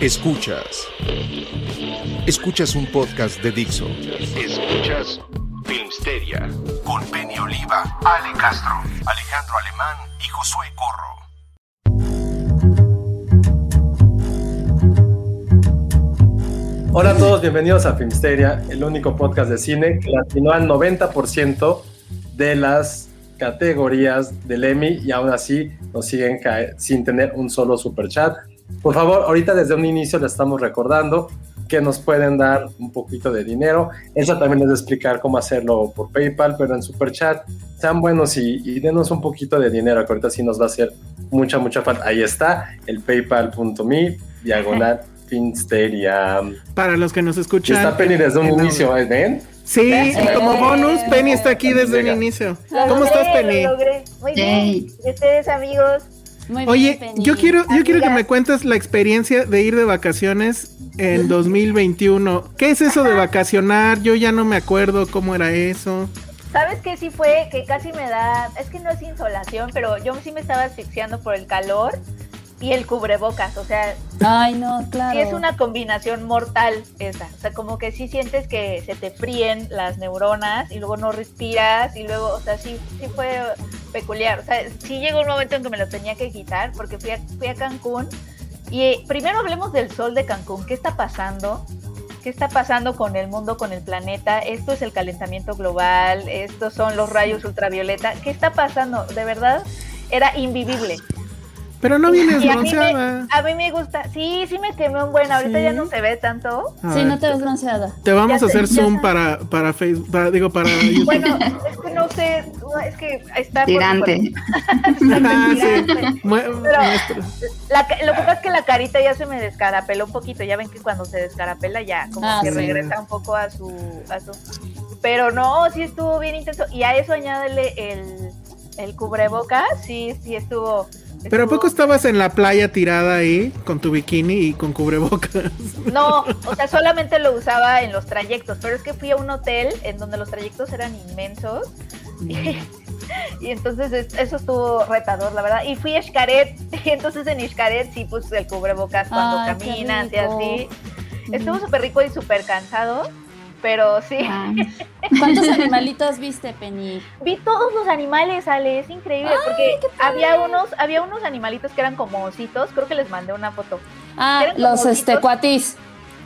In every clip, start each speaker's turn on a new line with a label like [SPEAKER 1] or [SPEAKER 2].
[SPEAKER 1] Escuchas. Escuchas. Un podcast de Dixo. Escuchas Filmsteria con Penny Oliva, Ale Castro, Alejandro Alemán y Josué Corro.
[SPEAKER 2] Hola a todos, bienvenidos a Filmsteria, el único podcast de cine que latinó al 90% de las categorías del Emmy y aún así nos siguen sin tener un solo super chat. Por favor, ahorita desde un inicio le estamos recordando que nos pueden dar un poquito de dinero. Eso también les voy a explicar cómo hacerlo por PayPal, pero en super chat sean buenos y, y denos un poquito de dinero, que ahorita sí nos va a hacer mucha, mucha falta. Ahí está, el paypal.me, diagonal Finsteria.
[SPEAKER 3] Para los que nos escuchan.
[SPEAKER 2] está Penny desde un
[SPEAKER 3] en-
[SPEAKER 2] inicio, ¿eh? ¿ven?
[SPEAKER 3] Sí, y como bonus, Penny está aquí desde un inicio.
[SPEAKER 4] Lo
[SPEAKER 3] ¿Cómo
[SPEAKER 4] logré,
[SPEAKER 3] estás, Penny?
[SPEAKER 4] Lo logré. Muy bien. ¿Y ustedes, amigos?
[SPEAKER 5] Muy
[SPEAKER 3] Oye,
[SPEAKER 5] bien,
[SPEAKER 3] yo quiero, yo quiero que me cuentes la experiencia de ir de vacaciones en 2021. ¿Qué es eso de vacacionar? Yo ya no me acuerdo cómo era eso.
[SPEAKER 4] ¿Sabes qué sí fue? Que casi me da. Es que no es insolación, pero yo sí me estaba asfixiando por el calor y el cubrebocas. O sea,
[SPEAKER 5] Ay, no, claro.
[SPEAKER 4] sí es una combinación mortal esa. O sea, como que sí sientes que se te fríen las neuronas y luego no respiras y luego, o sea, sí, sí fue peculiar. O sea, sí llegó un momento en que me lo tenía que quitar porque fui a, fui a Cancún. Y eh, primero hablemos del sol de Cancún. ¿Qué está pasando? ¿Qué está pasando con el mundo, con el planeta? Esto es el calentamiento global, estos son los rayos ultravioleta. ¿Qué está pasando? De verdad, era invivible.
[SPEAKER 3] Pero no vienes
[SPEAKER 4] Y a mí, me,
[SPEAKER 3] bronceada.
[SPEAKER 4] a mí me gusta. Sí, sí me quemé un buen. Ahorita
[SPEAKER 3] Sí.
[SPEAKER 4] ya no se ve tanto.
[SPEAKER 3] A
[SPEAKER 5] Sí,
[SPEAKER 3] ver,
[SPEAKER 5] no te ves bronceada.
[SPEAKER 3] Te vamos
[SPEAKER 4] Ya
[SPEAKER 3] a hacer zoom para, para Facebook, para, digo, para YouTube.
[SPEAKER 4] Bueno, es que no sé, es que está... por-
[SPEAKER 5] Tirante.
[SPEAKER 3] Ah, sí.
[SPEAKER 4] Pero-. La ca- lo que pasa es que la carita ya se me descarapeló un poquito. Ya ven que cuando se descarapela ya como
[SPEAKER 5] Ah,
[SPEAKER 4] que
[SPEAKER 5] sí.
[SPEAKER 4] regresa un poco a su, a su... Pero no, sí estuvo bien intenso. Y a eso añádele el, el cubrebocas. Sí, sí estuvo...
[SPEAKER 3] Pero ¿a poco estabas en la playa tirada ahí con tu bikini y con cubrebocas?
[SPEAKER 4] No, o sea, solamente lo usaba en los trayectos, pero es que fui a un hotel en donde los trayectos eran inmensos. Y, entonces es- eso estuvo retador, la verdad. Y fui a Xcaret, y entonces en Xcaret sí puse el cubrebocas cuando
[SPEAKER 5] Ay,
[SPEAKER 4] caminas y así. Estuvo súper rico y súper cansado, pero sí.
[SPEAKER 5] Ah. ¿Cuántos animalitos viste, Penny?
[SPEAKER 4] Vi todos los animales, Ale, es increíble, porque había unos, había unos animalitos que eran como ositos, creo que les mandé una foto.
[SPEAKER 5] Ah, los este cuatis.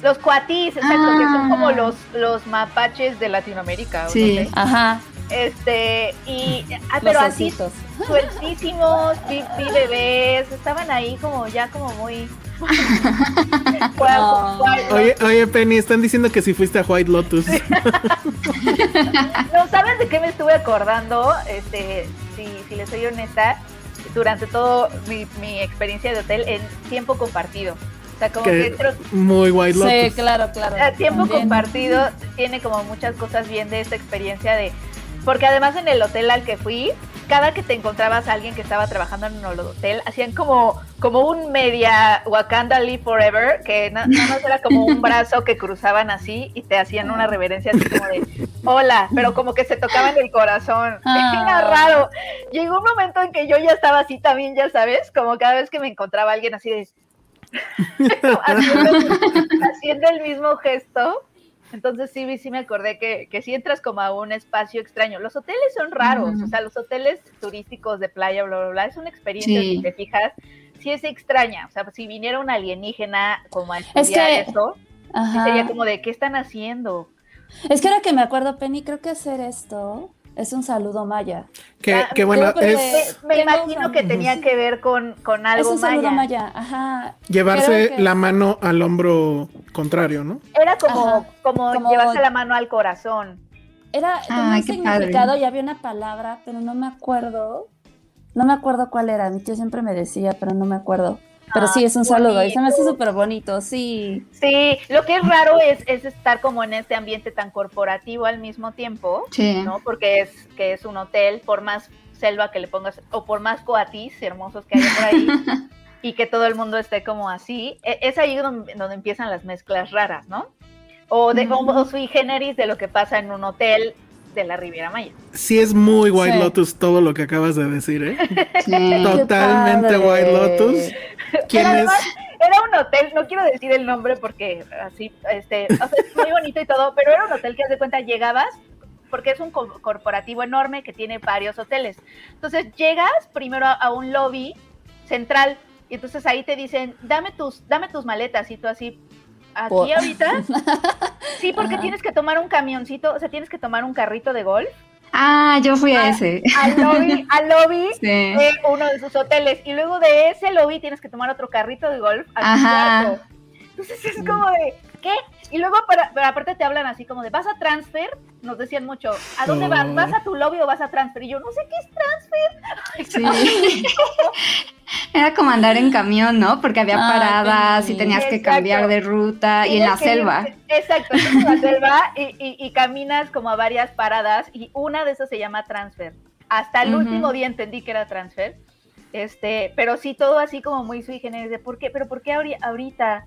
[SPEAKER 4] Los cuatis, exacto, que son como
[SPEAKER 5] Ah.
[SPEAKER 4] los, los mapaches de Latinoamérica. no
[SPEAKER 5] Sí.
[SPEAKER 4] sé.
[SPEAKER 5] Ajá.
[SPEAKER 4] Este, y, ah,
[SPEAKER 5] Los
[SPEAKER 4] pero así
[SPEAKER 5] ositos.
[SPEAKER 4] Sueltísimos, vi, vi bebés, estaban ahí como ya como muy...
[SPEAKER 5] No.
[SPEAKER 3] Oye, oye, Penny, están diciendo que si fuiste a White Lotus.
[SPEAKER 4] No, ¿saben de qué me estuve acordando? Este, si, si les soy honesta, durante todo mi, mi experiencia de hotel en tiempo compartido. O sea, como que
[SPEAKER 3] muy White Lotus.
[SPEAKER 5] Sí, claro, claro.
[SPEAKER 4] a tiempo
[SPEAKER 5] También.
[SPEAKER 4] compartido tiene como muchas cosas bien de esta experiencia de porque además en el hotel al que fui cada que te encontrabas a alguien que estaba trabajando en el hotel hacían como como un media Wakanda Live Forever que na- nada más era como un brazo que cruzaban así y te hacían una reverencia así como de hola pero como que se tocaban el corazón.
[SPEAKER 5] Ah.
[SPEAKER 4] era raro. Llegó un momento en que yo ya estaba así también ya sabes como cada vez que me encontraba alguien así de haciendo, haciendo el mismo gesto Entonces sí, sí me acordé que, que si entras como a un espacio extraño. Los hoteles son raros, o sea, los hoteles turísticos de playa, bla, bla, bla, es una experiencia,
[SPEAKER 6] Sí.
[SPEAKER 4] si te fijas, sí es extraña. O sea, si viniera un alienígena como a
[SPEAKER 5] Es
[SPEAKER 4] estudiar
[SPEAKER 5] que-
[SPEAKER 4] eso, sí sería como de, ¿qué están haciendo?
[SPEAKER 5] Es que ahora que me acuerdo, Penny, creo que hacer esto es un saludo maya.
[SPEAKER 3] Que,
[SPEAKER 4] Ah,
[SPEAKER 3] que bueno, es
[SPEAKER 4] Me imagino que tenía que ver con, con
[SPEAKER 5] Es
[SPEAKER 4] algo
[SPEAKER 5] un saludo
[SPEAKER 4] maya.
[SPEAKER 5] maya. Ajá.
[SPEAKER 3] llevarse
[SPEAKER 5] que-
[SPEAKER 3] la mano al hombro contrario, ¿no?
[SPEAKER 4] Era como, como,
[SPEAKER 5] Como-
[SPEAKER 4] llevarse la mano al corazón.
[SPEAKER 5] Era tenía un
[SPEAKER 6] qué
[SPEAKER 5] significado
[SPEAKER 6] padre.
[SPEAKER 5] y había una palabra, pero no me acuerdo. No me acuerdo cuál era. Mi tío siempre me decía, pero no me acuerdo. Pero
[SPEAKER 4] Ah,
[SPEAKER 5] sí, es un
[SPEAKER 4] qué
[SPEAKER 5] saludo y se me hace súper bonito, sí.
[SPEAKER 4] Sí, lo que es raro es, es estar como en este ambiente tan corporativo al mismo tiempo,
[SPEAKER 6] Sí.
[SPEAKER 4] ¿no? Porque es que es un hotel, por más selva que le pongas, o por más coatis hermosos que haya por ahí, y que todo el mundo esté como así, e- es ahí donde, donde empiezan las mezclas raras, ¿no? O de
[SPEAKER 6] Ujú.
[SPEAKER 4] o sui generis de lo que pasa en un hotel de la Riviera Maya.
[SPEAKER 3] Sí es muy White
[SPEAKER 5] Sí.
[SPEAKER 3] Lotus todo lo que acabas de decir, ¿eh?
[SPEAKER 6] Sí.
[SPEAKER 3] Totalmente. White Lotus. ¿Quién
[SPEAKER 4] Pero
[SPEAKER 3] es?
[SPEAKER 4] además, Era un hotel, no quiero decir el nombre porque así, este, o sea, es muy bonito y todo, pero era un hotel que haz de cuenta llegabas, porque es un co- corporativo enorme que tiene varios hoteles. Entonces llegas primero a, a un lobby central y entonces ahí te dicen, dame tus, dame tus maletas y tú así, aquí
[SPEAKER 5] Por-
[SPEAKER 4] ahorita. Sí, porque
[SPEAKER 5] Ajá.
[SPEAKER 4] tienes que tomar un camioncito, o sea, tienes que tomar un carrito de golf
[SPEAKER 6] Ah, yo fui a ese.
[SPEAKER 4] al lobby, al lobby
[SPEAKER 6] Sí.
[SPEAKER 4] de uno de sus hoteles y luego de ese lobby tienes que tomar otro carrito de golf al
[SPEAKER 6] Ajá.
[SPEAKER 4] cuarto. Entonces es como de, ¿qué? Y luego, para, pero aparte te hablan así como de, ¿vas a transfer? Nos decían mucho, ¿a dónde vas? ¿Vas a tu lobby o vas a transfer? Y yo, no sé qué es transfer.
[SPEAKER 6] Sí. Era como andar en camión, ¿no? Porque había
[SPEAKER 5] Ay,
[SPEAKER 6] paradas y tenías que
[SPEAKER 4] Exacto.
[SPEAKER 6] cambiar de ruta y en la
[SPEAKER 4] ir-
[SPEAKER 6] selva.
[SPEAKER 4] Exacto, en la selva y, y- y caminas como a varias paradas y una de esas se llama transfer. Hasta el último día entendí que era transfer. Este, pero sí todo así como muy sui generis de ¿por qué? Pero ¿por qué ahori- ahorita?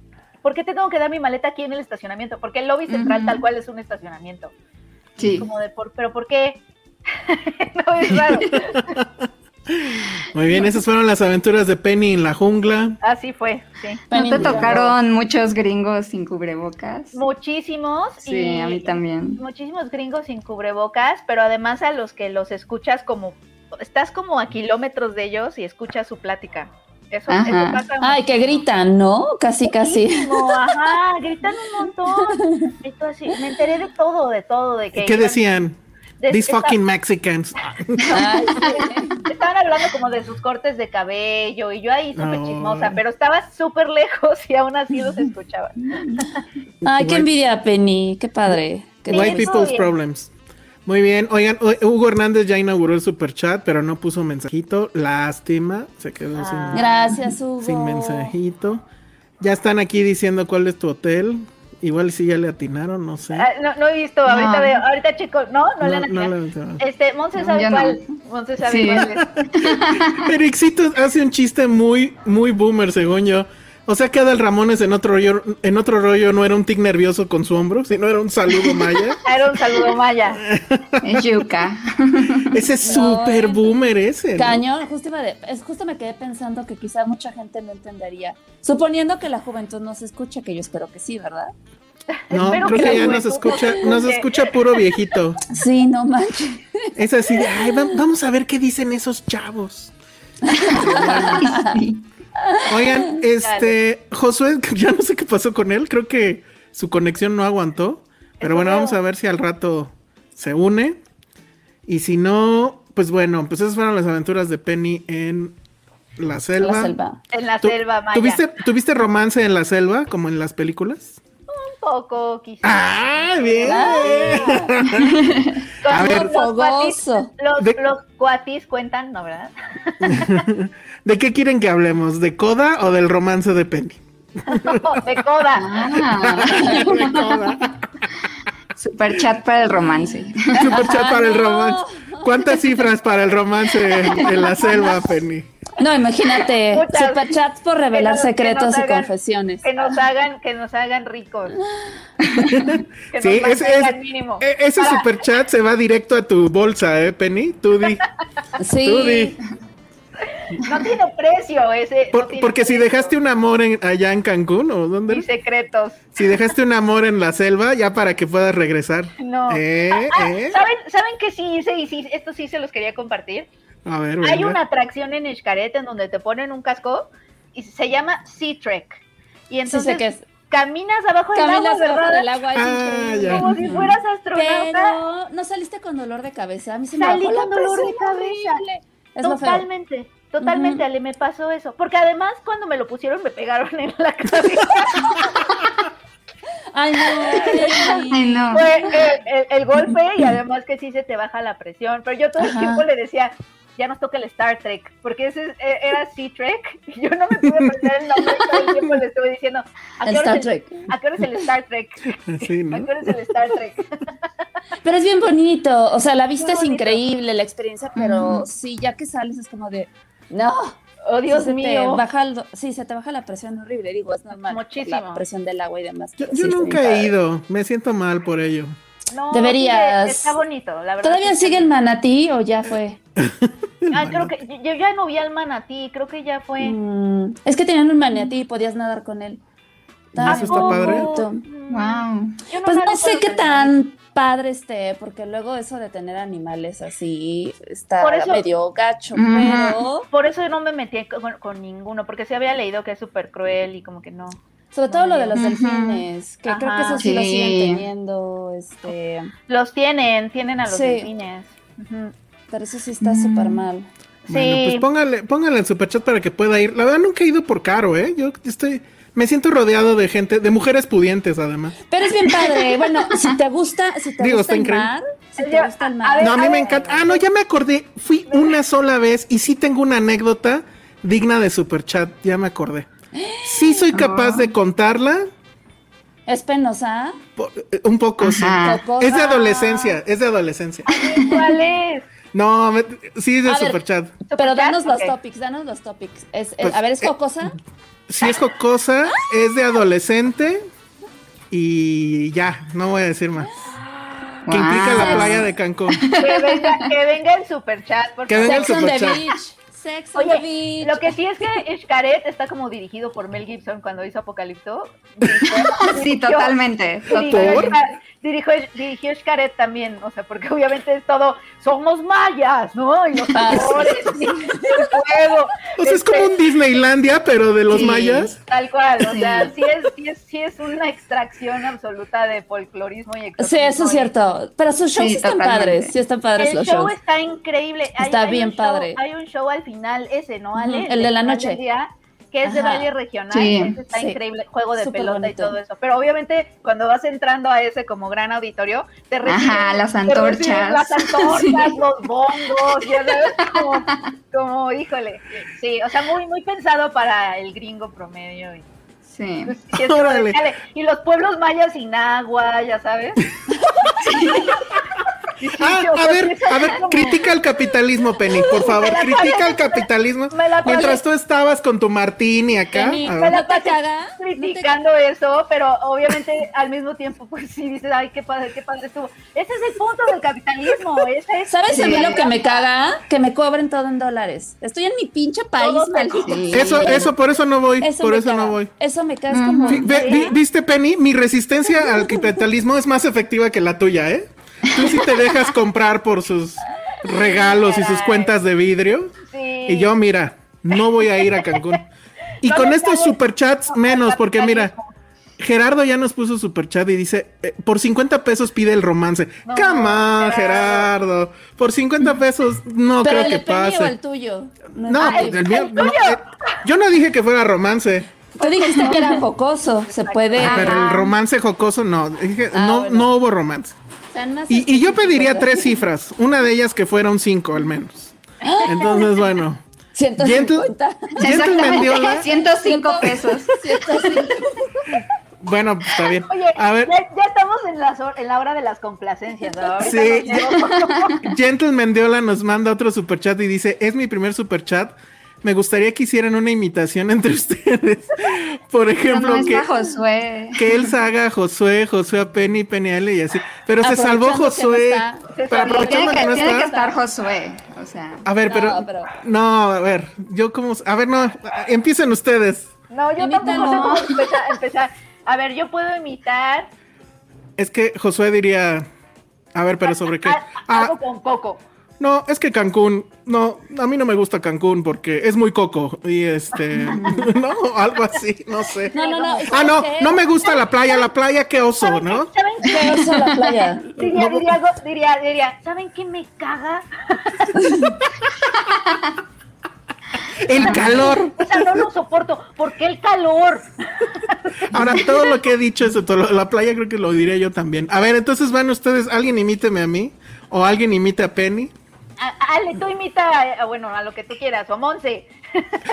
[SPEAKER 4] ¿Por qué te tengo que dar mi maleta aquí en el estacionamiento? Porque el lobby central tal cual es un estacionamiento.
[SPEAKER 6] Sí.
[SPEAKER 4] Como de por, pero ¿por qué? no es raro.
[SPEAKER 3] Muy bien, esas fueron las aventuras de Penny en la jungla.
[SPEAKER 4] Así fue, sí.
[SPEAKER 6] ¿No te tocaron muchos gringos sin cubrebocas?
[SPEAKER 4] Muchísimos.
[SPEAKER 6] Sí,
[SPEAKER 4] y-
[SPEAKER 6] a mí también.
[SPEAKER 4] muchísimos gringos sin cubrebocas, pero además a los que los escuchas como, estás como a kilómetros de ellos y escuchas su plática. Eso,
[SPEAKER 6] Ajá.
[SPEAKER 4] eso pasa
[SPEAKER 5] Ay, que gritan, ¿no? Casi, casi.
[SPEAKER 4] Ajá, gritan un montón. Y tú así, me enteré de todo, de todo, de que
[SPEAKER 3] ¿Qué
[SPEAKER 4] iban-
[SPEAKER 3] decían?
[SPEAKER 4] de-
[SPEAKER 3] These
[SPEAKER 4] esta-
[SPEAKER 3] fucking Mexicans.
[SPEAKER 5] Ay, sí.
[SPEAKER 4] Estaban hablando como de sus cortes de cabello y yo ahí súper
[SPEAKER 3] No.
[SPEAKER 4] chismosa, pero estaba súper lejos y aún así los escuchaba.
[SPEAKER 5] Ay, qué envidia, Penny. Qué padre. Qué
[SPEAKER 3] White People's
[SPEAKER 4] bien.
[SPEAKER 3] Problems. Muy bien. Oigan, Hugo Hernández ya inauguró el super chat, pero no puso mensajito. Lástima. Se quedó
[SPEAKER 4] Ah.
[SPEAKER 3] sin,
[SPEAKER 5] Gracias, Hugo.
[SPEAKER 3] sin mensajito. Ya están aquí diciendo cuál es tu hotel. Igual si ya le atinaron, no sé.
[SPEAKER 4] Ah, no, no he visto, ahorita
[SPEAKER 6] No.
[SPEAKER 4] veo, ahorita chico, no, no, le han
[SPEAKER 3] no
[SPEAKER 4] atinado.
[SPEAKER 3] le-
[SPEAKER 4] Este, Monse sabe
[SPEAKER 6] no.
[SPEAKER 4] cuál. Monse sabe
[SPEAKER 6] Sí.
[SPEAKER 4] cuál es.
[SPEAKER 3] Ericito hace un chiste muy, muy boomer, según yo. O sea que Adal Ramones en otro rollo, en otro rollo no era un tic nervioso con su hombro, sino era un saludo maya.
[SPEAKER 4] Era un saludo maya.
[SPEAKER 6] Es yuca.
[SPEAKER 3] Ese es
[SPEAKER 5] No,
[SPEAKER 3] súper
[SPEAKER 5] eh.
[SPEAKER 3] boomer ese. ¿no?
[SPEAKER 5] Cañón, justo, de- es, justo me quedé pensando que quizá mucha gente no entendería. Suponiendo que la juventud no se escucha, que yo espero que sí, ¿verdad?
[SPEAKER 3] No,
[SPEAKER 4] Espero
[SPEAKER 3] creo
[SPEAKER 4] que
[SPEAKER 3] que ya nos escucha,
[SPEAKER 4] no
[SPEAKER 3] nos
[SPEAKER 4] se
[SPEAKER 3] escucha puro viejito.
[SPEAKER 5] Sí, no manches.
[SPEAKER 3] Es así de, ay, va- vamos a ver qué dicen esos chavos. Oigan, este, Josué, ya no sé qué pasó con él, creo que su conexión no aguantó, pero bueno, vamos a ver si al rato se une. Y si no, pues bueno, pues esas fueron las aventuras de Penny en la selva.
[SPEAKER 5] La selva.
[SPEAKER 4] En la
[SPEAKER 3] ¿Tú-
[SPEAKER 4] selva maya.
[SPEAKER 3] ¿tuviste, ¿Tuviste romance en la selva, como en las películas?
[SPEAKER 4] Poco, quizás.
[SPEAKER 3] ¡Ah, bien! A ver.
[SPEAKER 4] los, los cuatis,
[SPEAKER 5] Fogoso.
[SPEAKER 4] los,
[SPEAKER 3] De-
[SPEAKER 4] los cuatis cuentan, ¿no, verdad?
[SPEAKER 3] ¿De qué quieren que hablemos? ¿De Coda o del romance de Penny?
[SPEAKER 4] de coda.
[SPEAKER 6] Ah.
[SPEAKER 3] De Coda.
[SPEAKER 6] Super chat para el romance.
[SPEAKER 3] Super chat para el
[SPEAKER 5] no.
[SPEAKER 3] ¿Cuántas cifras para el romance en, la selva, Penny?
[SPEAKER 5] No, imagínate.
[SPEAKER 4] Muchas.
[SPEAKER 5] Superchats por revelar
[SPEAKER 4] nos-
[SPEAKER 5] secretos y
[SPEAKER 4] hagan-
[SPEAKER 5] confesiones.
[SPEAKER 4] Que nos hagan, que nos hagan ricos. Que
[SPEAKER 3] Sí,
[SPEAKER 4] nos
[SPEAKER 3] ese,
[SPEAKER 4] mantengan
[SPEAKER 3] ese-
[SPEAKER 4] mínimo.
[SPEAKER 3] e- ese
[SPEAKER 4] Para-
[SPEAKER 3] super chat se va directo a tu bolsa, ¿eh, Penny? Tú di. Tú di.
[SPEAKER 4] No tiene precio ese.
[SPEAKER 3] Por-
[SPEAKER 4] no tiene
[SPEAKER 3] porque si dejaste un amor en, allá en Cancún o dónde,
[SPEAKER 4] Y secretos.
[SPEAKER 3] si dejaste un amor en la selva, ya para que puedas regresar.
[SPEAKER 4] No.
[SPEAKER 3] ¿Eh?
[SPEAKER 4] Ah,
[SPEAKER 3] ¿Eh?
[SPEAKER 4] ¿saben, ¿Saben qué sí hice? Y sí, esto sí se los quería compartir.
[SPEAKER 3] A ver,
[SPEAKER 4] Hay
[SPEAKER 3] venga.
[SPEAKER 4] una atracción en Xcaret en donde te ponen un casco y se llama Sea Trek. Y entonces
[SPEAKER 5] es.
[SPEAKER 4] caminas abajo del
[SPEAKER 5] Caminas
[SPEAKER 4] agua, ¿verdad?
[SPEAKER 5] del agua,
[SPEAKER 3] Ah, ya.
[SPEAKER 4] Como si fueras astronauta.
[SPEAKER 5] Pero no saliste con dolor de cabeza. A mí se me
[SPEAKER 4] Salí
[SPEAKER 5] bajó la
[SPEAKER 4] con dolor de cabeza.
[SPEAKER 5] horrible. Es lo feo.
[SPEAKER 4] Totalmente, totalmente, Ale, me pasó eso. Porque además, cuando me lo pusieron, me pegaron en la cabeza.
[SPEAKER 5] Ay, no.
[SPEAKER 6] Ay, no.
[SPEAKER 4] Fue el, el- el golpe y además que sí se te baja la presión. Pero yo todo el
[SPEAKER 5] Ajá.
[SPEAKER 4] tiempo le decía, ya nos toca el Star Trek, porque ese es- e- era Sea Trek. Y yo no me pude aprender el nombre, todo el tiempo le estuve diciendo, ¿a
[SPEAKER 5] El
[SPEAKER 4] qué hora
[SPEAKER 5] Star
[SPEAKER 4] es
[SPEAKER 5] Trek.
[SPEAKER 4] ¿A qué hora es el Star Trek?
[SPEAKER 3] Sí, ¿no?
[SPEAKER 4] ¿A qué hora es el Star Trek?
[SPEAKER 5] Pero es bien bonito. O sea, la vista es increíble, la experiencia, pero sí, ya que sales es como de. No.
[SPEAKER 4] Oh, Dios
[SPEAKER 5] se
[SPEAKER 4] mío.
[SPEAKER 5] Te baja el sí, se te baja la presión horrible. Digo, es normal.
[SPEAKER 4] Muchísimo.
[SPEAKER 5] La presión del agua y demás.
[SPEAKER 3] Yo,
[SPEAKER 5] sí
[SPEAKER 3] nunca he ido, me siento mal por ello.
[SPEAKER 4] No,
[SPEAKER 5] Deberías.
[SPEAKER 4] sí, Está bonito, la verdad.
[SPEAKER 5] ¿Todavía
[SPEAKER 4] sí
[SPEAKER 5] sigue
[SPEAKER 4] está
[SPEAKER 5] el manatí o ya fue?
[SPEAKER 4] Ah, creo que yo ya no vi al manatí, creo que ya fue.
[SPEAKER 5] Mm, es que tenían un manatí y podías nadar con él. Estaba
[SPEAKER 3] ¿Eso está padre?
[SPEAKER 5] bonito.
[SPEAKER 6] Wow.
[SPEAKER 4] Yo
[SPEAKER 5] Pues
[SPEAKER 4] nadé
[SPEAKER 5] no sé qué tan padre esté, porque luego eso de tener animales así está
[SPEAKER 4] Por eso-
[SPEAKER 5] medio gacho, pero
[SPEAKER 4] Por eso no me metí con, con ninguno, porque se había leído que es súper cruel y como que no.
[SPEAKER 5] Sobre todo lo de los delfines, que creo que eso sí, lo siguen teniendo, este,
[SPEAKER 4] Los tienen, tienen a los
[SPEAKER 5] Sí.
[SPEAKER 4] delfines.
[SPEAKER 5] Pero eso sí está súper mal.
[SPEAKER 3] Bueno, pues póngale, póngale el superchat para que pueda ir. La verdad nunca he ido por caro, ¿eh? Yo estoy, me siento rodeado de gente, de mujeres pudientes además.
[SPEAKER 5] Pero es bien padre, bueno, si te gusta, si te
[SPEAKER 3] Digo,
[SPEAKER 5] gusta el mar, si te
[SPEAKER 4] Yo-
[SPEAKER 5] gusta el
[SPEAKER 4] a
[SPEAKER 5] mar.
[SPEAKER 4] ver,
[SPEAKER 3] No, a mí me
[SPEAKER 4] ver.
[SPEAKER 3] encanta. Ah, no, ya me acordé. Fui una sola vez y sí tengo una anécdota digna de superchat. Ya me acordé. Sí soy capaz de contarla.
[SPEAKER 5] Es penosa.
[SPEAKER 3] eh, Un poco, sí.
[SPEAKER 5] Cocosa.
[SPEAKER 3] Es de adolescencia, es de adolescencia.
[SPEAKER 4] ¿Cuál es?
[SPEAKER 3] No, me- sí es de superchat.
[SPEAKER 5] Pero danos los topics, danos los topics. Es,
[SPEAKER 3] Pues,
[SPEAKER 5] a ver, ¿es
[SPEAKER 3] eh,
[SPEAKER 5] cocosa?
[SPEAKER 3] Sí es jocosa, es de adolescente y ya, no voy a decir más. Que implica la playa de Cancún.
[SPEAKER 4] Que venga, que venga el superchat, por
[SPEAKER 3] Que venga el superchat.
[SPEAKER 5] On the
[SPEAKER 4] Oye,
[SPEAKER 5] beach.
[SPEAKER 4] lo que sí es que Xcaret está como dirigido por Mel Gibson cuando hizo Apocalipto.
[SPEAKER 6] Sí, totalmente.
[SPEAKER 4] Dirigió, dirigió Xcaret también, o sea, porque obviamente es todo, somos mayas, ¿no? Y los
[SPEAKER 5] Ah, sí,
[SPEAKER 4] tambores, y el fuego.
[SPEAKER 3] O sea, es como un Disneylandia, pero de los
[SPEAKER 6] Sí.
[SPEAKER 3] mayas.
[SPEAKER 4] Tal cual, o
[SPEAKER 6] Sí.
[SPEAKER 4] sea, sí es, sí, es, sí es una extracción absoluta de folclorismo y
[SPEAKER 5] Sí, eso es cierto. Pero sus shows
[SPEAKER 6] Sí,
[SPEAKER 5] están
[SPEAKER 6] totalmente.
[SPEAKER 5] padres. Sí, están padres
[SPEAKER 4] El
[SPEAKER 5] los
[SPEAKER 4] show
[SPEAKER 5] shows.
[SPEAKER 4] está increíble.
[SPEAKER 5] Está
[SPEAKER 4] hay
[SPEAKER 5] bien padre.
[SPEAKER 4] Hay un show al final, ese, ¿no, Ale?
[SPEAKER 5] Ujú, el de la noche.
[SPEAKER 4] día, que es de baile regional.
[SPEAKER 6] Sí.
[SPEAKER 4] ese está
[SPEAKER 5] Sí.
[SPEAKER 4] increíble. Juego de
[SPEAKER 5] Súper
[SPEAKER 4] pelota
[SPEAKER 5] bonito.
[SPEAKER 4] y todo eso. Pero obviamente, cuando vas entrando a ese como gran auditorio, te reciben.
[SPEAKER 6] Ajá, las
[SPEAKER 4] te reciben
[SPEAKER 6] antorchas.
[SPEAKER 4] Las antorchas,
[SPEAKER 6] Sí.
[SPEAKER 4] los bongos, ya sabes, como, como, híjole. Sí, o sea, muy, muy pensado para el gringo promedio. Y,
[SPEAKER 6] Sí.
[SPEAKER 4] pues, y los pueblos mayas sin agua, ya sabes.
[SPEAKER 3] a ver, a ver,
[SPEAKER 4] como-
[SPEAKER 3] critica el capitalismo, Penny, por favor, critica el capitalismo. Mientras tú estabas con tu martini acá.
[SPEAKER 5] Penny,
[SPEAKER 3] a
[SPEAKER 4] Me la
[SPEAKER 5] ¿No te
[SPEAKER 4] pasé criticando eso, pero obviamente al mismo tiempo, pues sí dices, ay, qué padre, qué padre estuvo. Ese es el punto del capitalismo. Ese es,
[SPEAKER 5] ¿Sabes a mí lo que me caga? Que me cobren todo en dólares. Estoy en mi pinche país, maldito.
[SPEAKER 3] Eso, eso, por eso no voy, por eso
[SPEAKER 5] caga.
[SPEAKER 3] no voy.
[SPEAKER 5] Eso me caga, es como...
[SPEAKER 3] ¿Viste, Penny? Mi resistencia al capitalismo es más efectiva que la tuya, ¿eh? Tú sí te dejas comprar por sus regalos y sus cuentas de vidrio.
[SPEAKER 4] Sí.
[SPEAKER 3] Y yo, mira, no voy a ir a Cancún. Y
[SPEAKER 4] No
[SPEAKER 3] con estos superchats menos, porque mira, Gerardo ya nos puso superchat y dice, eh, por 50 pesos pide el romance.
[SPEAKER 4] No,
[SPEAKER 3] Come on,
[SPEAKER 4] Gerardo.
[SPEAKER 3] Por 50 pesos no
[SPEAKER 5] Pero
[SPEAKER 3] creo
[SPEAKER 5] el
[SPEAKER 3] que
[SPEAKER 5] de Penny o el
[SPEAKER 3] pase.
[SPEAKER 5] tuyo.
[SPEAKER 3] No, el mío- no, eh, yo no dije que fuera romance.
[SPEAKER 5] Tú dijiste que era jocoso, se puede...
[SPEAKER 3] Pero el romance jocoso no. Dije,
[SPEAKER 5] Ah,
[SPEAKER 3] no,
[SPEAKER 5] bueno.
[SPEAKER 3] no hubo romance.
[SPEAKER 5] Más
[SPEAKER 3] Y, y yo pediría tres cifras. Una de ellas que fuera un 5 al menos. Entonces, bueno.
[SPEAKER 5] 150.
[SPEAKER 3] Gentleman Diola.
[SPEAKER 6] 105 pesos.
[SPEAKER 5] 105.
[SPEAKER 3] Bueno, pues, está bien.
[SPEAKER 4] Oye,
[SPEAKER 3] A ver,
[SPEAKER 4] ya, ya estamos en la, en la hora de las complacencias. ¿no?
[SPEAKER 3] Sí. Gentleman Diola nos manda otro superchat y dice, es mi primer superchat. Me gustaría que hicieran una imitación entre ustedes. Por ejemplo,
[SPEAKER 6] no, no
[SPEAKER 3] que,
[SPEAKER 6] Josué.
[SPEAKER 3] que Elsa haga a Josué, Josué a Penny, Penny a Ale y así. Pero se salvó
[SPEAKER 5] Aprovechando que no
[SPEAKER 3] Josué. Pero
[SPEAKER 6] Tiene
[SPEAKER 3] aprovechando
[SPEAKER 6] que,
[SPEAKER 3] que no
[SPEAKER 6] tiene que
[SPEAKER 3] está.
[SPEAKER 6] estar Josué. O sea,
[SPEAKER 3] A ver,
[SPEAKER 5] No,
[SPEAKER 3] pero,
[SPEAKER 5] pero-
[SPEAKER 3] No, a ver, yo como. A ver, no, empiecen ustedes.
[SPEAKER 4] No, yo tampoco sé cómo empezar, empezar. A ver, yo puedo imitar
[SPEAKER 3] Es que Josué diría. A ver, pero sobre qué.
[SPEAKER 4] a-
[SPEAKER 3] Ah,
[SPEAKER 4] algo con coco.
[SPEAKER 3] No, es que Cancún. No, a mí no me gusta Cancún porque es muy coco. Y este. no, algo así, no sé.
[SPEAKER 5] No, no, no.
[SPEAKER 3] Ah, no, no me gusta la playa, la playa, qué oso, ¿no?
[SPEAKER 4] ¿Saben qué?
[SPEAKER 5] Oso la playa.
[SPEAKER 4] Diría, diría, algo, diría, diría, ¿saben qué me caga?
[SPEAKER 3] El calor.
[SPEAKER 4] O sea, no lo soporto. ¿Por qué el calor?
[SPEAKER 3] Ahora, todo lo que he dicho, eso, todo, la playa creo que lo diré yo también. A ver, entonces van ustedes, alguien imíteme a mí, o alguien imite a Penny.
[SPEAKER 4] A- Ale, tú imita, eh, bueno, a lo que tú quieras, o a Monse.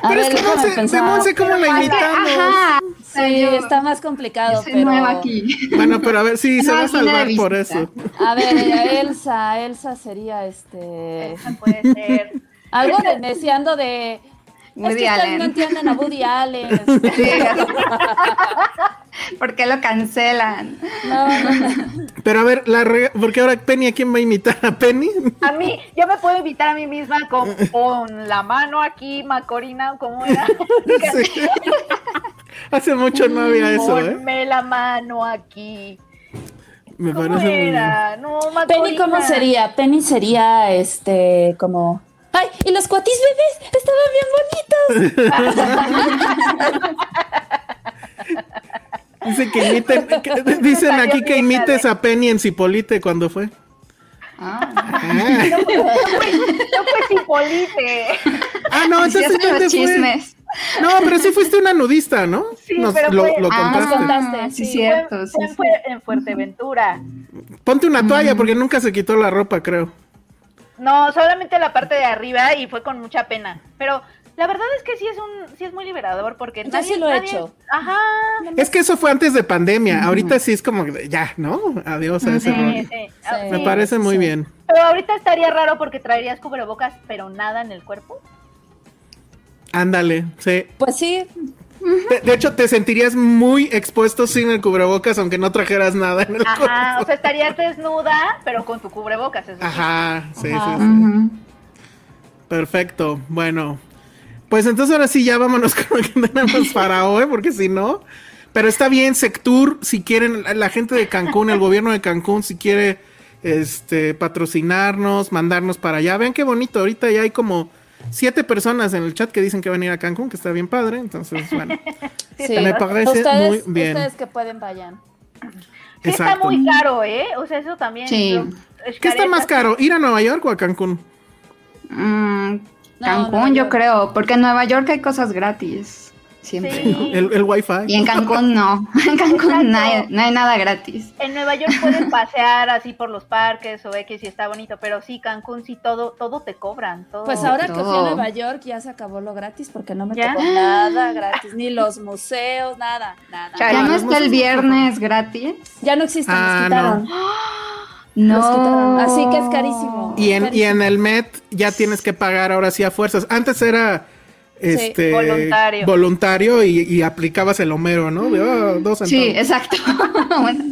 [SPEAKER 5] A
[SPEAKER 3] Pero
[SPEAKER 5] ver,
[SPEAKER 3] es que
[SPEAKER 5] déjame
[SPEAKER 3] Monse,
[SPEAKER 5] pensar.
[SPEAKER 3] Monse, ¿cómo la
[SPEAKER 6] Es que,
[SPEAKER 3] imitamos?
[SPEAKER 6] ajá.
[SPEAKER 5] Sí,
[SPEAKER 6] yo-
[SPEAKER 5] está más complicado,
[SPEAKER 6] yo soy
[SPEAKER 5] pero...
[SPEAKER 6] nueva aquí.
[SPEAKER 3] Bueno, pero a ver, sí, se va a salvar por eso.
[SPEAKER 5] A ver, Elsa, Elsa sería este...
[SPEAKER 4] Esa puede ser.
[SPEAKER 5] Algo de deseando de...
[SPEAKER 6] Woody
[SPEAKER 5] es que
[SPEAKER 6] Allen.
[SPEAKER 5] no entienden a Woody Allen.
[SPEAKER 6] Sí, ¿Por qué lo cancelan?
[SPEAKER 5] No, no, no.
[SPEAKER 3] Pero a ver, la re- porque ahora Penny, ¿a quién va a imitar? ¿A Penny?
[SPEAKER 4] A mí, yo me puedo invitar a mí misma con, con la mano aquí, Macorina, ¿cómo era?
[SPEAKER 3] Sí. Hace mucho no había eso, ¿eh?
[SPEAKER 4] Ponme la mano aquí.
[SPEAKER 3] Me
[SPEAKER 4] ¿Cómo
[SPEAKER 3] parece muy bien.
[SPEAKER 4] era? No, Macorina.
[SPEAKER 5] Penny, ¿cómo sería? Penny sería, este, como... ¡Ay! ¿Y los cuatis bebés? Estaban bien bonitos.
[SPEAKER 3] Dice que imiten, que- dicen aquí que imites a Penny en Cipolite cuando fue.
[SPEAKER 6] Ah,
[SPEAKER 3] Ah,
[SPEAKER 4] Yo fue Cipolite.
[SPEAKER 3] Ah, no, entonces
[SPEAKER 6] hacen
[SPEAKER 3] ¿dónde
[SPEAKER 6] los
[SPEAKER 3] fue?
[SPEAKER 6] chismes.
[SPEAKER 3] No, pero sí fuiste una nudista, ¿no?
[SPEAKER 4] Sí,
[SPEAKER 3] Nos-
[SPEAKER 4] pero
[SPEAKER 3] lo,
[SPEAKER 4] fue-
[SPEAKER 3] lo
[SPEAKER 6] Ah,
[SPEAKER 3] contaste.
[SPEAKER 5] contaste,
[SPEAKER 6] sí,
[SPEAKER 5] sí,
[SPEAKER 6] cierto.
[SPEAKER 4] Fue,
[SPEAKER 6] sí,
[SPEAKER 4] fue en
[SPEAKER 6] sí.
[SPEAKER 4] Fuer- en Fuerteventura.
[SPEAKER 3] Ponte una toalla porque nunca se quitó la ropa, creo.
[SPEAKER 4] No, solamente la parte de arriba y fue con mucha pena. Pero la verdad es que sí es un, sí es muy liberador porque
[SPEAKER 5] Yo
[SPEAKER 4] nadie,
[SPEAKER 5] sí lo he
[SPEAKER 4] nadie-
[SPEAKER 5] hecho.
[SPEAKER 4] Ajá.
[SPEAKER 3] Es que eso fue antes de pandemia. Ahorita sí es como que ya, ¿no? Adiós a ese
[SPEAKER 4] Sí,
[SPEAKER 3] rollo.
[SPEAKER 4] sí,
[SPEAKER 5] Sí.
[SPEAKER 3] Me parece muy
[SPEAKER 5] sí.
[SPEAKER 3] bien.
[SPEAKER 4] Pero ahorita estaría raro porque traerías cubrebocas, pero nada en el cuerpo.
[SPEAKER 3] Ándale, sí.
[SPEAKER 5] Pues sí,
[SPEAKER 3] De, de hecho, te sentirías muy expuesto sin el cubrebocas, aunque no trajeras nada en el
[SPEAKER 4] Ajá,
[SPEAKER 3] cuerpo.
[SPEAKER 4] o sea, estarías desnuda, pero con tu cubrebocas. Eso sí.
[SPEAKER 3] Ajá, sí,
[SPEAKER 5] Ajá.
[SPEAKER 3] sí, sí. Perfecto. Bueno, pues entonces ahora sí ya vámonos con lo que tenemos para hoy, porque si no. Pero está bien, Sectur, si quieren, la- la gente de Cancún, el gobierno de Cancún, si quiere este patrocinarnos, mandarnos para allá. Vean qué bonito, ahorita ya hay como siete personas en el chat que dicen que van a ir a Cancún, que está bien padre. Entonces, bueno,
[SPEAKER 5] sí.
[SPEAKER 3] me parece
[SPEAKER 5] ustedes,
[SPEAKER 3] muy bien.
[SPEAKER 5] Ustedes que pueden vayan.
[SPEAKER 4] Sí está muy caro, ¿eh? O sea, eso también.
[SPEAKER 6] Sí.
[SPEAKER 4] yo- es
[SPEAKER 3] ¿Qué está más caro, ir a Nueva York o a Cancún?
[SPEAKER 6] Mm,
[SPEAKER 5] No,
[SPEAKER 6] Cancún, yo
[SPEAKER 5] York.
[SPEAKER 6] creo, porque en Nueva York hay cosas gratis. Siempre.
[SPEAKER 4] Sí.
[SPEAKER 3] El, el Wi-Fi.
[SPEAKER 6] Y en Cancún no. En Cancún no hay, no hay nada gratis.
[SPEAKER 4] En Nueva York puedes pasear así por los parques o X y está bonito, pero sí, Cancún sí todo, todo te cobran. Todo.
[SPEAKER 5] Pues ahora que fui a. Nueva York ya se acabó lo gratis porque no me
[SPEAKER 4] ¿Ya?
[SPEAKER 5] tocó nada gratis, ni los museos, nada, nada.
[SPEAKER 6] ¿Ya no está el viernes gratis?
[SPEAKER 5] Ya no existen,
[SPEAKER 3] Ah,
[SPEAKER 5] los quitaron.
[SPEAKER 6] No.
[SPEAKER 5] Así que es carísimo.
[SPEAKER 3] Y en, y en
[SPEAKER 5] Carísimo.
[SPEAKER 3] el Met ya tienes que pagar ahora sí a fuerzas. Antes era este
[SPEAKER 4] Voluntario.
[SPEAKER 3] voluntario y, y aplicabas el Homero, ¿no? De, "Ah, dos
[SPEAKER 6] Sí,
[SPEAKER 3] centavos".
[SPEAKER 6] exacto. Bueno,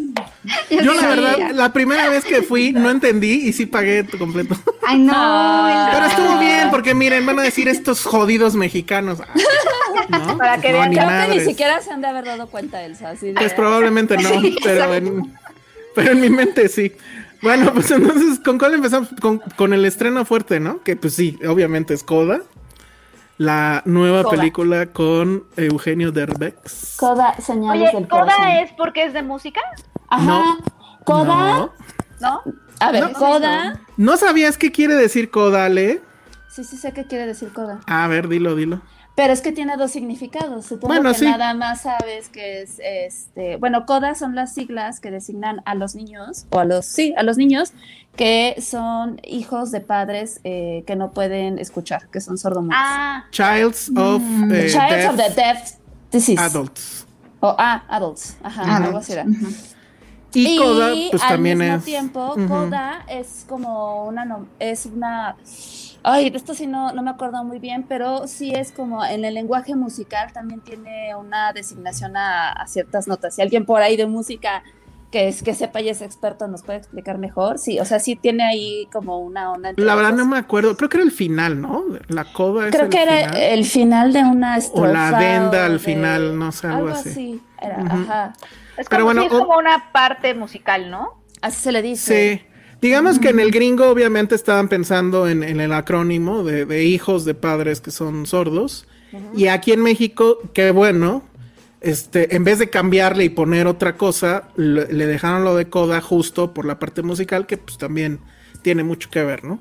[SPEAKER 3] Yo la verdad, la primera vez que fui no entendí y sí pagué completo.
[SPEAKER 6] Ay, no.
[SPEAKER 3] Pero estuvo bien porque miren, van a decir estos jodidos mexicanos. Ah, ¿no?
[SPEAKER 4] Para que
[SPEAKER 3] No,
[SPEAKER 4] vean
[SPEAKER 5] Creo que ni
[SPEAKER 3] madres.
[SPEAKER 5] siquiera se han de haber dado cuenta, Elsa. Así de-
[SPEAKER 3] Pues probablemente no,
[SPEAKER 6] Sí,
[SPEAKER 3] pero en, pero en mi mente sí. Bueno, pues entonces, ¿con cuál empezamos? Con, con el estreno fuerte, ¿no? Que pues sí, obviamente es Coda. La nueva
[SPEAKER 4] Coda.
[SPEAKER 3] película con Eugenio Derbez.
[SPEAKER 5] Coda, señales
[SPEAKER 4] Oye,
[SPEAKER 5] del
[SPEAKER 4] ¿Coda
[SPEAKER 5] corazón.
[SPEAKER 4] es porque es de música?
[SPEAKER 5] Ajá.
[SPEAKER 3] No.
[SPEAKER 5] Coda.
[SPEAKER 3] No.
[SPEAKER 4] ¿No?
[SPEAKER 5] A ver,
[SPEAKER 3] No.
[SPEAKER 5] Coda.
[SPEAKER 3] ¿No sabías qué quiere decir Coda, Ale?
[SPEAKER 5] Sí, sí sé qué quiere decir Coda.
[SPEAKER 3] A ver, dilo, dilo.
[SPEAKER 5] Pero es que tiene dos significados. Supongo
[SPEAKER 3] Bueno,
[SPEAKER 5] que
[SPEAKER 3] sí.
[SPEAKER 5] nada más sabes que es este. Bueno, CODA son las siglas que designan a los niños, o a los, sí, a los niños que son hijos de padres eh, que no pueden escuchar, que son sordomudos.
[SPEAKER 4] Ah,
[SPEAKER 3] Childs of eh,
[SPEAKER 5] Childs
[SPEAKER 3] Deaf
[SPEAKER 5] of the Deaf Disease.
[SPEAKER 3] Adults.
[SPEAKER 5] O ah, adults. Ajá,
[SPEAKER 6] Adults.
[SPEAKER 5] algo así era.
[SPEAKER 3] Y, Coda, pues
[SPEAKER 5] al
[SPEAKER 3] también
[SPEAKER 5] mismo
[SPEAKER 3] es.
[SPEAKER 5] tiempo,
[SPEAKER 3] Ujú.
[SPEAKER 5] Coda es como una, nom- es una, Ay, de esto sí no, no me acuerdo muy bien, pero sí es como en el lenguaje musical también tiene una designación a, a ciertas notas. Si alguien por ahí de música que es que sepa y es experto nos puede explicar mejor. Sí, o sea, sí tiene ahí como una onda.
[SPEAKER 3] La verdad no me acuerdo. Creo que era el final, ¿no? La coda es
[SPEAKER 5] Creo
[SPEAKER 3] el
[SPEAKER 5] que era
[SPEAKER 3] final.
[SPEAKER 5] el final de una estrofa.
[SPEAKER 3] O la adenda al
[SPEAKER 5] de-
[SPEAKER 3] final, no sé, algo así.
[SPEAKER 5] Era,
[SPEAKER 3] Ujú.
[SPEAKER 5] ajá.
[SPEAKER 4] Es
[SPEAKER 3] Pero
[SPEAKER 4] como,
[SPEAKER 3] bueno,
[SPEAKER 4] sí, es
[SPEAKER 3] o-
[SPEAKER 4] como una parte musical, ¿no?
[SPEAKER 5] Así se le dice.
[SPEAKER 3] Sí. Digamos que en el gringo obviamente estaban pensando en, en el acrónimo de, de hijos de padres que son sordos. Y aquí en México, qué bueno, este, en vez de cambiarle y poner otra cosa, le, le dejaron lo de coda justo por la parte musical, que pues también tiene mucho que ver, ¿no?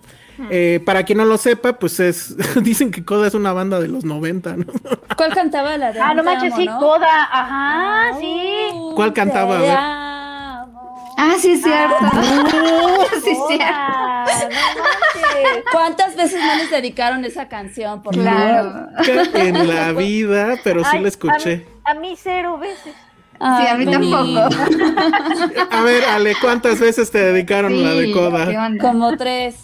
[SPEAKER 3] Eh, para quien no lo sepa, pues es, dicen que Coda es una banda de los 90, ¿no?
[SPEAKER 5] ¿Cuál cantaba la de
[SPEAKER 4] Ah, no manches,
[SPEAKER 5] amo,
[SPEAKER 4] sí,
[SPEAKER 5] no?
[SPEAKER 4] Coda, ajá, sí.
[SPEAKER 3] ¿Cuál cantaba? A
[SPEAKER 5] Te
[SPEAKER 3] ver.
[SPEAKER 5] amo.
[SPEAKER 6] Ah, sí, es cierto. sí, es cierto.
[SPEAKER 4] Coda, no manches.
[SPEAKER 5] ¿Cuántas veces no les dedicaron esa canción? Por favor?
[SPEAKER 6] Claro.
[SPEAKER 3] Nunca en la vida, pero sí
[SPEAKER 4] Ay,
[SPEAKER 3] la escuché.
[SPEAKER 4] A mí, a mí cero veces.
[SPEAKER 6] Sí, a mí
[SPEAKER 5] Ay,
[SPEAKER 6] tampoco.
[SPEAKER 3] A ver, Ale, ¿cuántas veces te dedicaron la de
[SPEAKER 6] Sí,
[SPEAKER 3] Coda?
[SPEAKER 5] Como tres.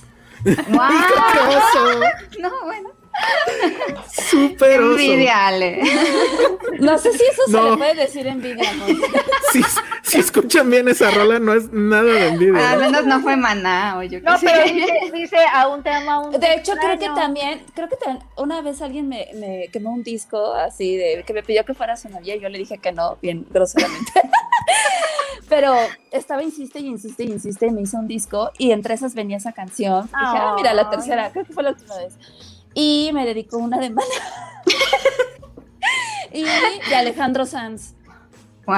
[SPEAKER 6] ¡Guau!
[SPEAKER 3] ¡Qué oso!
[SPEAKER 6] No, bueno.
[SPEAKER 3] Súper oso.
[SPEAKER 6] Envidia, Ale.
[SPEAKER 5] No sé si eso se le puede decir envidia. ¿no?
[SPEAKER 3] Si, si escuchan bien esa rola, no es nada de envidia.
[SPEAKER 6] Al menos no fue maná o yo
[SPEAKER 4] No,
[SPEAKER 6] sé.
[SPEAKER 4] pero dice, dice, aún te amo, aún te
[SPEAKER 5] De hecho, creo que también, creo que una vez alguien me, me quemó un disco así de que me pidió que fuera su novia y yo le dije que no, bien groseramente. Pero estaba insiste y insiste y insiste y me hizo un disco y entre esas venía esa canción. Dije, ah, mira, la tercera, creo que fue la última vez. Y me dedicó una de Maná. y de Alejandro Sanz.
[SPEAKER 6] Wow.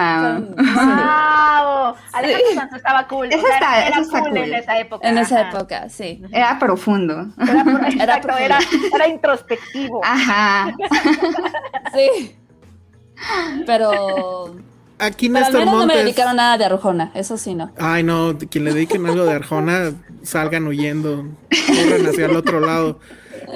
[SPEAKER 4] ¡Wow! Alejandro Sanz estaba cool.
[SPEAKER 6] Eso
[SPEAKER 4] o sea,
[SPEAKER 6] está-
[SPEAKER 4] era
[SPEAKER 6] eso está
[SPEAKER 4] cool,
[SPEAKER 6] cool.
[SPEAKER 4] en esa época.
[SPEAKER 5] En esa
[SPEAKER 4] ajá.
[SPEAKER 5] época, sí.
[SPEAKER 6] Era profundo.
[SPEAKER 4] Era, por-
[SPEAKER 5] Era
[SPEAKER 4] exacto,
[SPEAKER 5] profundo.
[SPEAKER 4] era, era introspectivo.
[SPEAKER 6] Ajá.
[SPEAKER 5] Sí. Pero,
[SPEAKER 3] Aquí
[SPEAKER 5] pero al menos no me dedicaron nada de Arjona, eso sí, no.
[SPEAKER 3] Ay, no, quien le dediquen algo de Arjona, salgan huyendo, corran hacia el otro lado.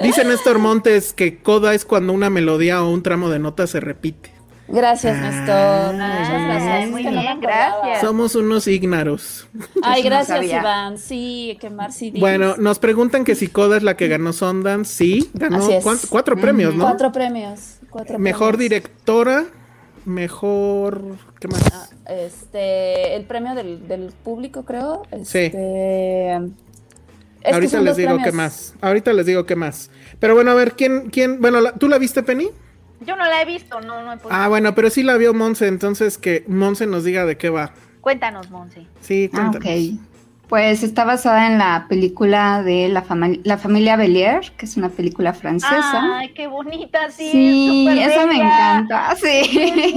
[SPEAKER 3] Dice Néstor Montes que coda es cuando una melodía o un tramo de nota se repite.
[SPEAKER 5] Gracias,
[SPEAKER 3] Ah.
[SPEAKER 5] Néstor. Muchas
[SPEAKER 3] Ay,
[SPEAKER 5] gracias.
[SPEAKER 4] muy
[SPEAKER 5] que no
[SPEAKER 4] bien, gracias.
[SPEAKER 3] Somos unos ígnaros.
[SPEAKER 5] Ay,
[SPEAKER 6] no
[SPEAKER 5] gracias. Iván. Sí, quemar CDs.
[SPEAKER 3] Bueno, nos preguntan que si Coda es la que ganó Sundance. Sí, ganó
[SPEAKER 5] Así es.
[SPEAKER 3] ¿cuántos? cuatro premios, ¿no?
[SPEAKER 5] Cuatro premios. Cuatro
[SPEAKER 3] Mejor
[SPEAKER 5] premios.
[SPEAKER 3] directora, mejor... ¿Qué más?
[SPEAKER 5] Ah, Este, el premio del, del público, creo. Este, es
[SPEAKER 3] Ahorita les digo
[SPEAKER 5] premios.
[SPEAKER 3] qué más. Ahorita les digo qué más. Pero bueno, a ver, ¿quién, quién? Bueno, la- ¿tú la viste, Penny?
[SPEAKER 4] Yo no la he visto, no, no he podido.
[SPEAKER 3] Ah, bueno, pero sí la vio Monse, entonces que Monse nos diga de qué va.
[SPEAKER 4] Cuéntanos, Monse.
[SPEAKER 3] Sí,
[SPEAKER 6] Ah,
[SPEAKER 3] cuéntanos.
[SPEAKER 6] ok. Pues está basada en la película de la, fami- la familia Belier, que es una película francesa.
[SPEAKER 4] Ay, qué bonita, sí.
[SPEAKER 6] sí,
[SPEAKER 4] súper
[SPEAKER 6] esa me
[SPEAKER 4] bella,
[SPEAKER 6] encanta. Sí.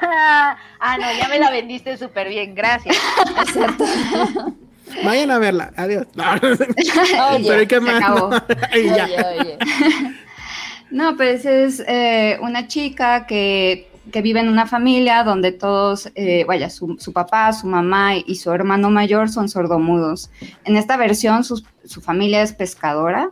[SPEAKER 4] Ah, no, ya me la vendiste súper bien, gracias.
[SPEAKER 3] Vayan a verla. Adiós. No.
[SPEAKER 5] Oye,
[SPEAKER 3] pero ¿y qué
[SPEAKER 6] se
[SPEAKER 3] más? ya.
[SPEAKER 5] Oye, oye.
[SPEAKER 6] No, pues es eh, una chica que, que vive en una familia donde todos, eh, vaya, su, su papá, su mamá y su hermano mayor son sordomudos. En esta versión su, su familia es pescadora.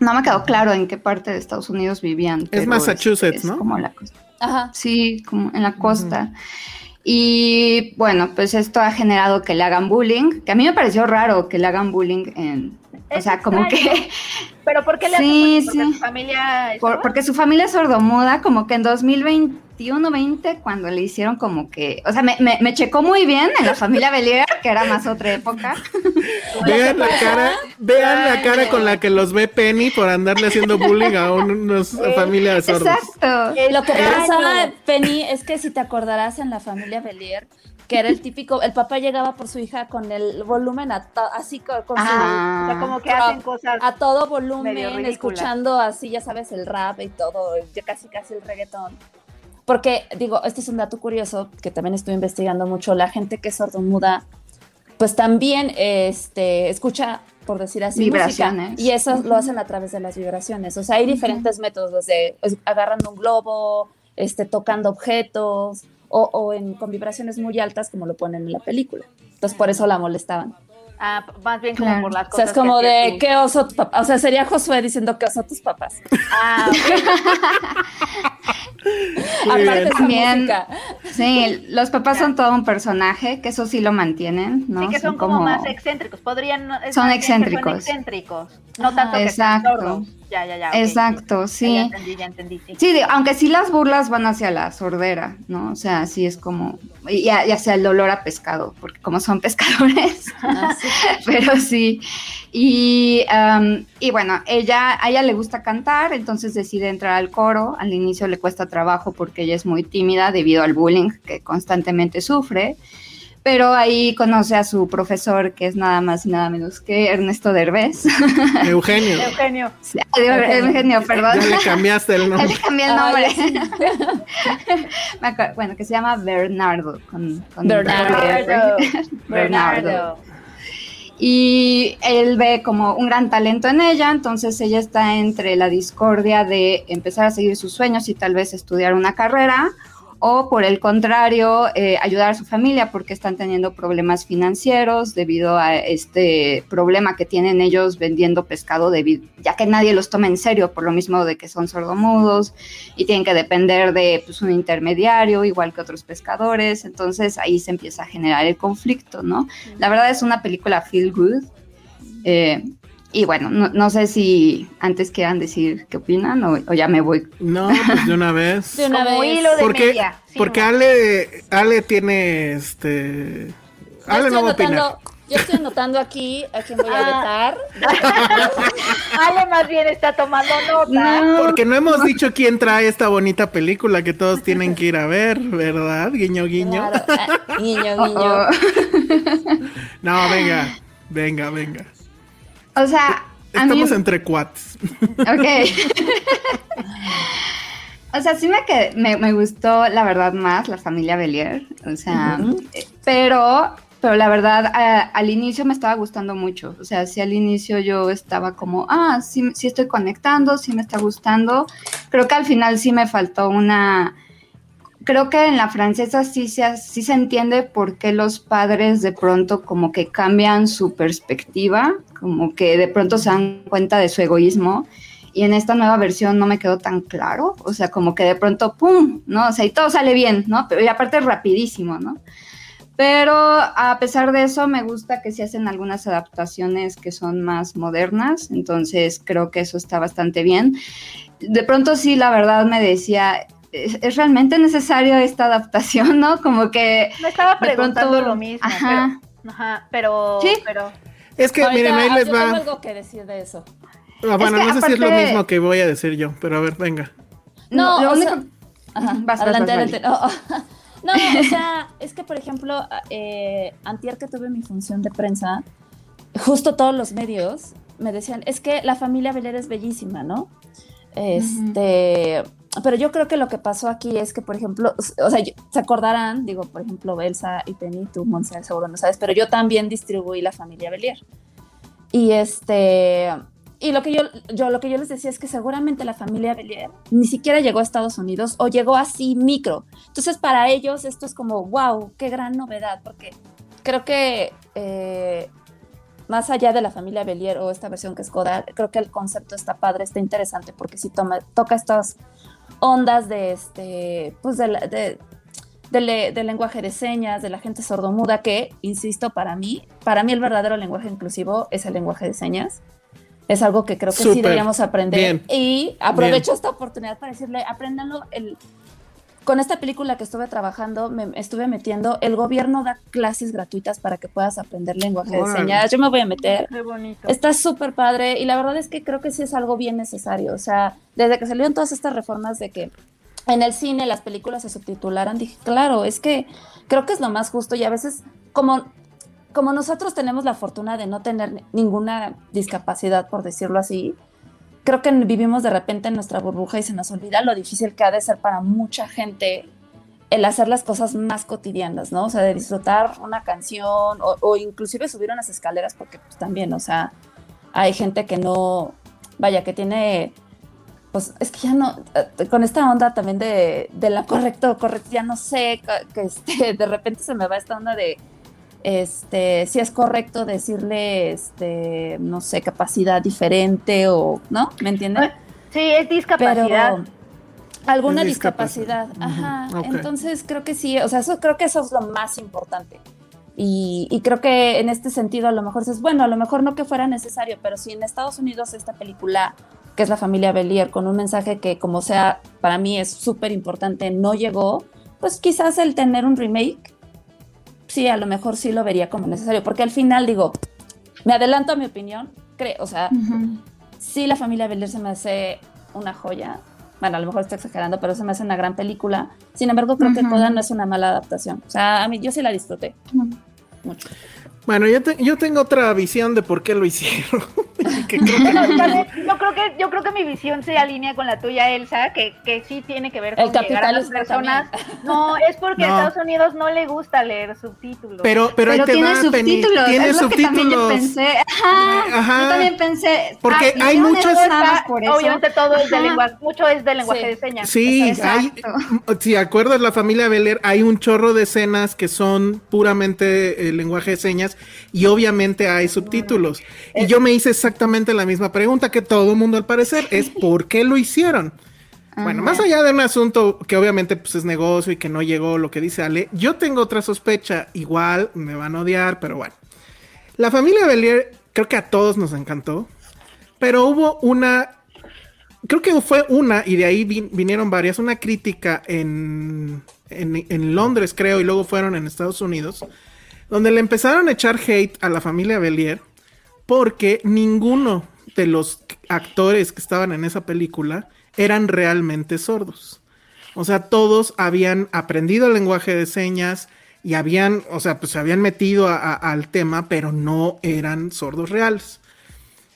[SPEAKER 6] No me quedó claro en qué parte de Estados Unidos vivían. pero
[SPEAKER 3] Massachusetts,
[SPEAKER 6] es
[SPEAKER 3] ¿no?
[SPEAKER 6] Como la costa.
[SPEAKER 5] Ajá.
[SPEAKER 6] Sí, como en la costa. Y bueno, pues esto ha generado que le hagan bullying, que a mí me pareció raro que le hagan bullying en... O sea, como que...
[SPEAKER 4] ¿Pero por qué le
[SPEAKER 6] Sí,
[SPEAKER 4] hacen bullying? Porque
[SPEAKER 6] sí.
[SPEAKER 4] su familia... es
[SPEAKER 6] Por-
[SPEAKER 4] sorda?
[SPEAKER 6] porque su familia es sordomuda, como que en 2021-20, cuando le hicieron como que, o sea, me, me, me checó muy bien en la familia Belier, que era más otra época.
[SPEAKER 3] Vean la cara, vean la cara con la que los ve Penny por andarle haciendo bullying a un- unos familia de sordos.
[SPEAKER 6] Exacto.
[SPEAKER 5] Lo que pasaba, Penny, es que si te acordarás en la familia Belier, que era el típico, el papá llegaba por su hija con el volumen a to- así co- con, su-
[SPEAKER 6] Ah.
[SPEAKER 4] O sea, como que hacen cosas...
[SPEAKER 5] a todo volumen, escuchando así, ya sabes, el rap y todo, ya casi casi el reggaetón. Porque, digo, este es un dato curioso que también estoy investigando mucho. La gente que es sordomuda, pues también este, escucha, por decir así,
[SPEAKER 6] Vibraciones.
[SPEAKER 5] música. Y eso lo hacen a través de las vibraciones. O sea, hay diferentes métodos de es- agarrando un globo, este, tocando objetos, o, o en, con vibraciones muy altas, como lo ponen en la película. Entonces, por eso la molestaban.
[SPEAKER 4] Ah, más bien como
[SPEAKER 6] Claro.
[SPEAKER 4] por las
[SPEAKER 5] O
[SPEAKER 4] cosas.
[SPEAKER 5] sea, es como
[SPEAKER 4] que
[SPEAKER 5] de
[SPEAKER 4] tú.
[SPEAKER 5] qué oso tu papá. O sea, sería Josué diciendo qué oso tus papás.
[SPEAKER 4] Ah,
[SPEAKER 5] Aparte
[SPEAKER 6] También-. Sí, los papás son todo un personaje, que eso sí lo mantienen, ¿no?
[SPEAKER 4] sí que son como, más excéntricos. Podrían.
[SPEAKER 6] Son
[SPEAKER 4] que Son
[SPEAKER 6] excéntricos.
[SPEAKER 4] excéntricos. No tanto que
[SPEAKER 6] Exacto.
[SPEAKER 4] sordos. Ya, ya, ya.
[SPEAKER 6] Exacto,
[SPEAKER 4] Ya
[SPEAKER 6] sí.
[SPEAKER 4] entendí, ya entendí. Sí.
[SPEAKER 6] Sí, digo, aunque sí las burlas van hacia la sordera, ¿no? O sea, sí es como, y, hacia el olor a pescado, porque como son pescadores,
[SPEAKER 5] Ah, sí.
[SPEAKER 6] pero sí. Y, am, y bueno, ella, a ella le gusta cantar, entonces decide entrar al coro. Al inicio le cuesta trabajo porque ella es muy tímida debido al bullying que constantemente sufre. Pero ahí conoce a su profesor, que es nada más y nada menos que Ernesto Derbez.
[SPEAKER 3] Eugenio.
[SPEAKER 4] Eugenio.
[SPEAKER 6] Sí, digo, Eugenio, perdón.
[SPEAKER 3] Ya le cambiaste el
[SPEAKER 6] Ya
[SPEAKER 3] nombre.
[SPEAKER 6] le cambié el
[SPEAKER 5] Ay,
[SPEAKER 6] nombre.
[SPEAKER 5] sí.
[SPEAKER 6] Me acuerdo- bueno, que se llama Bernardo. Con, con
[SPEAKER 5] Bernardo.
[SPEAKER 4] Bernardo.
[SPEAKER 6] Bernardo.
[SPEAKER 4] Bernardo.
[SPEAKER 6] Y él ve como un gran talento en ella, entonces ella está entre la discordia de empezar a seguir sus sueños y tal vez estudiar una carrera, o por el contrario, eh, ayudar a su familia porque están teniendo problemas financieros debido a este problema que tienen ellos vendiendo pescado, debido, ya que nadie los toma en serio por lo mismo de que son sordomudos y tienen que depender de pues, un intermediario, igual que otros pescadores. Entonces ahí se empieza a generar el conflicto, ¿no? La verdad es una película feel good. Eh, y bueno, no, no sé si antes quieran decir qué opinan o, o ya me voy.
[SPEAKER 3] No, pues de una vez.
[SPEAKER 5] De una
[SPEAKER 4] Como
[SPEAKER 5] vez.
[SPEAKER 4] hilo de
[SPEAKER 3] Porque,
[SPEAKER 4] media. Sí,
[SPEAKER 3] porque Ale, Ale tiene este.
[SPEAKER 5] Yo
[SPEAKER 3] Ale
[SPEAKER 5] estoy
[SPEAKER 3] no va a opinar.
[SPEAKER 5] anotando, yo estoy anotando aquí a quién voy a
[SPEAKER 4] Ah.
[SPEAKER 5] vetar.
[SPEAKER 4] Ale más bien está tomando nota.
[SPEAKER 3] Porque no hemos dicho quién trae esta bonita película que todos tienen que ir a ver, ¿verdad? Guiño, guiño.
[SPEAKER 5] Claro. Ah, guiño, guiño.
[SPEAKER 6] Oh,
[SPEAKER 3] No, venga, venga, venga.
[SPEAKER 6] O sea, mí,
[SPEAKER 3] Estamos entre cuates.
[SPEAKER 6] ok. o sea, sí me, que, me, me gustó la verdad más la familia Belier, o sea, eh, pero, pero la verdad a- al inicio me estaba gustando mucho, o sea, sí al inicio yo estaba como, ah, sí, sí estoy conectando, sí me está gustando, creo que al final sí me faltó una creo que en la francesa sí se, sí se entiende por qué los padres de pronto como que cambian su perspectiva, como que de pronto se dan cuenta de su egoísmo. Y en esta nueva versión no me quedó tan claro, o sea, como que de pronto, ¡pum! ¿no? O sea, y todo sale bien, ¿no? Y aparte rapidísimo, ¿no? Pero a pesar de eso, me gusta que se hacen algunas adaptaciones que son más modernas, entonces creo que eso está bastante bien. De pronto sí, la verdad me decía, ¿es, es realmente necesaria esta adaptación, no? Como que...
[SPEAKER 4] Me estaba
[SPEAKER 6] pronto-
[SPEAKER 4] preguntando lo mismo.
[SPEAKER 6] Ajá.
[SPEAKER 4] Pero, ajá, pero.
[SPEAKER 6] Sí.
[SPEAKER 4] pero
[SPEAKER 3] Es que,
[SPEAKER 5] Ahorita,
[SPEAKER 3] miren, ahí les
[SPEAKER 5] yo tengo
[SPEAKER 3] va.
[SPEAKER 5] algo que decir de eso.
[SPEAKER 3] Ah, bueno,
[SPEAKER 6] Es que
[SPEAKER 3] no sé si es lo mismo que voy a decir yo, pero a ver, venga.
[SPEAKER 5] No,
[SPEAKER 6] lo
[SPEAKER 5] o
[SPEAKER 6] único-
[SPEAKER 5] sea- Ajá,
[SPEAKER 6] Vas, vas,
[SPEAKER 5] adelante,
[SPEAKER 6] vas,
[SPEAKER 5] adelante. No, no, o sea, es que, por ejemplo, eh, antier que tuve mi función de prensa, justo todos los medios me decían, es que la familia Beler es bellísima, ¿no? Este, pero yo creo que lo que pasó aquí es que, por ejemplo, o sea, se acordarán, digo, por ejemplo, Elsa y Penny, tú, Monse, seguro no sabes, pero yo también distribuí la familia Belier. Y este, y lo que yo, yo, lo que yo les decía es que seguramente la familia Belier ni siquiera llegó a Estados Unidos o llegó así micro. Entonces, para ellos esto es como, wow, qué gran novedad, porque creo que eh, más allá de la familia Belier o esta versión que es Godard, creo que el concepto está padre, está interesante, porque toma, toca estas ondas de este, pues de, la- de, lenguaje de señas, de la gente sordomuda, que, insisto, para mí, para mí el verdadero lenguaje inclusivo es el lenguaje de señas. Es algo que creo que sí deberíamos aprender.
[SPEAKER 3] Bien.
[SPEAKER 5] Y aprovecho esta oportunidad para decirle, apréndanlo. El, con esta película que estuve trabajando, me estuve metiendo, el gobierno da clases gratuitas para que puedas aprender lenguaje de señas. Yo me voy a meter.
[SPEAKER 4] qué bonito.
[SPEAKER 5] Está súper padre y la verdad es que creo que sí es algo bien necesario. O sea, desde que salieron todas estas reformas de que en el cine las películas se subtitularan, dije, claro, es que creo que es lo más justo y a veces como, como nosotros tenemos la fortuna de no tener ninguna discapacidad, por decirlo así, creo que vivimos de repente en nuestra burbuja y se nos olvida lo difícil que ha de ser para mucha gente el hacer las cosas más cotidianas, ¿no? O sea, de disfrutar una canción o, o inclusive subir unas escaleras, porque pues también, o sea, hay gente que no, vaya, que tiene, pues es que ya no, eh, con esta onda también de, de la correcto, correcto, ya no sé, que este, de repente se me va esta onda de este, si es correcto decirle, este, no sé, capacidad diferente o, ¿no? ¿Me entiendes?
[SPEAKER 4] Sí, es discapacidad.
[SPEAKER 5] alguna
[SPEAKER 3] Es
[SPEAKER 5] discapacidad,
[SPEAKER 3] discapacidad.
[SPEAKER 5] ajá. Entonces creo que sí, o sea, eso creo que eso es lo más importante. Y, y creo que en este sentido a lo mejor es bueno, a lo mejor no que fuera necesario, pero si en Estados Unidos esta película, que es la familia Belier, con un mensaje que como sea, para mí es súper importante, no llegó, pues quizás el tener un remake, sí, a lo mejor sí lo vería como necesario, porque al final digo, me adelanto a mi opinión, creo, o sea,
[SPEAKER 6] Ujú.
[SPEAKER 5] sí la familia Belier se me hace una joya. Bueno, a lo mejor estoy exagerando, pero se me hace una gran película. Sin embargo, creo que. Coda no es una mala adaptación. O sea, a mí yo sí la disfruté mucho.
[SPEAKER 3] Bueno, yo, te- yo tengo otra visión de por qué lo hicieron. Que creo que-
[SPEAKER 4] Bueno, también, yo creo que yo creo que mi visión se alinea con la tuya, Elsa, que, que sí tiene que ver
[SPEAKER 5] El
[SPEAKER 4] con llegar a las personas. No, es porque a. Estados Unidos no le gusta leer subtítulos.
[SPEAKER 3] pero, pero, ahí
[SPEAKER 6] Pero
[SPEAKER 3] te
[SPEAKER 6] tiene
[SPEAKER 3] va, Penny.
[SPEAKER 6] subtítulos,
[SPEAKER 3] Tiene
[SPEAKER 6] es lo que también yo
[SPEAKER 3] subtítulos.
[SPEAKER 6] pensé. Ajá,
[SPEAKER 3] Ajá.
[SPEAKER 6] yo también pensé.
[SPEAKER 3] Porque
[SPEAKER 6] ah,
[SPEAKER 3] hay
[SPEAKER 4] Está-
[SPEAKER 6] por eso.
[SPEAKER 4] obviamente todo es de lenguaje, mucho es de lenguaje
[SPEAKER 5] Sí.
[SPEAKER 4] de señas.
[SPEAKER 3] Sí, hay, si acuerdas la familia Beler, hay un chorro de escenas que son puramente el lenguaje de señas y obviamente hay subtítulos. Y yo me hice exactamente la misma pregunta que todo el mundo al parecer, es ¿por qué lo hicieron? Bueno, más allá de un asunto que obviamente pues, es negocio y que no llegó lo que dice Ale, yo tengo otra sospecha, igual me van a odiar, pero bueno. La familia Belier creo que a todos nos encantó, pero hubo una creo que fue una, y de ahí vin- vinieron varias, una crítica en, en, en Londres, creo, y luego fueron en Estados Unidos, donde le empezaron a echar hate a la familia Belier porque ninguno de los actores que estaban en esa película eran realmente sordos. O sea, todos habían aprendido el lenguaje de señas y habían, o sea, pues se habían metido al tema, pero no eran sordos reales.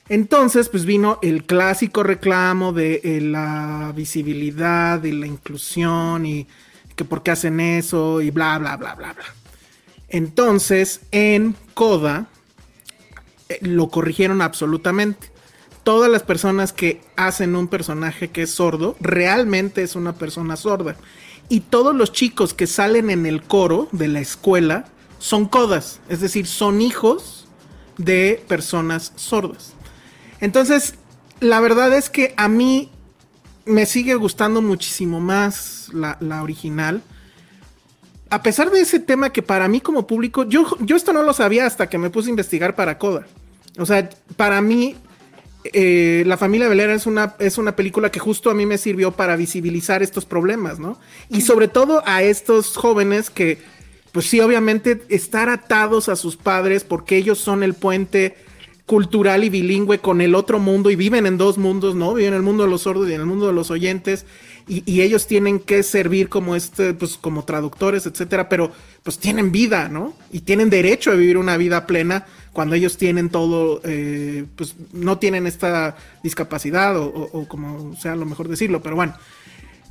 [SPEAKER 3] Entonces, pues vino el clásico reclamo de eh, la visibilidad y la inclusión y que por qué hacen eso y bla, bla, bla, bla, bla. Entonces, en Coda eh, lo corrigieron absolutamente. Todas las personas que hacen un personaje que es sordo, realmente es una persona sorda. Y todos los chicos que salen en el coro de la escuela son codas, es decir, son hijos de personas sordas. Entonces, la verdad es que a mí me sigue gustando muchísimo más la, la original. A pesar de ese tema que para mí como público, yo, yo esto no lo sabía hasta que me puse a investigar para Coda. O sea, para mí, eh, La familia Velera es una, es una película que justo a mí me sirvió para visibilizar estos problemas, ¿no? Y sobre todo a estos jóvenes que, pues sí, obviamente estar atados a sus padres porque ellos son el puente cultural y bilingüe con el otro mundo y viven en dos mundos, ¿no? Viven en el mundo de los sordos y en el mundo de los oyentes y, ellos tienen que servir como este, pues como traductores, etcétera, pero pues tienen vida, ¿no? Y tienen derecho a vivir una vida plena cuando ellos tienen todo, eh, pues no tienen esta discapacidad o, como sea lo mejor decirlo, pero bueno.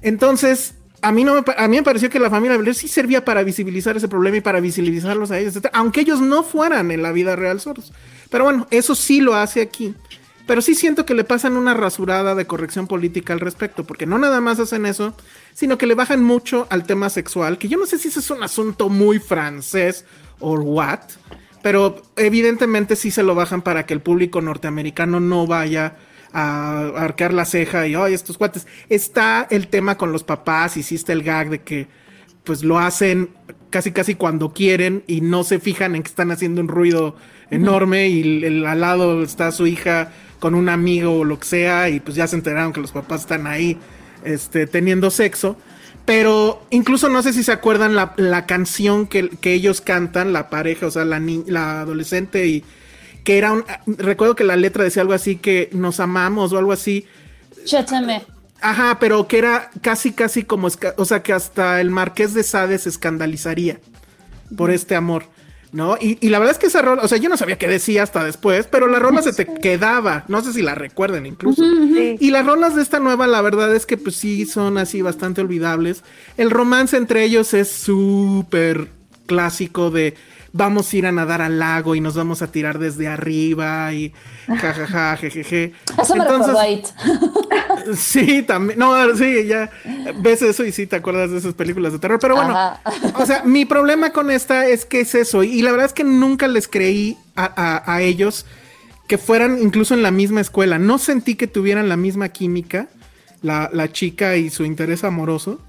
[SPEAKER 3] Entonces, a mí, no me, a mí me pareció que la familia Beler sí servía para visibilizar ese problema y para visibilizarlos a ellos, etcétera, aunque ellos no fueran en la vida real sordos. Pero bueno, eso sí lo hace aquí. Pero sí siento que le pasan una rasurada de corrección política al respecto, porque no nada más hacen eso, sino que le bajan mucho al tema sexual, que yo no sé si ese es un asunto muy francés o what, pero evidentemente sí se lo bajan para que el público norteamericano no vaya a arquear la ceja y, ay, estos cuates. Está el tema con los papás, hiciste el gag de que pues lo hacen casi casi cuando quieren y no se fijan en que están haciendo un ruido enorme y el, al lado está su hija con un amigo o lo que sea y pues ya se enteraron que los papás están ahí este, teniendo sexo. Pero incluso no sé si se acuerdan la, la canción que, que ellos cantan, la pareja, o sea, la, ni- la adolescente y que era un... Recuerdo que la letra decía algo así que nos amamos o algo así.
[SPEAKER 5] Chétame.
[SPEAKER 3] Ajá, pero que era casi, casi como, o sea, que hasta el marqués de Sade se escandalizaría por este amor, ¿no? Y, y la verdad es que esa rola, o sea, yo no sabía qué decía hasta después, pero la rola se te quedaba, no sé si la recuerden incluso. Y las rolas de esta nueva, la verdad es que pues sí son así bastante olvidables. El romance entre ellos es súper clásico de vamos a ir a nadar al lago y nos vamos a tirar desde arriba y jajaja, jejeje.
[SPEAKER 5] Eso me
[SPEAKER 3] Entonces-
[SPEAKER 5] recordó a It.
[SPEAKER 3] Sí, también. No, sí, ya ves eso y sí te acuerdas de esas películas de terror. Pero bueno,
[SPEAKER 5] Ajá.
[SPEAKER 3] o sea, mi problema con esta es que es eso. Y la verdad es que nunca les creí a, a- a ellos que fueran incluso en la misma escuela. No sentí que tuvieran la misma química, la, la chica y su interés amoroso,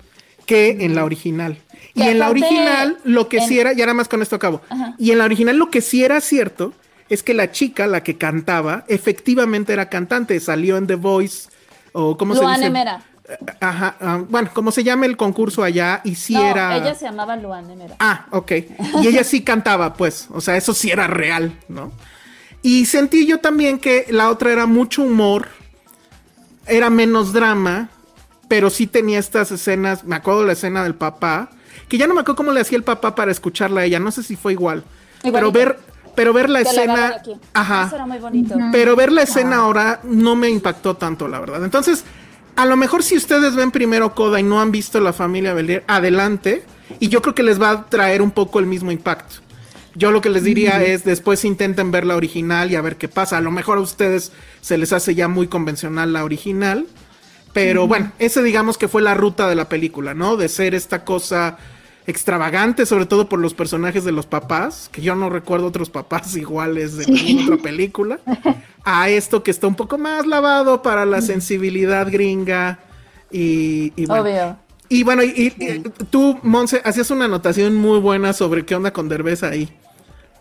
[SPEAKER 3] que en la original. Y en la original, lo que sí
[SPEAKER 5] en-
[SPEAKER 3] era, y ahora más con esto acabo.
[SPEAKER 5] Ajá.
[SPEAKER 3] Y en la original, lo que sí era cierto es que la chica, la que cantaba, efectivamente era cantante. Salió en The Voice, o cómo se
[SPEAKER 5] Luana
[SPEAKER 3] dice.
[SPEAKER 5] Mera.
[SPEAKER 3] Ajá, ah, bueno, como se llama el concurso allá, y sí
[SPEAKER 5] no,
[SPEAKER 3] era.
[SPEAKER 5] ella se llamaba Luana Mera.
[SPEAKER 3] Ah, ok. Y ella sí cantaba, pues. O sea, eso sí era real, ¿no? Y sentí yo también que la otra era mucho humor, era menos drama, pero sí tenía estas escenas. Me acuerdo de la escena del papá, que ya no me acuerdo cómo le hacía el papá para escucharla a ella. No sé si fue igual. Pero ver, pero ver la escena.
[SPEAKER 5] aquí.
[SPEAKER 3] Ajá.
[SPEAKER 5] Eso era muy bonito.
[SPEAKER 3] Pero ver la escena ahora no me impactó tanto, la verdad. Entonces, a lo mejor si ustedes ven primero Coda y no han visto la familia Belier, adelante. Y yo creo que les va a traer un poco el mismo impacto. Yo lo que les diría es después intenten ver la original y a ver qué pasa. A lo mejor a ustedes se les hace ya muy convencional la original. Pero bueno, ese digamos que fue la ruta de la película, ¿no? De ser esta cosa extravagante, sobre todo por los personajes de los papás, que yo no recuerdo otros papás iguales de ninguna otra película, a esto que está un poco más lavado para la sensibilidad gringa y, y bueno.
[SPEAKER 5] Obvio.
[SPEAKER 3] Y bueno, y, y- y tú, Monse, hacías una anotación muy buena sobre qué onda con Derbez ahí.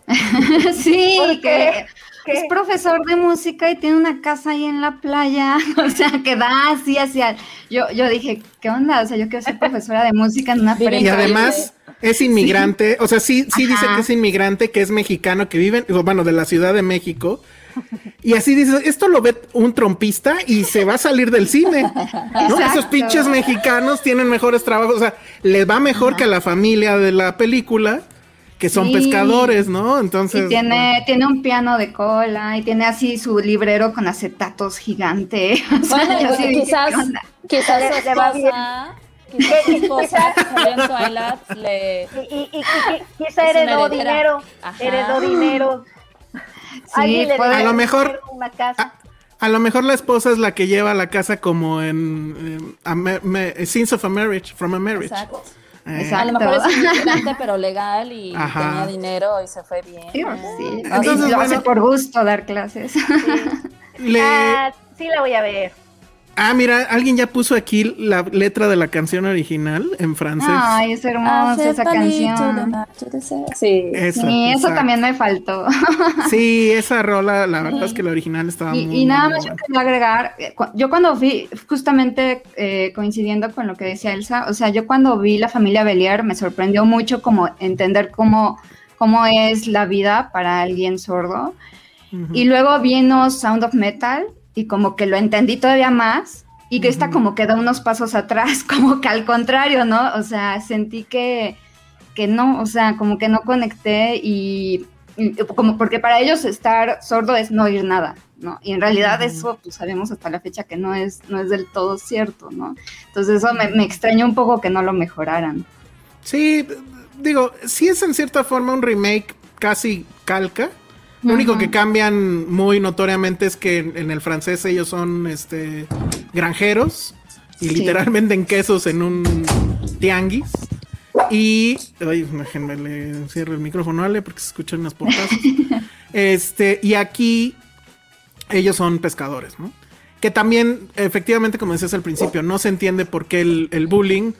[SPEAKER 6] sí,
[SPEAKER 4] ¿Por
[SPEAKER 6] que es profesor de música y tiene una casa ahí en la playa, o sea, que da así hacia... Yo, yo dije, ¿qué onda? O sea, yo quiero ser profesora de música en una
[SPEAKER 5] Vive
[SPEAKER 3] Y
[SPEAKER 6] prepa.
[SPEAKER 3] además es inmigrante, o sea, sí, sí dice que es inmigrante, que es mexicano, que vive, en- bueno, de la Ciudad de México. Y así dices, esto lo ve un trompista y se va a salir del cine. ¿no? Esos pinches mexicanos tienen mejores trabajos, o sea, les va mejor que a la familia de la película, que son
[SPEAKER 6] Sí.
[SPEAKER 3] pescadores, ¿no? Entonces.
[SPEAKER 6] Y tiene, tiene un piano de cola y tiene así su librero con acetatos gigante. O sea,
[SPEAKER 5] quizás, quizás
[SPEAKER 4] Le-
[SPEAKER 5] su
[SPEAKER 4] le va bien.
[SPEAKER 5] esposa, quizás su esposa Twilight le...
[SPEAKER 4] Y, y, y, y- quizá
[SPEAKER 5] Es una
[SPEAKER 4] heredó dinero.
[SPEAKER 5] Ajá.
[SPEAKER 4] Heredó dinero.
[SPEAKER 6] Sí, puede-
[SPEAKER 3] A lo mejor-
[SPEAKER 4] Una casa.
[SPEAKER 3] A lo mejor la esposa es la que lleva la casa como en, en a me- me- Scenes of a Marriage, from a Marriage.
[SPEAKER 5] Exacto.
[SPEAKER 3] Eh,
[SPEAKER 5] A lo mejor es inmigrante pero legal y
[SPEAKER 3] Ajá.
[SPEAKER 5] tenía dinero y se fue bien.
[SPEAKER 6] Sí, sí.
[SPEAKER 3] Entonces,
[SPEAKER 6] Y lo hace
[SPEAKER 3] bueno.
[SPEAKER 6] por gusto dar clases.
[SPEAKER 3] le-
[SPEAKER 4] Ah, sí la voy a ver.
[SPEAKER 3] Ah, mira, alguien ya puso aquí la letra de la canción original en francés.
[SPEAKER 6] Ay, es hermosa esa canción.
[SPEAKER 5] Sí.
[SPEAKER 3] Esa,
[SPEAKER 6] Sí, eso
[SPEAKER 3] exacto.
[SPEAKER 6] también me faltó.
[SPEAKER 3] Sí, esa rola, la verdad es que la original estaba
[SPEAKER 6] Y,
[SPEAKER 3] muy
[SPEAKER 6] y nada
[SPEAKER 3] muy
[SPEAKER 6] más yo quería agregar, eh, yo cuando vi, justamente eh, coincidiendo con lo que decía Elsa, o sea, yo cuando vi la familia Belier me sorprendió mucho como entender cómo, cómo es la vida para alguien sordo. Y luego vino Sound of Metal y como que lo entendí todavía más y que esta como que da unos pasos atrás, como que al contrario, ¿no? O sea, sentí que, que no, o sea, como que no conecté y, y como porque para ellos estar sordo es no oír nada, ¿no? Y en realidad eso pues sabemos hasta la fecha que no es, no es del todo cierto, ¿no? Entonces eso me, me extrañó un poco que no lo mejoraran.
[SPEAKER 3] Sí, digo, sí es en cierta forma un remake casi calca. Lo único que cambian muy notoriamente es que en, en el francés ellos son este granjeros y
[SPEAKER 6] Sí.
[SPEAKER 3] literal venden quesos en un tianguis. Y. Ay, déjenme le cierro el micrófono, Ale, porque se escuchan unas portazos. este, y aquí ellos son pescadores, ¿no? Que también, efectivamente, como decías al principio, no se entiende por qué el, el bullying.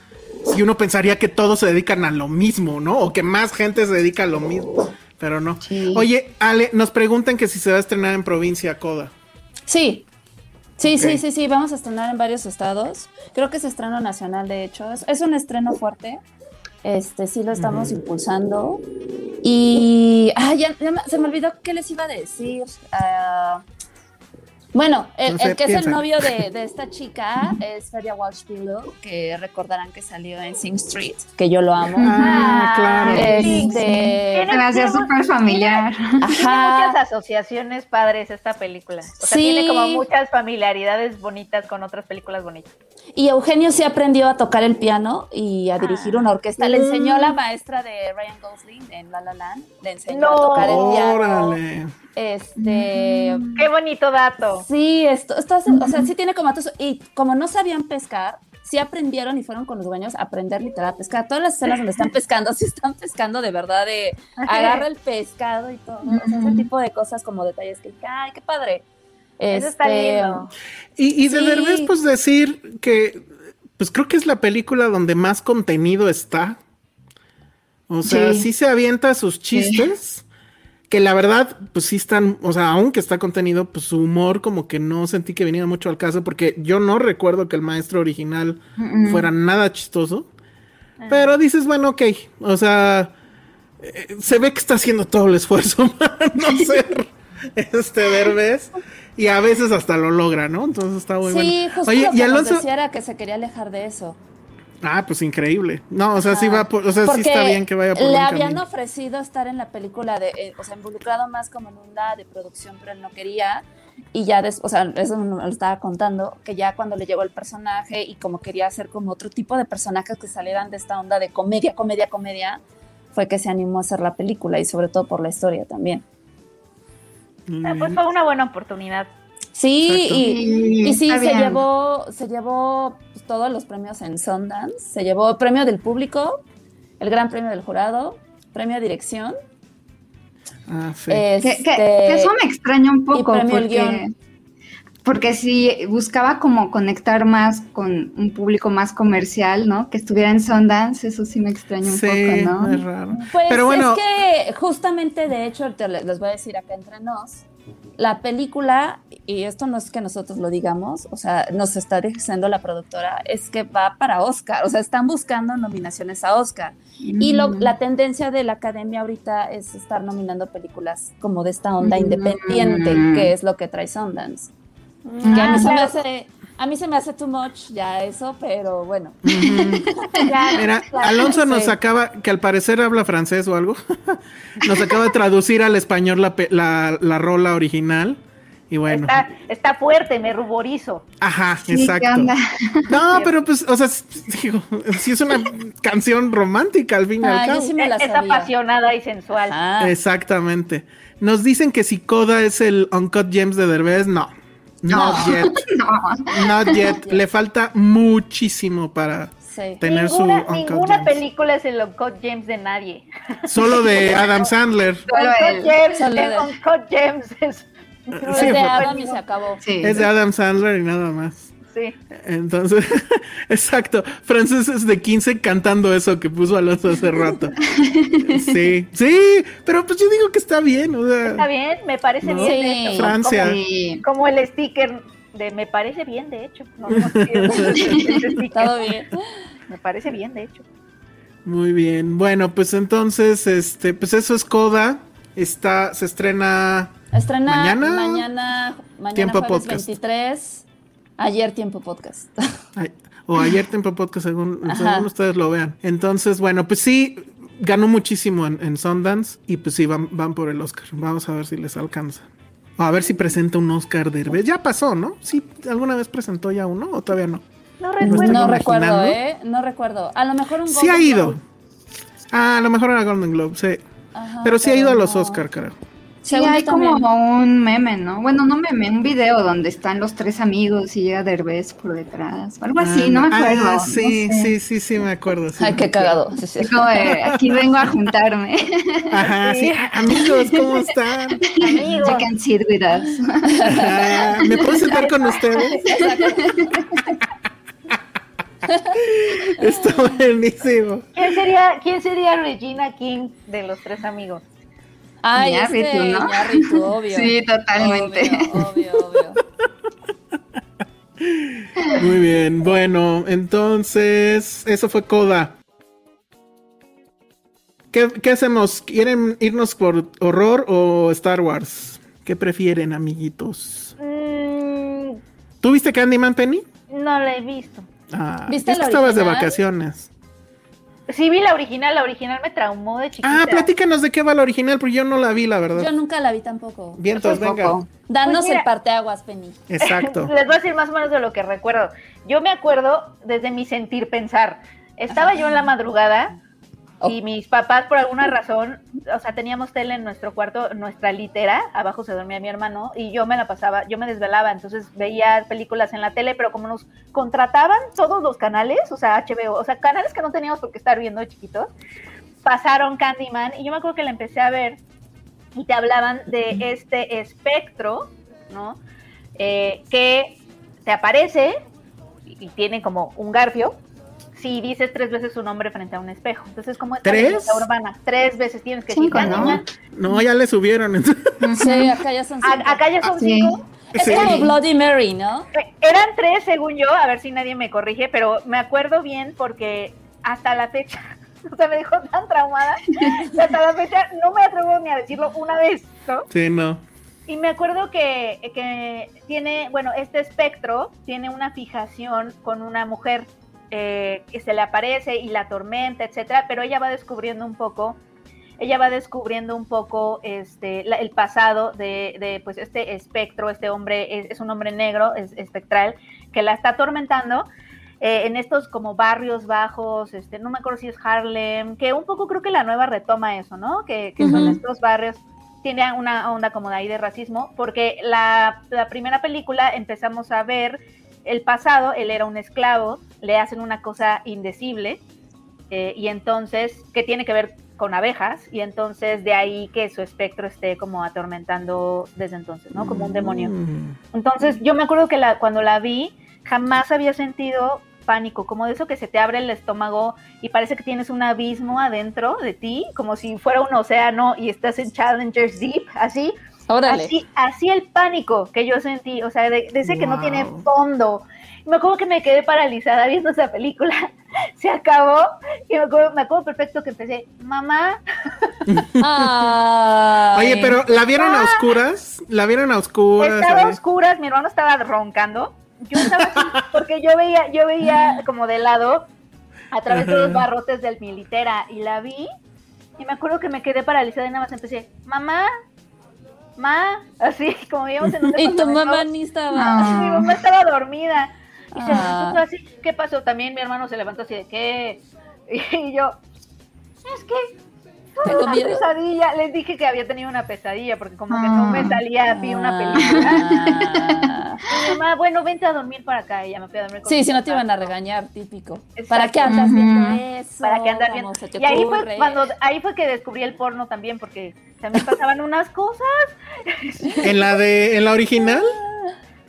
[SPEAKER 3] Si uno pensaría que todos se dedican a lo mismo, ¿no? O que más gente se dedica a lo mismo. Pero no.
[SPEAKER 6] Sí.
[SPEAKER 3] Oye, Ale, nos preguntan que si se va a estrenar en provincia Coda.
[SPEAKER 5] Sí. Sí, sí, sí, sí, vamos a estrenar en varios estados. Creo que es estreno nacional, de hecho. Es, es un estreno fuerte. Este, sí lo estamos impulsando. Y. Ah, ya, se me olvidó qué les iba a decir. Ah, bueno, el, que es el novio de, de esta chica es Feria Walsh Pillow, que recordarán que salió en Sing Street, que yo lo amo.
[SPEAKER 3] Ah, claro.
[SPEAKER 5] Este.
[SPEAKER 6] Se me hacía súper familiar.
[SPEAKER 4] Tiene
[SPEAKER 5] Ajá.
[SPEAKER 4] muchas asociaciones padres esta película. O sea,
[SPEAKER 5] Sí.
[SPEAKER 4] tiene como muchas familiaridades bonitas con otras películas bonitas.
[SPEAKER 5] Y Eugenio sí aprendió a tocar el piano y a dirigir una orquesta. Le enseñó
[SPEAKER 3] Mm.
[SPEAKER 5] la maestra de Ryan Gosling en La La Land. Le enseñó
[SPEAKER 4] No.
[SPEAKER 5] a tocar el piano.
[SPEAKER 3] Órale.
[SPEAKER 5] Este.
[SPEAKER 4] Qué bonito dato.
[SPEAKER 5] Sí, esto, esto hace- o sea, sí tiene como datos. Y como no sabían pescar, sí aprendieron y fueron con los dueños a aprender literal a pescar. Todas las escenas donde están pescando, sí están pescando de verdad, de agarra el pescado y todo. O sea, ese tipo de cosas como detalles que, ay, qué padre.
[SPEAKER 4] Eso está
[SPEAKER 5] Este,
[SPEAKER 4] lindo.
[SPEAKER 3] Y, y de
[SPEAKER 5] Sí.
[SPEAKER 3] Derbez, pues decir que, pues creo que es la película donde más contenido está. O sea, sí,
[SPEAKER 6] Sí.
[SPEAKER 3] se avienta sus chistes, que la verdad, pues sí están, o sea, aunque está contenido, pues su humor como que no sentí que viniera mucho al caso, porque yo no recuerdo que el maestro original fuera nada chistoso. Pero dices, bueno, ok, o sea, eh, se ve que está haciendo todo el esfuerzo para no ser este Derbez. Y a veces hasta lo logra, ¿no? Entonces está muy
[SPEAKER 5] sí,
[SPEAKER 3] bueno.
[SPEAKER 5] justo
[SPEAKER 3] Oye,
[SPEAKER 5] lo que
[SPEAKER 3] y Alonso.
[SPEAKER 5] decía era que se quería alejar de eso.
[SPEAKER 3] Ah, pues increíble. No, o sea, sí va por, o sea, sí está bien que vaya por
[SPEAKER 5] Le
[SPEAKER 3] buen
[SPEAKER 5] habían
[SPEAKER 3] camino.
[SPEAKER 5] ofrecido estar en la película de, eh, o sea, involucrado más como en una de producción, pero él no quería. Y ya después, o sea, eso me lo estaba contando, que ya cuando le llegó el personaje y como quería hacer como otro tipo de personajes que salieran de esta onda de comedia, comedia, comedia, fue que se animó a hacer la película y sobre todo por la historia también.
[SPEAKER 4] Ah, Pues fue una buena oportunidad.
[SPEAKER 5] Sí,
[SPEAKER 3] Exacto.
[SPEAKER 5] y, y sí, se llevó, se llevó todos los premios en Sundance. Se llevó premio del público, el gran premio del jurado, premio de dirección.
[SPEAKER 3] Ah, sí.
[SPEAKER 5] este,
[SPEAKER 6] Que, que- que eso me extraña un poco porque, porque si buscaba como conectar más con un público más comercial, ¿no? Que estuviera en Sundance, eso sí me extraña un
[SPEAKER 3] sí,
[SPEAKER 6] poco, ¿no?
[SPEAKER 3] es raro.
[SPEAKER 5] Pues
[SPEAKER 3] Pero bueno,
[SPEAKER 5] es que justamente, de hecho, le- les voy a decir acá entre nos, la película, y esto no es que nosotros lo digamos, o sea, nos está diciendo la productora, es que va para Oscar, o sea, están buscando nominaciones a Oscar. Y lo-
[SPEAKER 6] Mm.
[SPEAKER 5] la tendencia de la academia ahorita es estar nominando películas como de esta onda
[SPEAKER 6] Mm.
[SPEAKER 5] independiente, que es lo que trae Sundance. Que a
[SPEAKER 4] Ah,
[SPEAKER 5] mí se me hace, a mí se me hace too much ya eso, pero bueno.
[SPEAKER 4] Ya,
[SPEAKER 3] Mira,
[SPEAKER 4] claro.
[SPEAKER 3] Alonso nos
[SPEAKER 5] Sí.
[SPEAKER 3] acaba, que al parecer habla francés o algo, nos acaba de traducir al español la, la, la rola original. Y bueno,
[SPEAKER 4] Está, está fuerte, me ruborizo.
[SPEAKER 3] ajá,
[SPEAKER 6] Sí, ¿qué
[SPEAKER 3] exacto. No, pero pues, o sea, digo, sí es una canción romántica al fin y al
[SPEAKER 5] Ah, yo
[SPEAKER 3] cabo.
[SPEAKER 5] sí me la
[SPEAKER 4] Es apasionada y sensual.
[SPEAKER 5] Ah.
[SPEAKER 3] Exactamente. Nos dicen que si Coda es el Uncut Gems de Derbez, no. Not yet.
[SPEAKER 6] No.
[SPEAKER 3] Not yet. Le falta muchísimo para
[SPEAKER 5] Sí.
[SPEAKER 3] tener
[SPEAKER 4] ninguna
[SPEAKER 3] su Uncut
[SPEAKER 4] ninguna
[SPEAKER 3] Gems.
[SPEAKER 4] película es el Uncut James de nadie.
[SPEAKER 3] Solo de Adam Sandler.
[SPEAKER 6] Solo
[SPEAKER 4] Uncut
[SPEAKER 6] él.
[SPEAKER 4] James,
[SPEAKER 5] Solo
[SPEAKER 4] el Uncut James es,
[SPEAKER 3] Sí,
[SPEAKER 5] Es de Adam y se acabó.
[SPEAKER 6] Sí.
[SPEAKER 3] Es de Adam Sandler y nada más.
[SPEAKER 4] Sí.
[SPEAKER 3] Entonces, exacto. Frances es de 15 cantando eso que puso Alonso hace rato. Sí, sí, pero pues yo digo que está bien. O sea,
[SPEAKER 4] Está bien, me parece
[SPEAKER 3] No.
[SPEAKER 4] bien.
[SPEAKER 5] Sí.
[SPEAKER 4] de hecho.
[SPEAKER 3] Francia.
[SPEAKER 6] Sí.
[SPEAKER 4] Como, como el sticker de me parece bien, de hecho. No, no.
[SPEAKER 5] Todo bien.
[SPEAKER 4] Me parece bien, de hecho.
[SPEAKER 3] Muy bien. Bueno, pues entonces, este, pues eso es Coda. Está, se estrena.
[SPEAKER 5] Estrena
[SPEAKER 3] Mañana.
[SPEAKER 5] mañana, mañana,
[SPEAKER 3] Tiempo
[SPEAKER 5] jueves
[SPEAKER 3] podcast.
[SPEAKER 5] 23. Ayer tiempo podcast.
[SPEAKER 3] ay, o ayer Tiempo Podcast, según, según ustedes lo vean. Entonces, bueno, pues sí, ganó muchísimo en, en Sundance. Y pues sí, van, van por el Oscar. Vamos a ver si les alcanza. O a ver si presenta un Oscar de Ya pasó, ¿no? Sí, ¿alguna vez presentó ya uno o todavía no?
[SPEAKER 4] No recuerdo.
[SPEAKER 5] No recuerdo, ¿eh? No recuerdo. A lo mejor un
[SPEAKER 3] Sí ha
[SPEAKER 5] Golden
[SPEAKER 3] ido.
[SPEAKER 5] Globe.
[SPEAKER 3] Ah, a lo mejor era Golden Globe, sí.
[SPEAKER 5] Ajá,
[SPEAKER 3] pero sí ha ido a los. Oscar, creo.
[SPEAKER 6] Sí,
[SPEAKER 5] Según
[SPEAKER 6] hay como un meme, ¿no? Bueno, no meme, un video donde están los tres amigos y llega Derbez por detrás. O algo así, no me
[SPEAKER 3] Ah,
[SPEAKER 6] acuerdo.
[SPEAKER 3] Ah,
[SPEAKER 6] no
[SPEAKER 3] sí,
[SPEAKER 6] sé.
[SPEAKER 3] sí, sí, sí, me acuerdo. sí.
[SPEAKER 5] Ay, qué cagado. Sí, sí.
[SPEAKER 6] Como de, aquí vengo a juntarme.
[SPEAKER 3] Ajá, sí. Ah, Amigos, ¿cómo están?
[SPEAKER 4] Amigo.
[SPEAKER 6] You can sit with us.
[SPEAKER 3] Ah, ¿Me puedo sentar con ustedes? Está buenísimo.
[SPEAKER 4] ¿Quién sería, ¿Quién sería Regina King de los tres amigos?
[SPEAKER 5] Ay,
[SPEAKER 6] Iñárritu,
[SPEAKER 5] este,
[SPEAKER 6] ¿no?
[SPEAKER 5] Iñárritu, obvio.
[SPEAKER 6] Sí, totalmente.
[SPEAKER 5] Obvio, obvio, obvio.
[SPEAKER 3] Muy bien, bueno, entonces, eso fue Coda. ¿Qué, qué hacemos? ¿Quieren irnos por horror o Star Wars? ¿Qué prefieren, amiguitos?
[SPEAKER 4] Mm,
[SPEAKER 3] ¿Tú viste Candyman, Penny?
[SPEAKER 4] no la he visto.
[SPEAKER 3] Ah,
[SPEAKER 5] ¿Viste
[SPEAKER 3] es que estabas de vacaciones.
[SPEAKER 4] Sí vi la original, la original me traumó de chiquita.
[SPEAKER 3] Ah, platícanos de qué va la original, porque yo no la vi, la verdad.
[SPEAKER 5] Yo nunca la vi tampoco.
[SPEAKER 3] Vientos, venga.
[SPEAKER 6] Tampoco.
[SPEAKER 5] Danos
[SPEAKER 4] Pues
[SPEAKER 5] el parteaguas, Penny.
[SPEAKER 3] Exacto.
[SPEAKER 4] Les voy a decir más o menos de lo que recuerdo. Yo me acuerdo desde mi sentir pensar. Estaba yo en la madrugada Y mis papás, por alguna razón, o sea, teníamos tele en nuestro cuarto, nuestra litera, abajo se dormía mi hermano, y yo me la pasaba, yo me desvelaba, entonces veía películas en la tele, pero como nos contrataban todos los canales, o sea, HBO, o sea, canales que no teníamos por qué estar viendo chiquitos, pasaron Candyman, y yo me acuerdo que la empecé a ver, y te hablaban de este espectro, ¿no? Eh, que te aparece y tiene como un garfio si dices tres veces su nombre frente a un espejo. Entonces, como esta
[SPEAKER 3] ¿Tres?
[SPEAKER 4] urbana, tres veces tienes que decir
[SPEAKER 6] Cinco, ¿no?
[SPEAKER 4] Candyman.
[SPEAKER 3] No, ya le subieron.
[SPEAKER 5] Sí, acá ya son cinco.
[SPEAKER 4] A- Acá ya son
[SPEAKER 6] Sí.
[SPEAKER 4] cinco.
[SPEAKER 5] Es
[SPEAKER 3] Sí.
[SPEAKER 5] como Bloody Mary, ¿no?
[SPEAKER 4] Eh, Eran tres, según yo, a ver si nadie me corrige, pero me acuerdo bien porque hasta la fecha, o sea, me dejó tan traumada, que hasta la fecha no me atrevo ni a decirlo una vez, ¿no?
[SPEAKER 3] Sí, no.
[SPEAKER 4] Y me acuerdo que, que tiene, bueno, este espectro tiene una fijación con una mujer eh, que se le aparece y la tormenta, etcétera, pero ella va descubriendo un poco, ella va descubriendo un poco este, la- el pasado de, de, pues, este espectro, este hombre, es, es un hombre negro, es espectral, que la está atormentando. eh, en estos como barrios bajos, este, no me acuerdo si es Harlem, que un poco creo que la nueva retoma eso, ¿no? Que, que son estos barrios tiene una onda como de ahí de racismo, porque la, la primera película empezamos a ver el pasado, él era un esclavo, le hacen una cosa indecible, eh, y entonces, que tiene que ver con abejas, y entonces de ahí que su espectro esté como atormentando desde entonces, ¿no? Como un demonio.
[SPEAKER 3] Mm.
[SPEAKER 4] Entonces, yo me acuerdo que la, cuando la vi, jamás había sentido pánico, como de eso que se te abre el estómago y parece que tienes un abismo adentro de ti, como si fuera un océano y estás en Challengers Deep, así.
[SPEAKER 5] Órale.
[SPEAKER 4] Así, así el pánico que yo sentí, o sea, de, de ese que no
[SPEAKER 3] Wow.
[SPEAKER 4] tiene fondo. Me acuerdo que me quedé paralizada viendo esa película. Se acabó y me acuerdo, me acuerdo perfecto que empecé, mamá.
[SPEAKER 3] Oye, pero ¿la vieron a oscuras? ¿La vieron a oscuras?
[SPEAKER 4] Estaba a oscuras, mi hermano estaba roncando. Yo estaba así, porque yo veía, yo veía como de lado a través de los barrotes del militera y la vi y me acuerdo que me quedé paralizada y nada más empecé, mamá, ma, así como íbamos en un
[SPEAKER 5] Y tu mamá ni estaba.
[SPEAKER 6] Ah.
[SPEAKER 4] Mi mamá estaba dormida. Y se
[SPEAKER 5] Ah.
[SPEAKER 4] levantó así. ¿Qué pasó? También mi hermano se levantó así de ¿qué? Y yo, es que
[SPEAKER 5] ¿Te
[SPEAKER 4] tuve una
[SPEAKER 5] comieron?
[SPEAKER 4] pesadilla. Les dije que había tenido una pesadilla porque como que no me salía, vi una película.
[SPEAKER 5] Ah.
[SPEAKER 4] Mi mamá, bueno, vente a dormir para acá. Y ya me fui a dormir con
[SPEAKER 5] Sí, si no te iban a regañar, típico.
[SPEAKER 4] Exacto.
[SPEAKER 5] ¿Para qué andas viendo eso?
[SPEAKER 4] Para que andar viendo.
[SPEAKER 5] ¿Cómo se te
[SPEAKER 4] Y ahí fue cuando ahí fue que descubrí el porno también porque se me pasaban unas cosas.
[SPEAKER 3] ¿En la de, en la original?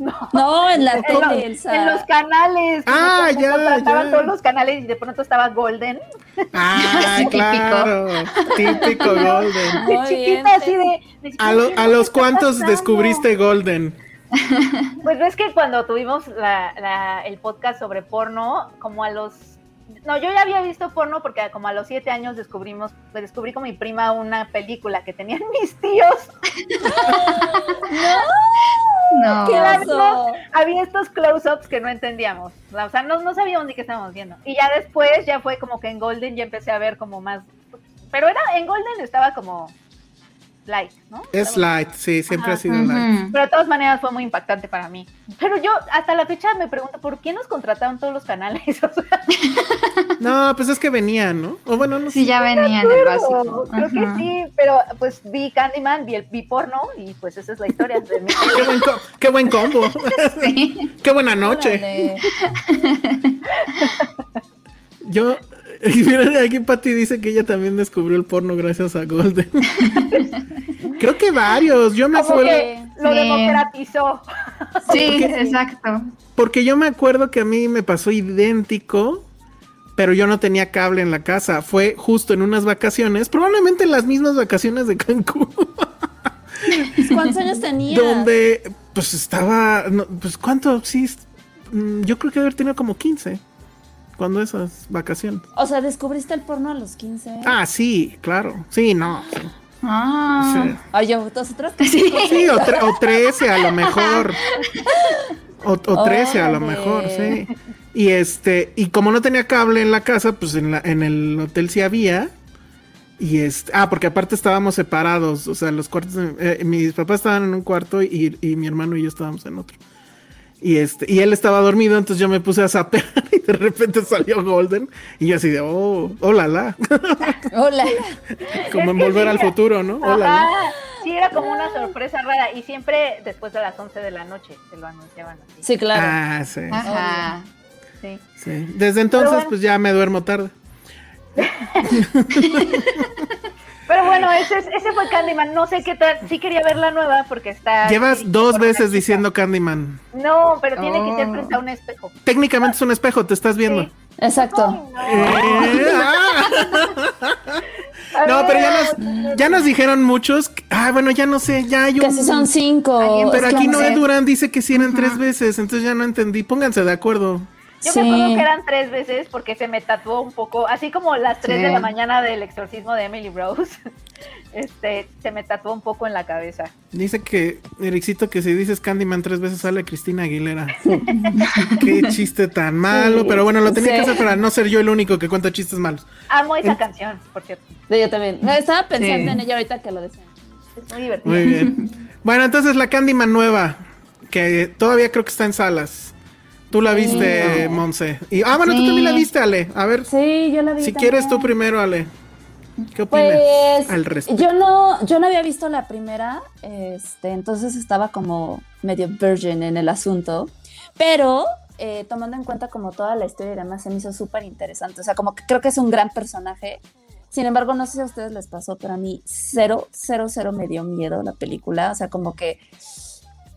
[SPEAKER 5] No, en la tele,
[SPEAKER 4] en los canales.
[SPEAKER 3] Ah,
[SPEAKER 4] me
[SPEAKER 3] ya, ya.
[SPEAKER 4] todos los canales y de pronto estaba Golden.
[SPEAKER 3] Ah,
[SPEAKER 6] Típico.
[SPEAKER 3] claro. Típico Golden.
[SPEAKER 4] De
[SPEAKER 5] Muy
[SPEAKER 4] chiquita
[SPEAKER 5] bien,
[SPEAKER 4] así
[SPEAKER 5] sí.
[SPEAKER 4] de.
[SPEAKER 3] ¿A, lo- a
[SPEAKER 4] ¿qué
[SPEAKER 3] los
[SPEAKER 4] está
[SPEAKER 3] cuántos
[SPEAKER 4] pasando?
[SPEAKER 3] descubriste Golden?
[SPEAKER 4] Pues ves que cuando tuvimos la, la- el podcast sobre porno, como a los... No, yo ya había visto porno porque como a los siete años descubrimos, pues descubrí con mi prima una película que tenían mis tíos.
[SPEAKER 6] No.
[SPEAKER 5] ¿Qué
[SPEAKER 4] la
[SPEAKER 5] pasó?
[SPEAKER 4] Había estos close-ups que no entendíamos. O sea, no, no sabíamos ni qué estábamos viendo. Y ya después, ya fue como que en Golden ya empecé a ver como más... Pero era en Golden estaba como light, ¿no?
[SPEAKER 3] Es light, sí, siempre
[SPEAKER 4] Ajá.
[SPEAKER 3] ha sido light.
[SPEAKER 4] Pero de todas maneras fue muy impactante para mí. Pero yo hasta la fecha me pregunto, ¿por qué nos contrataron todos los canales? O sea,
[SPEAKER 3] No, pues es que venían, ¿no? O bueno, no sé.
[SPEAKER 6] Sí, ya venía en el básico.
[SPEAKER 4] creo que sí, pero pues vi Candyman, vi, el, vi porno y pues esa es la historia de mi
[SPEAKER 3] Qué buen, qué buen combo.
[SPEAKER 6] Sí.
[SPEAKER 3] qué buena noche.
[SPEAKER 5] Órale.
[SPEAKER 3] Yo, mira, aquí Patty dice que ella también descubrió el porno gracias a Golden. Creo que varios. Yo me acuerdo,
[SPEAKER 4] que lo
[SPEAKER 6] Sí.
[SPEAKER 4] democratizó.
[SPEAKER 6] Sí, exacto.
[SPEAKER 3] porque yo me acuerdo que a mí me pasó idéntico, pero yo no tenía cable en la casa. Fue justo en unas vacaciones, probablemente en las mismas vacaciones de Cancún,
[SPEAKER 5] ¿Cuántos años tenías?
[SPEAKER 3] donde pues estaba, no, pues cuánto, sí, mm, yo creo que haber tenido como 15 cuando esas vacaciones.
[SPEAKER 5] O sea, ¿descubriste el porno a los 15?
[SPEAKER 3] Ah, sí, claro. Sí, no. sí.
[SPEAKER 6] Ah.
[SPEAKER 3] Sí.
[SPEAKER 5] Ay, yo, nosotros
[SPEAKER 6] Sí.
[SPEAKER 3] Sí, o, tre- o 13 a lo mejor. O, o 13 a lo mejor, sí. Y este, y como no tenía cable en la casa, pues en, la, en el hotel sí había. Y este, ah, porque aparte estábamos separados, o sea, los cuartos, eh, mis papás estaban en un cuarto y, y mi hermano y yo estábamos en otro. Y este, y él estaba dormido, entonces yo me puse a sapear y de repente salió Golden. Y yo así de, oh, hola la.
[SPEAKER 5] Hola.
[SPEAKER 3] Como en volver al futuro, ¿no? Hola.
[SPEAKER 4] Sí, era como una sorpresa rara. Y siempre después de las 11 de la noche se lo anunciaban así.
[SPEAKER 5] Sí, claro.
[SPEAKER 3] Ah, sí.
[SPEAKER 6] Ajá.
[SPEAKER 4] Sí.
[SPEAKER 3] sí. Desde entonces,
[SPEAKER 4] bueno.
[SPEAKER 3] pues ya me duermo tarde.
[SPEAKER 4] Pero bueno, ese, es- ese fue Candyman. No sé qué tal. Sí quería ver la nueva porque está.
[SPEAKER 3] Llevas dos veces diciendo Candyman.
[SPEAKER 4] No, pero tiene que ser
[SPEAKER 6] Oh.
[SPEAKER 4] frente a un espejo.
[SPEAKER 3] Técnicamente es un espejo, te estás viendo.
[SPEAKER 4] Sí.
[SPEAKER 5] Exacto.
[SPEAKER 3] Eh, ah. No,
[SPEAKER 4] ver,
[SPEAKER 3] pero ya nos, ya nos dijeron muchos. que- Ah, bueno, ya no sé, ya hay un.
[SPEAKER 5] Que si son cinco.
[SPEAKER 3] Pero aquí
[SPEAKER 5] no
[SPEAKER 3] Noé. Durán dice que sí eran tres veces, entonces ya no entendí. Pónganse de acuerdo.
[SPEAKER 4] Yo
[SPEAKER 5] Sí.
[SPEAKER 4] me acuerdo que eran tres veces porque se me tatuó un poco, así como las tres
[SPEAKER 6] Sí.
[SPEAKER 4] de la mañana del exorcismo de Emily Rose. Este, se me tatuó un poco en la cabeza.
[SPEAKER 3] Dice que, Ericito, que si dices Candyman tres veces sale Cristina Aguilera. Qué chiste tan malo, pero bueno, lo tenía
[SPEAKER 5] Sí.
[SPEAKER 3] que hacer para no ser yo el único que cuenta chistes malos.
[SPEAKER 4] Amo esa canción, por cierto.
[SPEAKER 5] Sí, yo también. No, estaba pensando
[SPEAKER 6] Sí.
[SPEAKER 5] en ella ahorita que lo decía.
[SPEAKER 4] Es muy divertido.
[SPEAKER 3] Muy bien. Bueno, entonces la Candyman nueva, que todavía creo que está en salas. Tú la viste, Monse. Y, ah, bueno, tú
[SPEAKER 6] Sí.
[SPEAKER 3] también la viste, Ale. A ver,
[SPEAKER 5] Sí, yo la vi.
[SPEAKER 3] si
[SPEAKER 5] también.
[SPEAKER 3] quieres tú primero, Ale. ¿Qué opinas
[SPEAKER 5] Pues
[SPEAKER 3] al respecto?
[SPEAKER 5] yo no, yo no había visto la primera, este, entonces estaba como medio virgin en el asunto, pero eh, tomando en cuenta como toda la historia y demás se me hizo súper interesante, o sea, como que creo que es un gran personaje. Sin embargo, no sé si a ustedes les pasó, pero a mí cero, cero, cero me dio miedo la película, o sea, como que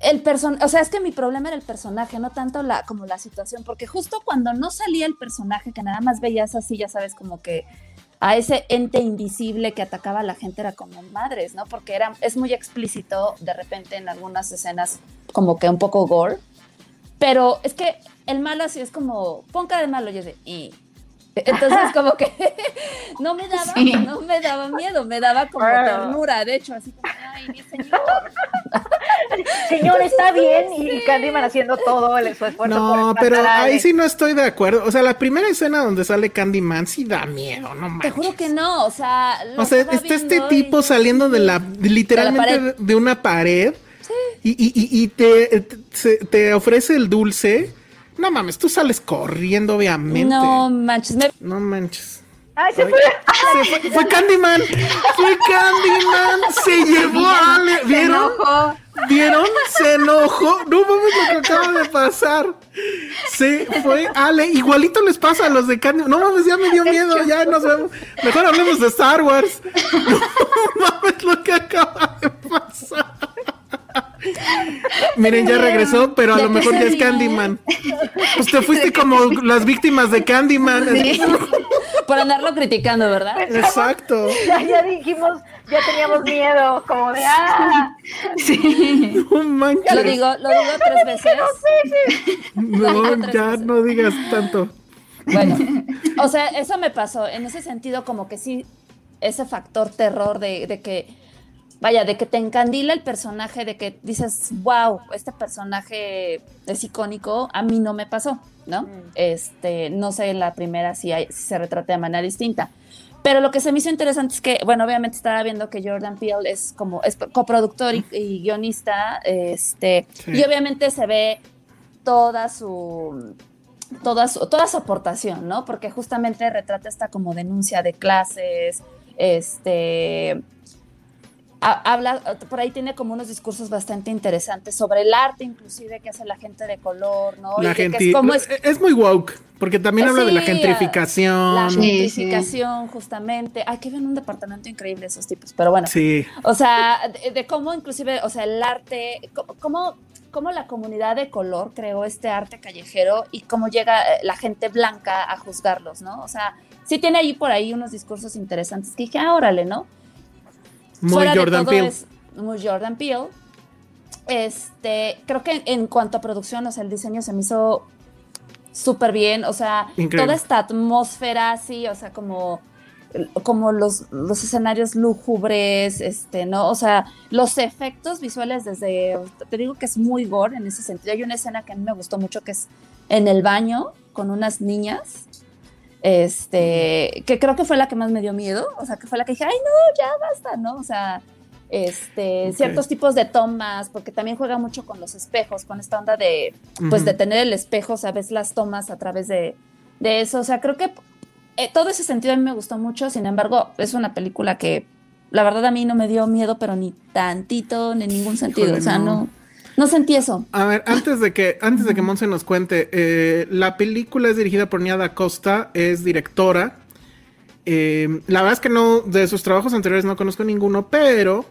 [SPEAKER 5] el person, o sea, es que mi problema era el personaje, no tanto la como la situación, porque justo cuando no salía el personaje, que nada más veías así, ya sabes, como que a ese ente invisible que atacaba a la gente era como madres, ¿no? Porque era, es muy explícito de repente en algunas escenas como que un poco gore, pero es que el malo así es como, pon cara de malo y de, "Y". Entonces como que no me daba,
[SPEAKER 6] Sí.
[SPEAKER 5] no me daba miedo, me daba como ternura, de hecho, así como, ay, mi señor.
[SPEAKER 4] Señor, está bien. Y Candyman haciendo todo el su esfuerzo.
[SPEAKER 3] No,
[SPEAKER 4] por
[SPEAKER 3] pero ahí sí no estoy de acuerdo. O sea, la primera escena donde sale Candyman sí da miedo, no
[SPEAKER 5] Te
[SPEAKER 3] manches.
[SPEAKER 5] juro que no, o sea,
[SPEAKER 3] O sea, está este tipo
[SPEAKER 5] y-
[SPEAKER 3] saliendo de la, de- literalmente de, una pared y, y- y- y te, te- se- te ofrece el dulce. No mames, tú sales corriendo, obviamente.
[SPEAKER 5] No manches, me
[SPEAKER 3] No manches.
[SPEAKER 4] Ay, se fue.
[SPEAKER 3] Se fue, fue Candyman. Fue Candyman. Se llevó a Ale.
[SPEAKER 6] Se
[SPEAKER 3] ¿Vieron?
[SPEAKER 6] enojó.
[SPEAKER 3] ¿Vieron? Se enojó. No mames lo que acaba de pasar. Se fue Ale. Igualito les pasa a los de Candyman. No mames, ya me dio miedo. Ya nos vemos. Mejor hablemos de Star Wars. No mames lo que acaba de pasar. Miren, ya regresó, pero a
[SPEAKER 5] ¿De
[SPEAKER 3] lo mejor ya es? Candyman. Pues te fuiste como las víctimas de Candyman.
[SPEAKER 5] por andarlo criticando, ¿verdad?
[SPEAKER 3] Exacto.
[SPEAKER 4] Ya, ya dijimos, ya teníamos miedo. Como de, ah.
[SPEAKER 6] Sí.
[SPEAKER 3] No manches.
[SPEAKER 5] Lo digo, lo digo tres veces.
[SPEAKER 3] No, ya no digas tanto.
[SPEAKER 5] Bueno, o sea, eso me pasó. En ese sentido, como que sí, ese factor terror de, de que, vaya, de que te encandila el personaje, de que dices, wow, este personaje es icónico, a mí no me pasó, ¿no? Este, no sé en la primera si, hay- si se retrata de manera distinta. Pero lo que se me hizo interesante es que, bueno, obviamente estaba viendo que Jordan Peele es como es coproductor y, y guionista, este,
[SPEAKER 3] Sí.
[SPEAKER 5] y obviamente se ve toda su toda su, toda su aportación, ¿no? Porque justamente retrata esta como denuncia de clases, este habla, por ahí tiene como unos discursos bastante interesantes sobre el arte inclusive que hace la gente de color, ¿no?
[SPEAKER 3] La
[SPEAKER 5] Y que
[SPEAKER 3] gente
[SPEAKER 5] es como
[SPEAKER 3] es,
[SPEAKER 5] es
[SPEAKER 3] muy woke, porque también
[SPEAKER 5] Eh,
[SPEAKER 3] habla de la
[SPEAKER 5] sí,
[SPEAKER 3] gentrificación.
[SPEAKER 5] la
[SPEAKER 6] Sí,
[SPEAKER 5] gentrificación justamente. Ay, que ven un departamento increíble esos tipos, pero bueno.
[SPEAKER 3] Sí,
[SPEAKER 5] O sea, de, de cómo inclusive, o sea, el arte, cómo, cómo la comunidad de color creó este arte callejero y cómo llega eh, la gente blanca a juzgarlos, ¿no? O sea, sí tiene ahí por ahí unos discursos interesantes que dije, ah, órale, ¿no?
[SPEAKER 3] Muy
[SPEAKER 5] Fuera
[SPEAKER 3] Jordan Peele.
[SPEAKER 5] es muy Jordan Peele. Este, creo que en cuanto a producción, o sea, el diseño se me hizo súper bien, o sea,
[SPEAKER 3] Increíble.
[SPEAKER 5] toda esta atmósfera así, o sea, como como los, los escenarios lúgubres, este, ¿no? O sea, los efectos visuales desde, te digo que es muy gore en ese sentido. Hay una escena que a mí me gustó mucho que es en el baño con unas niñas, este, que creo que fue la que más me dio miedo, o sea, que fue la que dije, ay, no, ya basta, ¿no? O sea, este, ciertos tipos de tomas, porque también juega mucho con los espejos, con esta onda de, pues, de tener el espejo, sabes, las tomas a través de, de eso. O sea, creo que eh, todo ese sentido a mí me gustó mucho, sin embargo, es una película que la verdad a mí no me dio miedo, pero ni tantito, en ningún sentido.
[SPEAKER 3] Híjole,
[SPEAKER 5] o sea,
[SPEAKER 3] no.
[SPEAKER 5] no. No, sentí eso.
[SPEAKER 3] A ver, antes de que, antes de que Monse nos cuente, eh, la película es dirigida por Niada Costa, es directora. Eh, la verdad es que no, de sus trabajos anteriores no conozco ninguno, pero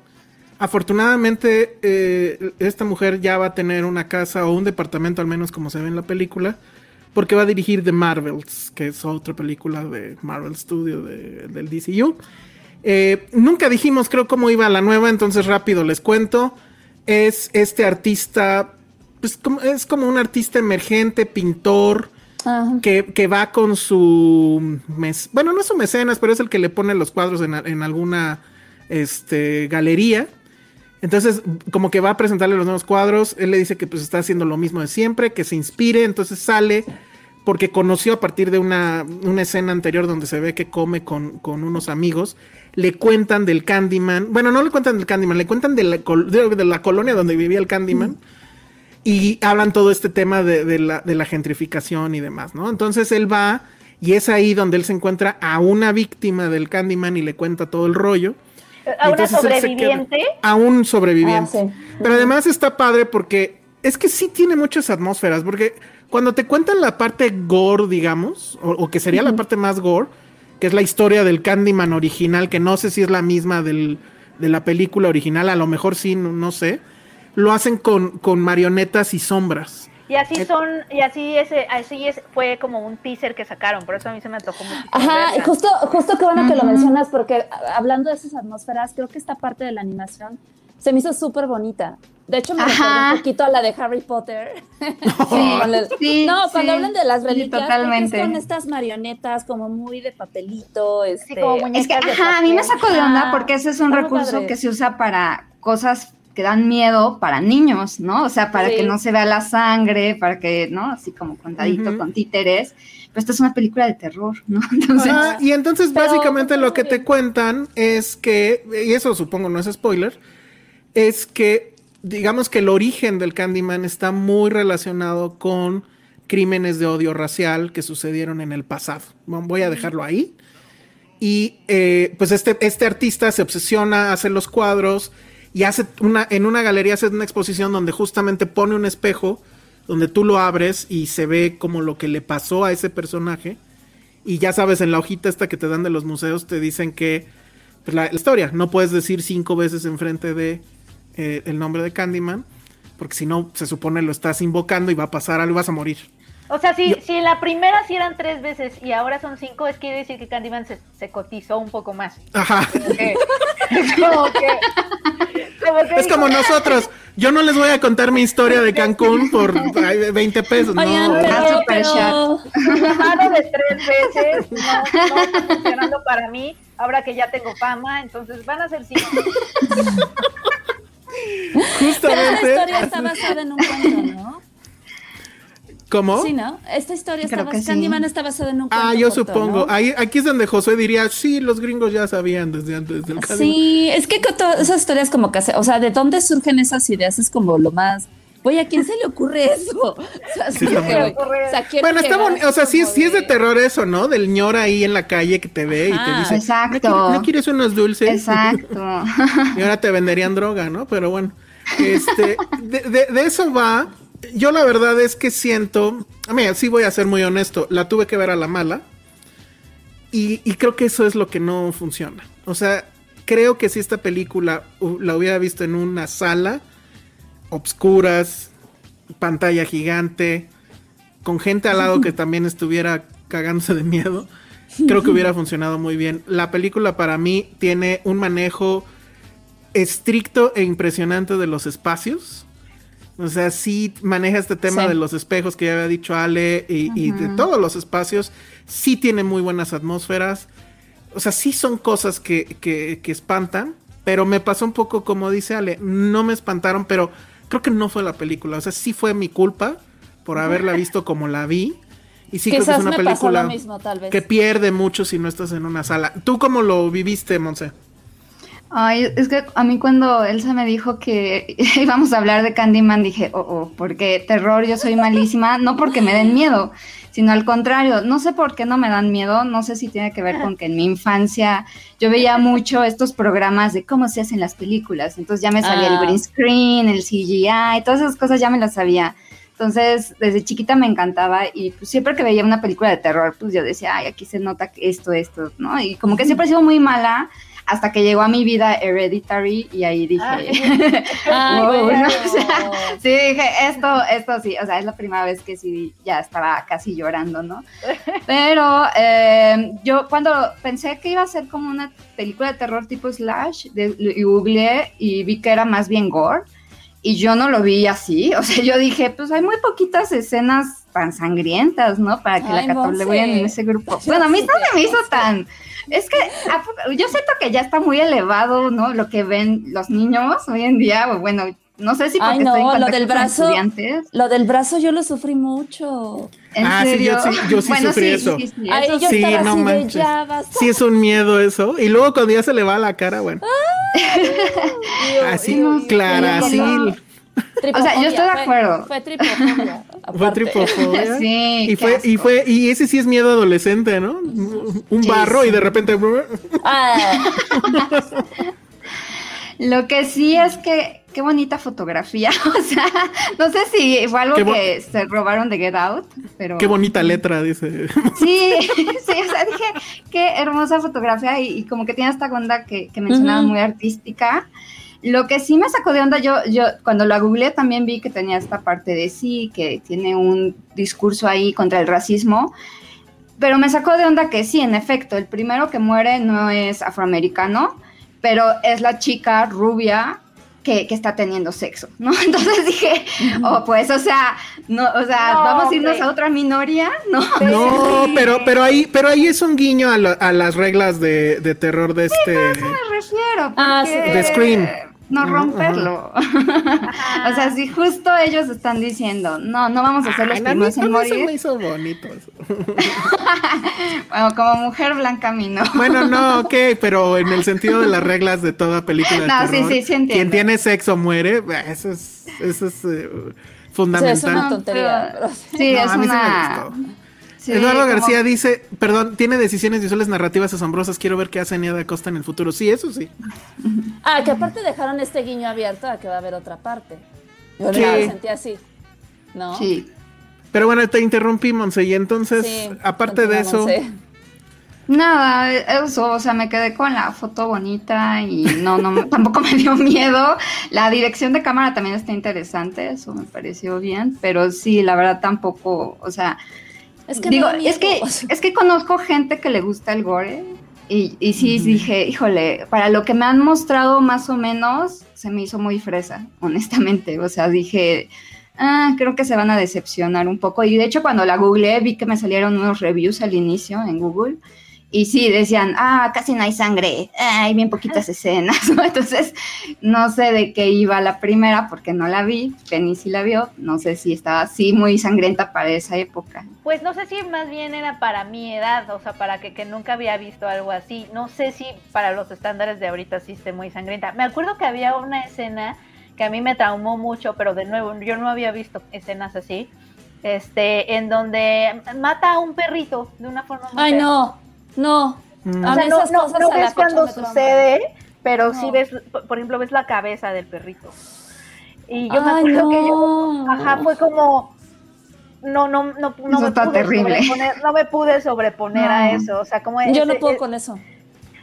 [SPEAKER 3] afortunadamente eh, esta mujer ya va a tener una casa o un departamento, al menos como se ve en la película, porque va a dirigir The Marvels, que es otra película de Marvel Studio de- del DCU. Nunca dijimos, creo, cómo iba la nueva, entonces rápido les cuento. Es este artista, pues como, es como un artista emergente, pintor, que, que va con su... mes- bueno, no es su mecenas, pero es el que le pone los cuadros en, en alguna este, galería. Entonces, como que va a presentarle los nuevos cuadros. Él le dice que pues está haciendo lo mismo de siempre, que se inspire. Entonces sale porque conoció a partir de una, una escena anterior donde se ve que come con, con unos amigos. Le cuentan del Candyman. Bueno, no le cuentan del Candyman, le cuentan de la, col- de, de la colonia donde vivía el Candyman. Y hablan todo este tema de, de la, de la gentrificación y demás, ¿no? Entonces él va y es ahí donde él se encuentra a una víctima del Candyman y le cuenta todo el rollo.
[SPEAKER 4] ¿A una sobreviviente?
[SPEAKER 3] A un sobreviviente.
[SPEAKER 5] Ah, sí.
[SPEAKER 3] Pero además está padre porque es que sí tiene muchas atmósferas, porque cuando te cuentan la parte gore, digamos, o, o que sería la parte más gore, que es la historia del Candyman original, que no sé si es la misma del, de la película original, a lo mejor sí, no, no sé, lo hacen con, con marionetas y sombras.
[SPEAKER 4] Y así son, y así ese, así es, fue como un teaser que sacaron, por eso a mí se me antojó mucho.
[SPEAKER 5] Ajá, justo, justo que bueno que lo mencionas, porque hablando de esas atmósferas, creo que esta parte de la animación se me hizo súper bonita. De hecho, me recordó un poquito a la de Harry Potter. El-
[SPEAKER 6] Sí,
[SPEAKER 5] no, cuando
[SPEAKER 6] sí,
[SPEAKER 5] hablan de las reliquias,
[SPEAKER 6] totalmente.
[SPEAKER 5] es con estas marionetas como muy de papelito. Este,
[SPEAKER 4] como
[SPEAKER 6] Es que, ajá, a mí me sacó de onda porque ese es un recurso
[SPEAKER 5] padre.
[SPEAKER 6] que se usa para cosas que dan miedo para niños, ¿no? O sea, para
[SPEAKER 5] Sí.
[SPEAKER 6] que no se vea la sangre, para que, ¿no? Así como contadito con títeres. Pero esta es una película de terror, ¿no? Entonces,
[SPEAKER 3] Ajá, y entonces
[SPEAKER 5] Pero
[SPEAKER 3] básicamente lo que te cuentan es que, y eso supongo no es spoiler, es que digamos que el origen del Candyman está muy relacionado con crímenes de odio racial que sucedieron en el pasado. Voy a dejarlo ahí. Y eh, pues este, este artista se obsesiona, hace los cuadros y hace una, en una galería hace una exposición donde justamente pone un espejo donde tú lo abres y se ve como lo que le pasó a ese personaje. Y ya sabes, en la hojita esta que te dan de los museos te dicen que pues, la, la historia, no puedes decir cinco veces enfrente de eh, el nombre de Candyman, porque si no, se supone lo estás invocando y va a pasar algo y vas a morir.
[SPEAKER 4] O sea, si,
[SPEAKER 3] Yo-
[SPEAKER 4] si en la primera sí eran tres veces y ahora son cinco, es quiere decir que Candyman se, se cotizó un poco más.
[SPEAKER 3] Ajá.
[SPEAKER 4] Como que- es como que, como que
[SPEAKER 3] Es como
[SPEAKER 4] dijo,
[SPEAKER 3] nosotros. Yo no les voy a contar mi historia de Cancún por ay, 20 pesos.
[SPEAKER 5] Oigan,
[SPEAKER 3] no.
[SPEAKER 5] pero,
[SPEAKER 6] super
[SPEAKER 5] pero-
[SPEAKER 4] "Mi mano de tres veces no, no está funcionando para mí, ahora que ya tengo fama, entonces van a ser cinco.
[SPEAKER 5] Pero esta
[SPEAKER 3] Justamente.
[SPEAKER 5] historia está basada en un cuento, ¿no?
[SPEAKER 3] ¿Cómo?
[SPEAKER 5] Sí, ¿no? Esta historia está
[SPEAKER 6] que sí.
[SPEAKER 5] Candyman está basada en un cuento.
[SPEAKER 3] Ah, yo
[SPEAKER 5] corto,
[SPEAKER 3] supongo.
[SPEAKER 5] ¿no?
[SPEAKER 3] Ahí, aquí es donde Josué diría, sí, los gringos ya sabían desde antes del Candyman.
[SPEAKER 5] Sí, es que todas esas historias como que, o sea, ¿de dónde surgen esas ideas? Es como lo más... Oye, ¿a quién se le ocurre eso? O sea,
[SPEAKER 3] Sí,
[SPEAKER 5] o sea,
[SPEAKER 3] Bueno, está bonito, o sea, sí, sí es de terror eso, ¿no? Del ñor ahí en la calle que te ve y te dice,
[SPEAKER 6] Exacto.
[SPEAKER 3] ¿no, quieres, no quieres unos dulces?
[SPEAKER 6] exacto.
[SPEAKER 3] y ahora te venderían droga, ¿no? Pero bueno, este, de, de- de eso va. Yo la verdad es que siento, mira, sí voy a ser muy honesto, la tuve que ver a la mala y, y creo que eso es lo que no funciona. O sea, creo que si esta película la hubiera visto en una sala, obscuras, pantalla gigante, con gente al lado que también estuviera cagándose de miedo, creo que hubiera funcionado muy bien. La película para mí tiene un manejo estricto e impresionante de los espacios. O sea, sí maneja este tema
[SPEAKER 5] Sí.
[SPEAKER 3] de los espejos que ya había dicho Ale y, y de todos los espacios. Sí tiene muy buenas atmósferas. O sea, sí son cosas que, que- que espantan. Pero me pasó un poco como dice Ale. No me espantaron, pero creo que no fue la película. O sea, sí fue mi culpa por haberla visto como la vi. Y sí creo que es una película
[SPEAKER 5] mismo,
[SPEAKER 3] que pierde mucho si no estás en una sala. ¿Tú cómo lo viviste, Monse?
[SPEAKER 6] Ay, es que a mí cuando Elsa me dijo que íbamos a hablar de Candyman, dije, oh, oh, porque terror yo soy malísima, no porque me den miedo, sino al contrario, no sé por qué no me dan miedo, no sé si tiene que ver con que en mi infancia yo veía mucho estos programas de cómo se hacen las películas, entonces ya me sabía el
[SPEAKER 5] Ah.
[SPEAKER 6] green screen, el CGI, todas esas cosas ya me las sabía. Entonces, desde chiquita me encantaba y pues, siempre que veía una película de terror, pues yo decía, ay, aquí se nota esto, esto, ¿no? Y como que siempre he sido muy mala hasta que llegó a mi vida Hereditary y ahí dije,
[SPEAKER 5] Ay,
[SPEAKER 6] wow,
[SPEAKER 5] bueno.
[SPEAKER 6] ¿no? O sea, sí, dije, esto, esto sí, o sea, es la primera vez que sí ya estaba casi llorando, ¿no? Pero eh, yo cuando pensé que iba a ser como una película de terror tipo slash, de, y googleé y vi que era más bien gore, y yo no lo vi así, o sea, yo dije, pues hay muy poquitas escenas tan sangrientas, ¿no? Para que
[SPEAKER 5] Ay,
[SPEAKER 6] la
[SPEAKER 5] Monse.
[SPEAKER 6] en ese grupo. Bueno, a mí no se me hizo tan... Es que yo siento que ya está muy elevado, ¿no? Lo que ven los niños hoy en día, bueno, no sé si porque
[SPEAKER 5] Ay, no,
[SPEAKER 6] estoy en
[SPEAKER 5] lo del
[SPEAKER 6] con
[SPEAKER 5] brazo.
[SPEAKER 6] estudiantes.
[SPEAKER 5] Lo del brazo yo lo sufrí mucho.
[SPEAKER 6] ¿En
[SPEAKER 3] Ah, sí,
[SPEAKER 6] serio?
[SPEAKER 3] yo sí- yo sí
[SPEAKER 6] Bueno,
[SPEAKER 3] sufrí eso.
[SPEAKER 6] sí, sí,
[SPEAKER 5] Ay,
[SPEAKER 6] eso
[SPEAKER 5] yo
[SPEAKER 3] sí,
[SPEAKER 5] estaba
[SPEAKER 3] no
[SPEAKER 5] así de
[SPEAKER 3] manches.
[SPEAKER 5] ya basta.
[SPEAKER 3] Sí, es un miedo eso. Y luego cuando ya se le va la cara, bueno. Así, Clara,
[SPEAKER 6] sí,
[SPEAKER 3] así.
[SPEAKER 6] O sea, yo estoy de acuerdo.
[SPEAKER 5] Fue tripofobia.
[SPEAKER 3] Fue tripofobia.
[SPEAKER 6] Sí,
[SPEAKER 3] Y fue, y fue, y ese sí es miedo adolescente, ¿no? Un
[SPEAKER 6] Sí,
[SPEAKER 3] barro
[SPEAKER 6] sí.
[SPEAKER 3] y de repente.
[SPEAKER 5] Ah,
[SPEAKER 6] Lo que sí es que qué bonita fotografía. O sea, no sé si fue algo que se robaron de Get Out, pero
[SPEAKER 3] Qué bonita letra, dice.
[SPEAKER 6] Sí, sí, o sea, dije, qué hermosa fotografía y, y como que tiene esta onda que, que muy artística. Lo que sí me sacó de onda, yo, yo cuando la googleé también vi que tenía esta parte de sí, que tiene un discurso ahí contra el racismo, pero me sacó de onda que sí, en efecto, el primero que muere no es afroamericano, pero es la chica rubia que, que está teniendo sexo, ¿no? Entonces dije, oh, pues, o sea, no, o sea,
[SPEAKER 4] No,
[SPEAKER 6] vamos a irnos
[SPEAKER 4] hombre.
[SPEAKER 6] a otra minoría, ¿no?
[SPEAKER 3] No, pero, pero ahí, pero ahí es un guiño a, la- a las reglas de, de terror de este.
[SPEAKER 6] me refiero.
[SPEAKER 5] Ah,
[SPEAKER 6] porque
[SPEAKER 5] sí.
[SPEAKER 3] De Scream.
[SPEAKER 6] No
[SPEAKER 3] Ajá,
[SPEAKER 6] romperlo. o sea, si justo ellos están diciendo, no, no vamos a ser los
[SPEAKER 3] Ay,
[SPEAKER 6] primeros en
[SPEAKER 3] se me
[SPEAKER 6] morir.
[SPEAKER 3] hizo bonito.
[SPEAKER 6] Bueno, como mujer blanca a mí no.
[SPEAKER 3] Bueno, no, ok, pero en el sentido de las reglas de toda película de
[SPEAKER 6] No, sí,
[SPEAKER 3] terror,
[SPEAKER 6] sí, sí entiendo.
[SPEAKER 3] quien tiene sexo muere, eso es, eso es eh,
[SPEAKER 5] o sea,
[SPEAKER 3] fundamental.
[SPEAKER 5] es una tontería.
[SPEAKER 6] pero-
[SPEAKER 5] pero-
[SPEAKER 6] Sí,
[SPEAKER 3] No,
[SPEAKER 6] es
[SPEAKER 3] a mí sí me
[SPEAKER 6] una.
[SPEAKER 3] gustó.
[SPEAKER 6] Sí,
[SPEAKER 3] Eduardo
[SPEAKER 6] como-
[SPEAKER 3] García dice, perdón, tiene decisiones visuales narrativas asombrosas, quiero ver qué hace Nia da Costa en el futuro. Sí, eso sí.
[SPEAKER 5] Ah, que aparte dejaron este guiño abierto a que va a haber otra parte. Yo
[SPEAKER 3] Sí.
[SPEAKER 5] ya lo sentí así. ¿No?
[SPEAKER 6] Sí.
[SPEAKER 3] Pero bueno, te interrumpí, Monse, y entonces,
[SPEAKER 5] Sí,
[SPEAKER 3] aparte de eso.
[SPEAKER 6] Nada, eso, o sea, me quedé con la foto bonita y no, no, tampoco me dio miedo. La dirección de cámara también está interesante, eso me pareció bien, pero sí, la verdad tampoco, o sea,
[SPEAKER 5] Es que
[SPEAKER 6] digo, es que, es que conozco gente que le gusta el gore y, y sí dije, híjole, para lo que me han mostrado más o menos, se me hizo muy fresa, honestamente, o sea, dije... Ah, creo que se van a decepcionar un poco. Y de hecho, cuando la googleé, vi que me salieron unos reviews al inicio en Google. Y sí, decían, ah, casi no hay sangre, hay bien poquitas escenas, ¿no? Entonces, no sé de qué iba la primera porque no la vi, Penny sí la vio, no sé si estaba así muy sangrienta para esa época.
[SPEAKER 4] Pues no sé si más bien era para mi edad, o sea, para que, que nunca había visto algo así. No sé si para los estándares de ahorita sí esté muy sangrienta. Me acuerdo que había una escena que a mí me traumó mucho, pero de nuevo, yo no había visto escenas así, este, en donde mata a un perrito de una forma
[SPEAKER 5] Ay, no, no.
[SPEAKER 3] Mm.
[SPEAKER 4] O sea, no,
[SPEAKER 5] esas
[SPEAKER 4] no, ves cuando sucede, pero sí
[SPEAKER 5] No.
[SPEAKER 4] ves, por ejemplo, ves la cabeza del perrito. Y yo me acuerdo que yo, ajá, fue como, no, no, no, no
[SPEAKER 6] Eso
[SPEAKER 4] me
[SPEAKER 6] está
[SPEAKER 4] pude
[SPEAKER 6] terrible.
[SPEAKER 4] sobreponer, no me pude sobreponer a eso, o sea, como
[SPEAKER 5] Yo no
[SPEAKER 4] ese-
[SPEAKER 5] puedo con eso.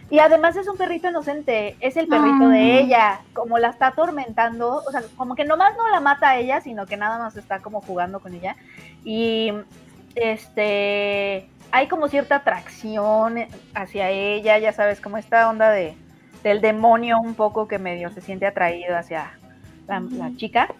[SPEAKER 4] y además es un perrito inocente, es el perrito
[SPEAKER 6] Ah.
[SPEAKER 4] de ella, como la está atormentando, o sea, como que nomás no la mata a ella, sino que nada más está como jugando con ella. Y este hay como cierta atracción hacia ella, ya sabes, como esta onda de del demonio un poco que medio se siente atraído hacia la, la chica.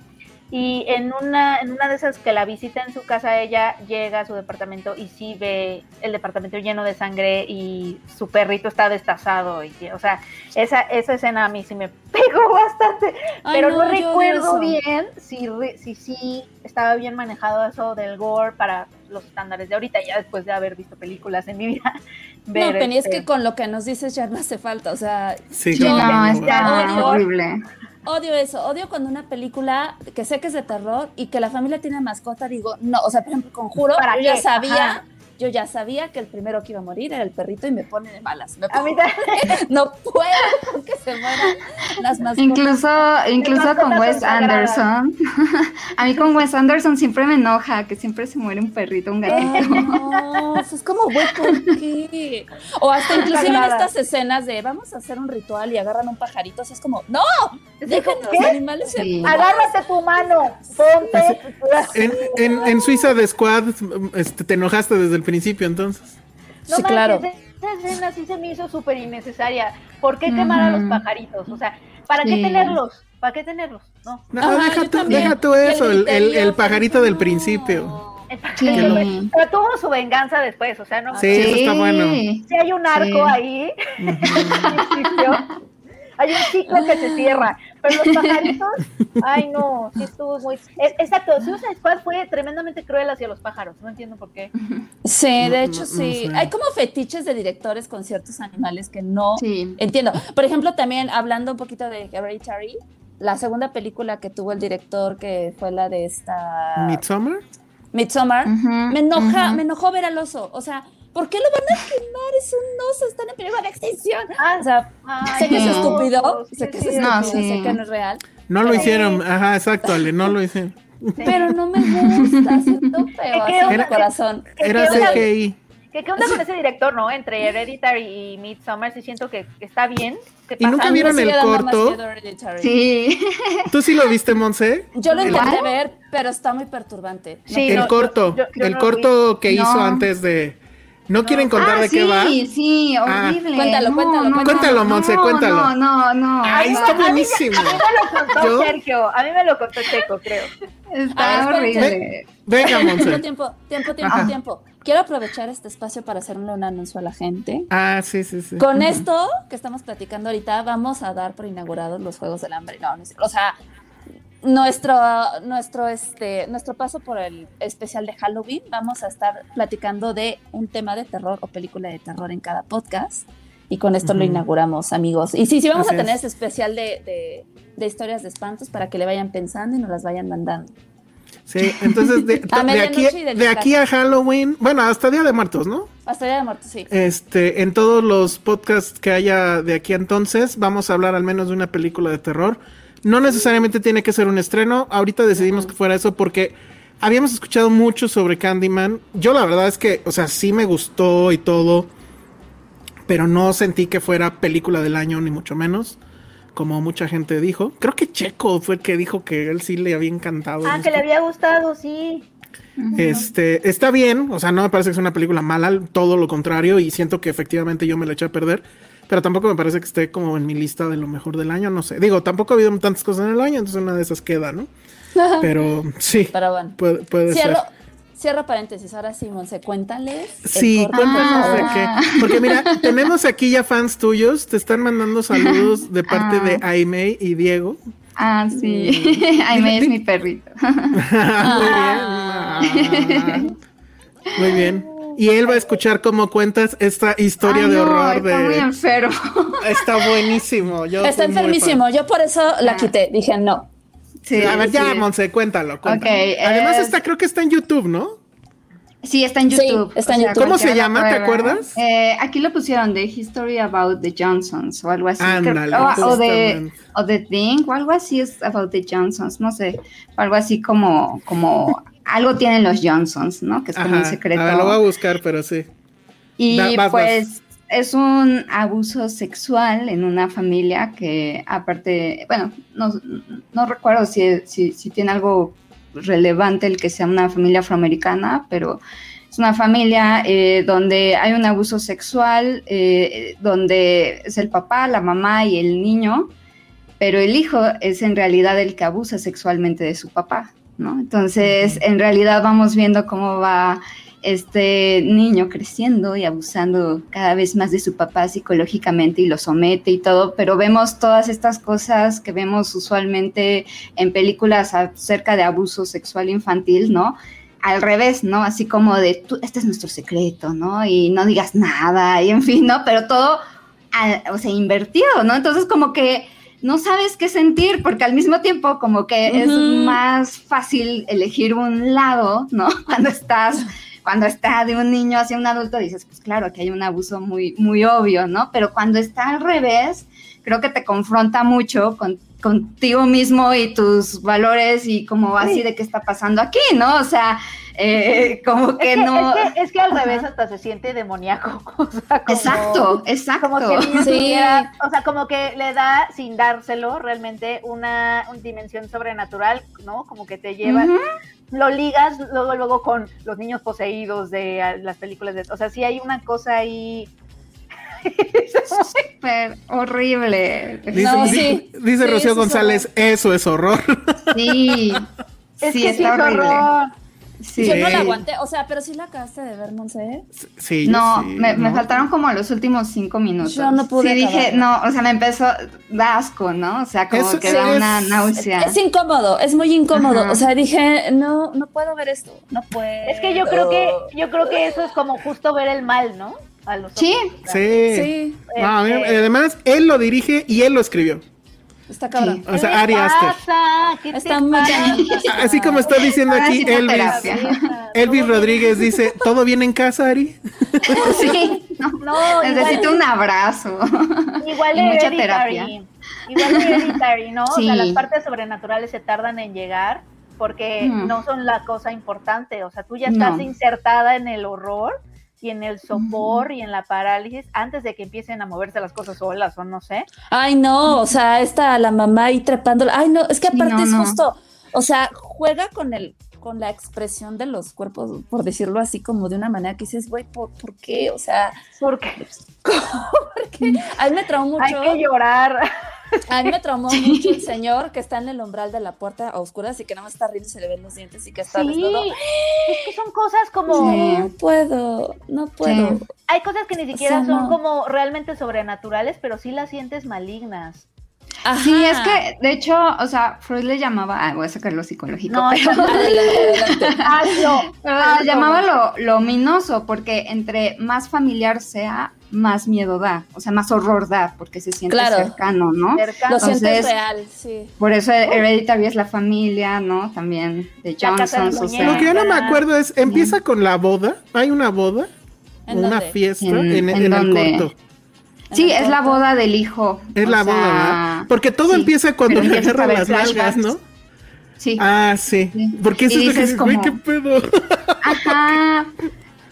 [SPEAKER 4] Y en una, en una de esas que la visita en su casa, ella llega a su departamento y sí ve el departamento lleno de sangre y su perrito está destazado. Y, o sea, esa, esa escena a mí sí me pegó bastante.
[SPEAKER 5] Ay,
[SPEAKER 4] pero
[SPEAKER 5] no,
[SPEAKER 4] recuerdo bien si, si sí estaba bien manejado eso del gore para los estándares de ahorita, ya después de haber visto películas en mi vida.
[SPEAKER 5] No, Penny, es
[SPEAKER 4] este,
[SPEAKER 5] que con lo que nos dices ya no hace falta. O sea,
[SPEAKER 3] Sí,
[SPEAKER 5] yo.
[SPEAKER 6] No, está horrible.
[SPEAKER 5] Odio eso. Odio cuando una película que sé que es de terror y que la familia tiene mascota, digo, no. O sea, por ejemplo, Conjuro,
[SPEAKER 4] ¿Para
[SPEAKER 5] yo ya sabía.
[SPEAKER 4] Ajá.
[SPEAKER 5] Yo ya sabía que el primero que iba a morir era el perrito y me pone de malas. Me
[SPEAKER 4] A mí
[SPEAKER 5] pone- no puedo que se mueran las mascotas.
[SPEAKER 6] Incluso, incluso
[SPEAKER 4] mascotas
[SPEAKER 6] con Wes. Anderson. A mí con Wes Anderson siempre me enoja que siempre se muere un perrito, un gatito.
[SPEAKER 5] No, eso es como, güey, ¿por qué? O hasta inclusive en estas escenas de vamos a hacer un ritual y agarran un pajarito, o sea, es como, ¡no! Dejen los
[SPEAKER 4] ¿Qué?
[SPEAKER 5] animales en
[SPEAKER 6] Sí.
[SPEAKER 5] paz.
[SPEAKER 4] Agárrate tu mano, ponte.
[SPEAKER 3] En, en, en Suiza de Squad este, te enojaste desde el principio, entonces.
[SPEAKER 4] No
[SPEAKER 5] Sí,
[SPEAKER 4] manches,
[SPEAKER 5] claro.
[SPEAKER 4] Esa escena sí se me hizo súper innecesaria. ¿Por qué quemar a los pajaritos? O sea, ¿para qué
[SPEAKER 6] Sí.
[SPEAKER 4] tenerlos? ¿Para qué tenerlos? No.
[SPEAKER 3] No,
[SPEAKER 5] Ajá,
[SPEAKER 3] deja, tú, deja tú eso, el, el- pajarito del principio.
[SPEAKER 6] Sí.
[SPEAKER 4] Pero tuvo su venganza después, o sea, no.
[SPEAKER 3] Sí, eso está bueno.
[SPEAKER 4] Si hay un arco
[SPEAKER 6] Sí.
[SPEAKER 4] ahí. hay un ciclo que se cierra. Pero los pajaritos, ay no, sí estuvo muy. Exacto, Suicide Squad fue tremendamente cruel hacia los pájaros. No entiendo por qué.
[SPEAKER 5] Sí, de
[SPEAKER 3] No,
[SPEAKER 5] hecho
[SPEAKER 3] no- no
[SPEAKER 5] sí.
[SPEAKER 3] sé.
[SPEAKER 5] Hay como fetiches de directores con ciertos animales que no
[SPEAKER 6] Sí.
[SPEAKER 5] entiendo. Por ejemplo, también hablando un poquito de Hereditary, la segunda película que tuvo el director, que fue la de esta
[SPEAKER 3] Midsommar.
[SPEAKER 5] Midsommar, me enoja, me enojó ver al oso. O sea, ¿por qué lo van a quemar? Es un oso, están en peligro de extinción.
[SPEAKER 4] Ah,
[SPEAKER 5] O sea,
[SPEAKER 4] Ay,
[SPEAKER 5] sé que es
[SPEAKER 6] no.
[SPEAKER 5] estúpido,
[SPEAKER 4] Sí,
[SPEAKER 5] sé que es estúpido,
[SPEAKER 6] No, sí.
[SPEAKER 5] sé que no es real,
[SPEAKER 3] No lo hicieron, ajá, exacto, Ale, no lo hicieron.
[SPEAKER 5] pero no me gusta, siento feo corazón.
[SPEAKER 4] ¿Qué-
[SPEAKER 3] Era? CGI.
[SPEAKER 4] ¿Qué, ¿Qué onda con ese director, no? Entre Hereditary y Midsommar, sí siento que que está bien. ¿Qué
[SPEAKER 3] ¿Y nunca vieron el corto?
[SPEAKER 6] Sí.
[SPEAKER 3] ¿Tú sí lo viste, Monse?
[SPEAKER 5] Yo lo
[SPEAKER 6] ¿El
[SPEAKER 5] intenté ver, pero está muy perturbante. No
[SPEAKER 4] Sí,
[SPEAKER 3] el
[SPEAKER 4] no,
[SPEAKER 3] corto,
[SPEAKER 4] yo- yo
[SPEAKER 3] el
[SPEAKER 4] no
[SPEAKER 3] corto que hizo antes de... ¿No quieren contar
[SPEAKER 6] ah,
[SPEAKER 3] de
[SPEAKER 6] sí,
[SPEAKER 3] qué va?
[SPEAKER 6] sí,
[SPEAKER 3] Ah.
[SPEAKER 6] horrible.
[SPEAKER 5] Cuéntalo, cuéntalo,
[SPEAKER 6] no,
[SPEAKER 3] cuéntalo,
[SPEAKER 6] no,
[SPEAKER 3] Monse,
[SPEAKER 6] no,
[SPEAKER 3] cuéntalo.
[SPEAKER 6] No, no, no.
[SPEAKER 3] Ay,
[SPEAKER 4] A mí-
[SPEAKER 3] está
[SPEAKER 4] a mí-
[SPEAKER 3] buenísimo.
[SPEAKER 4] A mí me lo contó
[SPEAKER 3] ¿Yo?
[SPEAKER 4] Sergio, a mí me lo contó Checo, creo.
[SPEAKER 6] Está
[SPEAKER 5] ver,
[SPEAKER 6] horrible.
[SPEAKER 3] Venga, Monse.
[SPEAKER 5] tiempo, tiempo, tiempo,
[SPEAKER 3] Ajá.
[SPEAKER 5] tiempo. Quiero aprovechar este espacio para hacerle un anuncio a la gente.
[SPEAKER 3] Ah, sí, sí, sí.
[SPEAKER 5] Con esto que estamos platicando ahorita, vamos a dar por inaugurados los Juegos del Hambre. No, no es- o sea, nuestro, nuestro, este, nuestro paso por el especial de Halloween, vamos a estar platicando de un tema de terror o película de terror en cada podcast. Y con esto lo inauguramos, amigos. Y sí, sí, vamos
[SPEAKER 3] Así
[SPEAKER 5] a tener
[SPEAKER 3] es.
[SPEAKER 5] ese especial de, de- de historias de espantos para que le vayan pensando y nos las vayan mandando.
[SPEAKER 3] Sí, entonces de,
[SPEAKER 5] A
[SPEAKER 3] de
[SPEAKER 5] medianoche
[SPEAKER 3] aquí, de aquí a Halloween, bueno, hasta Día de Muertos, ¿no?
[SPEAKER 5] Hasta Día de Muertos, sí.
[SPEAKER 3] Este, en todos los podcasts que haya de aquí a entonces, vamos a hablar al menos de una película de terror. No necesariamente tiene que ser un estreno. Ahorita decidimos que fuera eso porque habíamos escuchado mucho sobre Candyman. Yo la verdad es que, o sea, sí me gustó y todo, pero no sentí que fuera película del año ni mucho menos, como mucha gente dijo. Creo que Checo fue el que dijo que él sí le había encantado.
[SPEAKER 4] Ah,
[SPEAKER 3] esto.
[SPEAKER 4] que le había gustado, sí.
[SPEAKER 3] Este, está bien, o sea, no me parece que sea una película mala, todo lo contrario, y siento que efectivamente yo me la eché a perder, pero tampoco me parece que esté como en mi lista de lo mejor del año, no sé. Digo, tampoco ha habido tantas cosas en el año, entonces una de esas queda, ¿no? Pero sí,
[SPEAKER 5] Pero bueno.
[SPEAKER 3] puede, puede
[SPEAKER 5] Cierro,
[SPEAKER 3] ser.
[SPEAKER 5] cierro paréntesis. Ahora sí, Monse, cuéntales.
[SPEAKER 3] Sí, cuéntanos de
[SPEAKER 5] favor.
[SPEAKER 3] qué. Porque mira, tenemos aquí ya fans tuyos, te están mandando saludos de parte de Aimee y Diego.
[SPEAKER 6] Ah, sí. Aime es mi perrito.
[SPEAKER 3] Muy bien. Ah. Muy bien. Y él va a escuchar cómo cuentas esta historia
[SPEAKER 6] Ay,
[SPEAKER 3] de
[SPEAKER 6] no,
[SPEAKER 3] horror
[SPEAKER 6] está muy enfermo.
[SPEAKER 3] Está buenísimo. Yo
[SPEAKER 5] Está enfermísimo. Yo por eso la
[SPEAKER 6] Ah.
[SPEAKER 5] quité. Dije, no.
[SPEAKER 6] Sí.
[SPEAKER 3] A ver, ya. Monse, cuéntalo. Además,
[SPEAKER 6] es-
[SPEAKER 3] está, creo que está en YouTube, ¿no?
[SPEAKER 6] Sí, está en
[SPEAKER 5] Sí,
[SPEAKER 6] YouTube.
[SPEAKER 5] está en YouTube.
[SPEAKER 3] ¿Cómo se llama? ¿Te acuerdas?
[SPEAKER 6] Eh, aquí lo pusieron de History About the Johnsons o algo así.
[SPEAKER 3] Ándale,
[SPEAKER 6] Creo- o, o de o The Thing o algo así es About the Johnsons, no sé, algo así como como algo tienen los Johnsons, ¿no? Que es como un secreto.
[SPEAKER 3] Ver, lo voy a buscar, pero sí.
[SPEAKER 6] Y
[SPEAKER 3] Da- vas,
[SPEAKER 6] pues es un abuso sexual en una familia que aparte, bueno, no, no recuerdo si, si, si tiene algo relevante el que sea una familia afroamericana, pero es una familia eh, donde hay un abuso sexual, eh, donde es el papá, la mamá y el niño. pero el hijo es en realidad el que abusa sexualmente de su papá, ¿no? Entonces, en realidad vamos viendo cómo va este niño creciendo y abusando cada vez más de su papá psicológicamente y lo somete y todo, pero vemos todas estas cosas que vemos usualmente en películas acerca de abuso sexual infantil, ¿no? Al revés, ¿no? Así como de, tú, este es nuestro secreto, ¿no? Y no digas nada, y en fin, ¿no? Pero todo, o sea, invertido, ¿no? Entonces como que no sabes qué sentir, porque al mismo tiempo como que es más fácil elegir un lado, ¿no? Cuando estás cuando está de un niño hacia un adulto, dices, pues claro, que hay un abuso muy, muy obvio, ¿no? Pero cuando está al revés, creo que te confronta mucho con, contigo mismo y tus valores y como así de qué está pasando aquí, ¿no? O sea, eh, como que, no...
[SPEAKER 4] Es que, al revés hasta se siente demoníaco.
[SPEAKER 6] exacto, exacto.
[SPEAKER 4] Como que o sea, como que le da, sin dárselo, realmente una, dimensión sobrenatural, ¿no? Como que te lleva... Lo ligas luego, luego con los niños poseídos de las películas de... O sea, sí hay una cosa ahí
[SPEAKER 6] súper horrible.
[SPEAKER 3] Dice, dice Rocío González, eso es horror.
[SPEAKER 6] Sí, sí, está horrible.
[SPEAKER 5] Yo no la aguanté, o sea, pero sí la acabaste de ver, no sé.
[SPEAKER 3] Sí,
[SPEAKER 6] no, me, me, faltaron como los últimos cinco minutos.
[SPEAKER 5] Yo no pude.
[SPEAKER 6] Sí, dije, no, o sea, me empezó, da asco, ¿no? O sea, como que da una náusea.
[SPEAKER 5] Es incómodo, es muy incómodo. O sea, dije, no, no puedo ver esto, no puedo.
[SPEAKER 4] Es que yo creo que, yo creo que eso es como justo ver el mal, ¿no?
[SPEAKER 6] A los sí.
[SPEAKER 3] Sí. sí. además, él lo dirige y él lo escribió.
[SPEAKER 5] Está cabrón.
[SPEAKER 3] O sea, Ari Aster.
[SPEAKER 5] Está muy
[SPEAKER 3] Así como está diciendo aquí Elvis. Elvis Rodríguez dice, ¿todo bien en casa, Ari?
[SPEAKER 6] Sí. No, necesito un abrazo.
[SPEAKER 4] Igual y mucha terapia. Igual hereditary, ¿no? O sea, las partes sobrenaturales se tardan en llegar porque no son la cosa importante. O sea, tú ya estás insertada en el horror y en el sopor y en la parálisis antes de que empiecen a moverse las cosas solas o no sé.
[SPEAKER 5] Ay, no, o sea, está la mamá ahí trepándola. Ay, no, es que aparte es justo, o sea, juega con el con la expresión de los cuerpos, por decirlo así, como de una manera que dices, güey, ¿por, qué? O sea,
[SPEAKER 4] ¿por qué?
[SPEAKER 5] Porque a mí me traumó mucho.
[SPEAKER 4] Hay que llorar.
[SPEAKER 5] A mí me traumó mucho el señor que está en el umbral de la puerta a oscuras y que nada más está riendo y se le ven los dientes y que está
[SPEAKER 4] sí, Es que son cosas como.
[SPEAKER 5] No puedo, no puedo.
[SPEAKER 4] Hay cosas que ni siquiera son como realmente sobrenaturales, pero sí las sientes malignas.
[SPEAKER 6] Sí, es que, de hecho, o sea, Freud le llamaba, ah, voy a sacar lo psicológico,
[SPEAKER 4] no,
[SPEAKER 6] pero, le llamaba lo, lo ominoso, porque entre más familiar sea, más miedo da, o sea, más horror da, porque se siente cercano, ¿no?
[SPEAKER 5] Lo sientes real, sí.
[SPEAKER 6] Por eso Hereditary es la familia, ¿no? También de Johnson.
[SPEAKER 3] Lo que yo no me acuerdo es, empieza con la boda, hay una boda, una fiesta en, el corto.
[SPEAKER 6] Sí, es la boda del hijo.
[SPEAKER 3] Es la boda, Porque todo empieza cuando le agarra las nalgas, ¿no?
[SPEAKER 6] Sí.
[SPEAKER 3] Ah, sí. Porque eso es que como... qué pedo.
[SPEAKER 6] Ajá.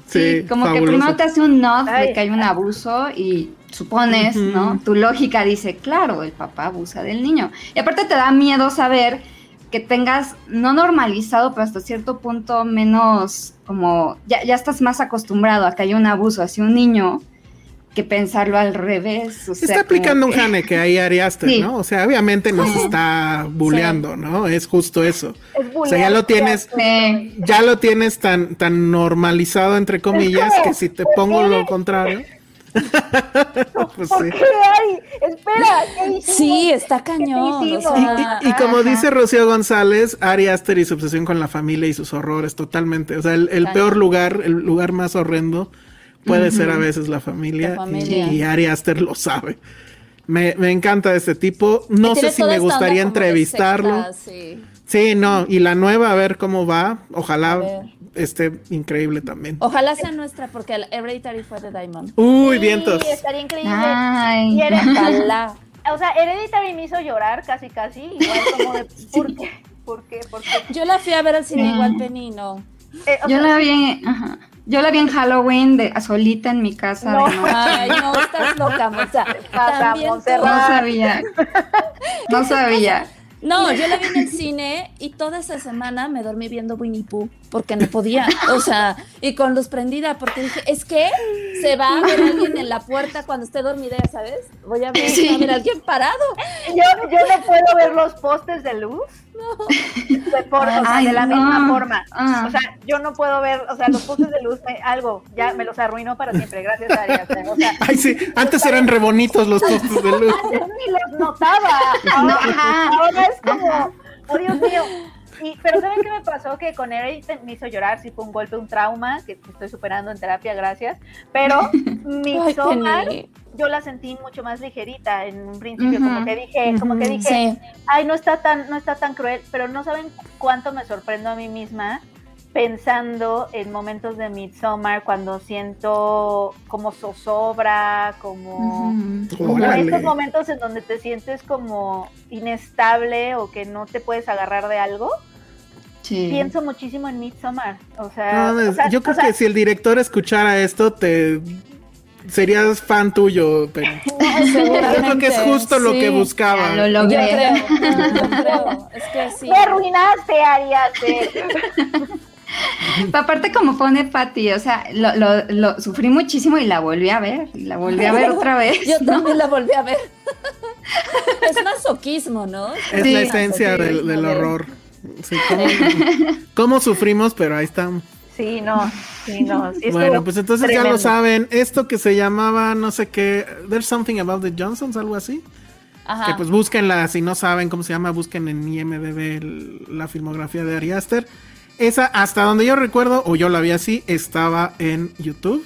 [SPEAKER 6] Sí, como que primero te hace un nod de que hay un abuso y supones, ¿no? Tu lógica dice, claro, el papá abusa del niño. Y aparte te da miedo saber que tengas, no normalizado, pero hasta cierto punto menos como, ya, ya estás más acostumbrado a que haya un abuso hacia un niño que pensarlo al revés.
[SPEAKER 3] está aplicando un Hane que hay Ari ¿no? O sea, obviamente nos está bulleando, ¿no? Es justo eso. o sea, ya lo tienes, ya lo tienes tan, tan normalizado, entre comillas, que si te pongo lo contrario.
[SPEAKER 4] pues sí. qué hay? Espera,
[SPEAKER 5] Sí, está cañón.
[SPEAKER 3] y, como dice Rocío González, Ari Aster y su obsesión con la familia y sus horrores, totalmente. O sea, el peor lugar, el lugar más horrendo puede ser a veces la familia, Y, Ari Aster lo sabe. Me, encanta este tipo. No sé si me gustaría entrevistarlo. sí. no, y la nueva, a ver cómo va. Ojalá esté increíble también.
[SPEAKER 5] Ojalá sea nuestra, porque el Hereditary fue de Diamond.
[SPEAKER 3] Uy, vientos.
[SPEAKER 4] Sí, estaría increíble. Ay. Ojalá. O sea, Hereditary me hizo llorar casi, casi. Igual como de, ¿por qué? ¿Por qué? ¿Por qué?
[SPEAKER 5] Yo la fui a ver al cine igual Penny, no.
[SPEAKER 6] Eh, Yo la vi, ajá. Yo la vi en Halloween de solita en mi casa.
[SPEAKER 5] No, ay, no, estás loca.
[SPEAKER 6] No sabía. No sabía.
[SPEAKER 5] No, yo la vi en el cine y toda esa semana me dormí viendo Winnie Pooh porque no podía, o sea, y con luz prendida porque dije, es que se va a ver alguien en la puerta cuando esté dormida, ¿sabes? Voy a ver,
[SPEAKER 6] Sí.
[SPEAKER 5] a ver a alguien parado.
[SPEAKER 4] Yo, yo no puedo ver los postes de luz de, por- o sea,
[SPEAKER 6] Ay,
[SPEAKER 4] de la
[SPEAKER 6] no.
[SPEAKER 4] misma forma.
[SPEAKER 6] Ah.
[SPEAKER 4] O sea, yo no puedo ver, o sea, los postes de luz, me- algo, ya me los arruinó para siempre, gracias a Arias. O sea,
[SPEAKER 3] Ay, sí, antes eran re bonitos los postes de luz.
[SPEAKER 4] antes ni los notaba. Ahora,
[SPEAKER 6] Ajá.
[SPEAKER 4] ahora es como, oh Dios mío. Y, pero ¿saben qué me pasó? Que con Eric me hizo llorar, sí fue un golpe, un trauma, que estoy superando en terapia, gracias. Pero mi
[SPEAKER 5] Penny.
[SPEAKER 4] yo la sentí mucho más ligerita en un principio, como que dije, como que dije,
[SPEAKER 5] sí.
[SPEAKER 4] ay, no está tan, no está tan cruel, pero no saben cuánto me sorprendo a mí misma pensando en momentos de Midsommar cuando siento como zozobra, como,
[SPEAKER 3] Órale.
[SPEAKER 4] estos momentos en donde te sientes como inestable o que no te puedes agarrar de algo.
[SPEAKER 6] Sí.
[SPEAKER 4] Pienso muchísimo en Midsommar, o sea,
[SPEAKER 3] No, mames,
[SPEAKER 4] o sea,
[SPEAKER 3] yo creo
[SPEAKER 4] o sea,
[SPEAKER 3] que si el director escuchara esto, te serías fan tuyo, pero yo creo que es justo lo que buscaba.
[SPEAKER 6] Ya lo
[SPEAKER 5] Yo
[SPEAKER 6] logré.
[SPEAKER 5] creo, yo creo, es que sí.
[SPEAKER 4] me arruinaste, Arias.
[SPEAKER 6] Aparte como pone Patty, o sea, lo, lo, lo sufrí muchísimo y la volví a ver, y la volví a ver otra vez.
[SPEAKER 5] Yo
[SPEAKER 6] ¿no?
[SPEAKER 5] también la volví a ver. Es masoquismo, ¿no?
[SPEAKER 3] Es
[SPEAKER 6] Sí.
[SPEAKER 3] la esencia del, del horror. Sí, cómo, cómo sufrimos, pero ahí estamos.
[SPEAKER 4] Sí, no, sí, no. sí
[SPEAKER 3] Bueno, pues entonces ya lo saben. Esto que se llamaba, no sé qué, There's Something About the Johnsons, algo así.
[SPEAKER 5] Ajá.
[SPEAKER 3] Que pues búsquenla, si no saben cómo se llama, busquen en IMDB el- la filmografía de Ari Aster. Esa, hasta donde yo recuerdo, o yo la vi así, estaba en YouTube.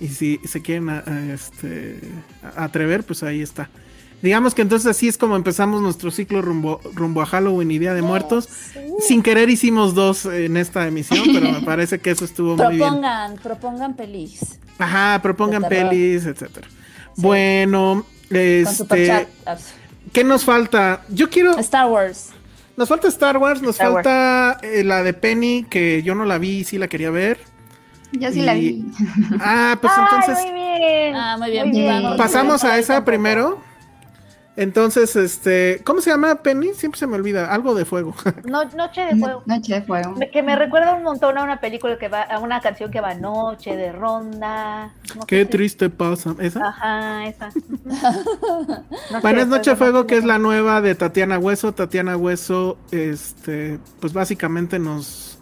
[SPEAKER 3] Y si se quieren a- a, este, a- atrever, pues ahí está. Digamos que entonces así es como empezamos nuestro ciclo rumbo, rumbo a Halloween y Día de Muertos. Sin querer hicimos dos en esta emisión, pero me parece que eso estuvo muy bien.
[SPEAKER 5] Propongan, propongan pelis.
[SPEAKER 3] Ajá, propongan pelis, etcétera. Bueno, este. ¿qué nos falta? Yo quiero,
[SPEAKER 5] Star Wars.
[SPEAKER 3] Nos falta Star Wars, nos
[SPEAKER 4] Star Wars.
[SPEAKER 3] falta eh, la de Penny, que yo no la vi, sí la quería ver.
[SPEAKER 6] Yo sí
[SPEAKER 3] Y-
[SPEAKER 6] la vi.
[SPEAKER 3] Ah, pues
[SPEAKER 4] Ay,
[SPEAKER 3] entonces
[SPEAKER 4] muy bien.
[SPEAKER 5] Ah, muy bien.
[SPEAKER 6] Muy bien.
[SPEAKER 3] pasamos a esa
[SPEAKER 5] tampoco.
[SPEAKER 3] primero. Entonces, este, ¿cómo se llama Penny? Siempre se me olvida, algo de fuego.
[SPEAKER 4] No, Noche de Fuego.
[SPEAKER 6] Noche de fuego.
[SPEAKER 4] Me- Que me recuerda un montón a una película que va, a una canción que va Noche de Ronda. No
[SPEAKER 3] Qué
[SPEAKER 4] si-
[SPEAKER 3] triste pasa. ¿Esa?
[SPEAKER 4] Ajá, esa.
[SPEAKER 3] Bueno, es Noche de Fuego, que es la nueva de Tatiana Hueso. Tatiana Hueso, este, pues básicamente nos,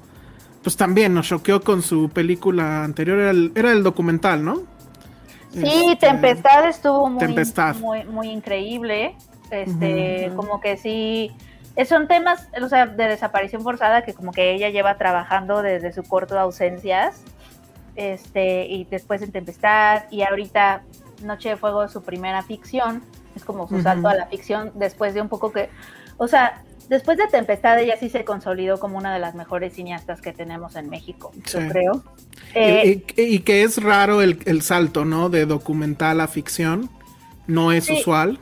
[SPEAKER 3] pues también nos choqueó con su película anterior, era el, era el documental, ¿no?
[SPEAKER 4] Sí,
[SPEAKER 3] Este,
[SPEAKER 4] Tempestad estuvo muy,
[SPEAKER 3] Tempestad.
[SPEAKER 4] muy, muy increíble. Este, como que sí. eh, Son temas, o sea, de desaparición forzada que como que ella lleva trabajando desde su corto de ausencias. Este, y después en Tempestad, y ahorita Noche de Fuego su primera ficción. Es como su salto a la ficción después de un poco que. O sea, después de Tempestad ella sí se consolidó como una de las mejores cineastas que tenemos en México,
[SPEAKER 3] Sí.
[SPEAKER 4] yo creo.
[SPEAKER 3] Y-
[SPEAKER 4] Eh,
[SPEAKER 3] y, y que es raro el, el salto, ¿no? De documental a ficción. No es
[SPEAKER 4] Sí.
[SPEAKER 3] usual.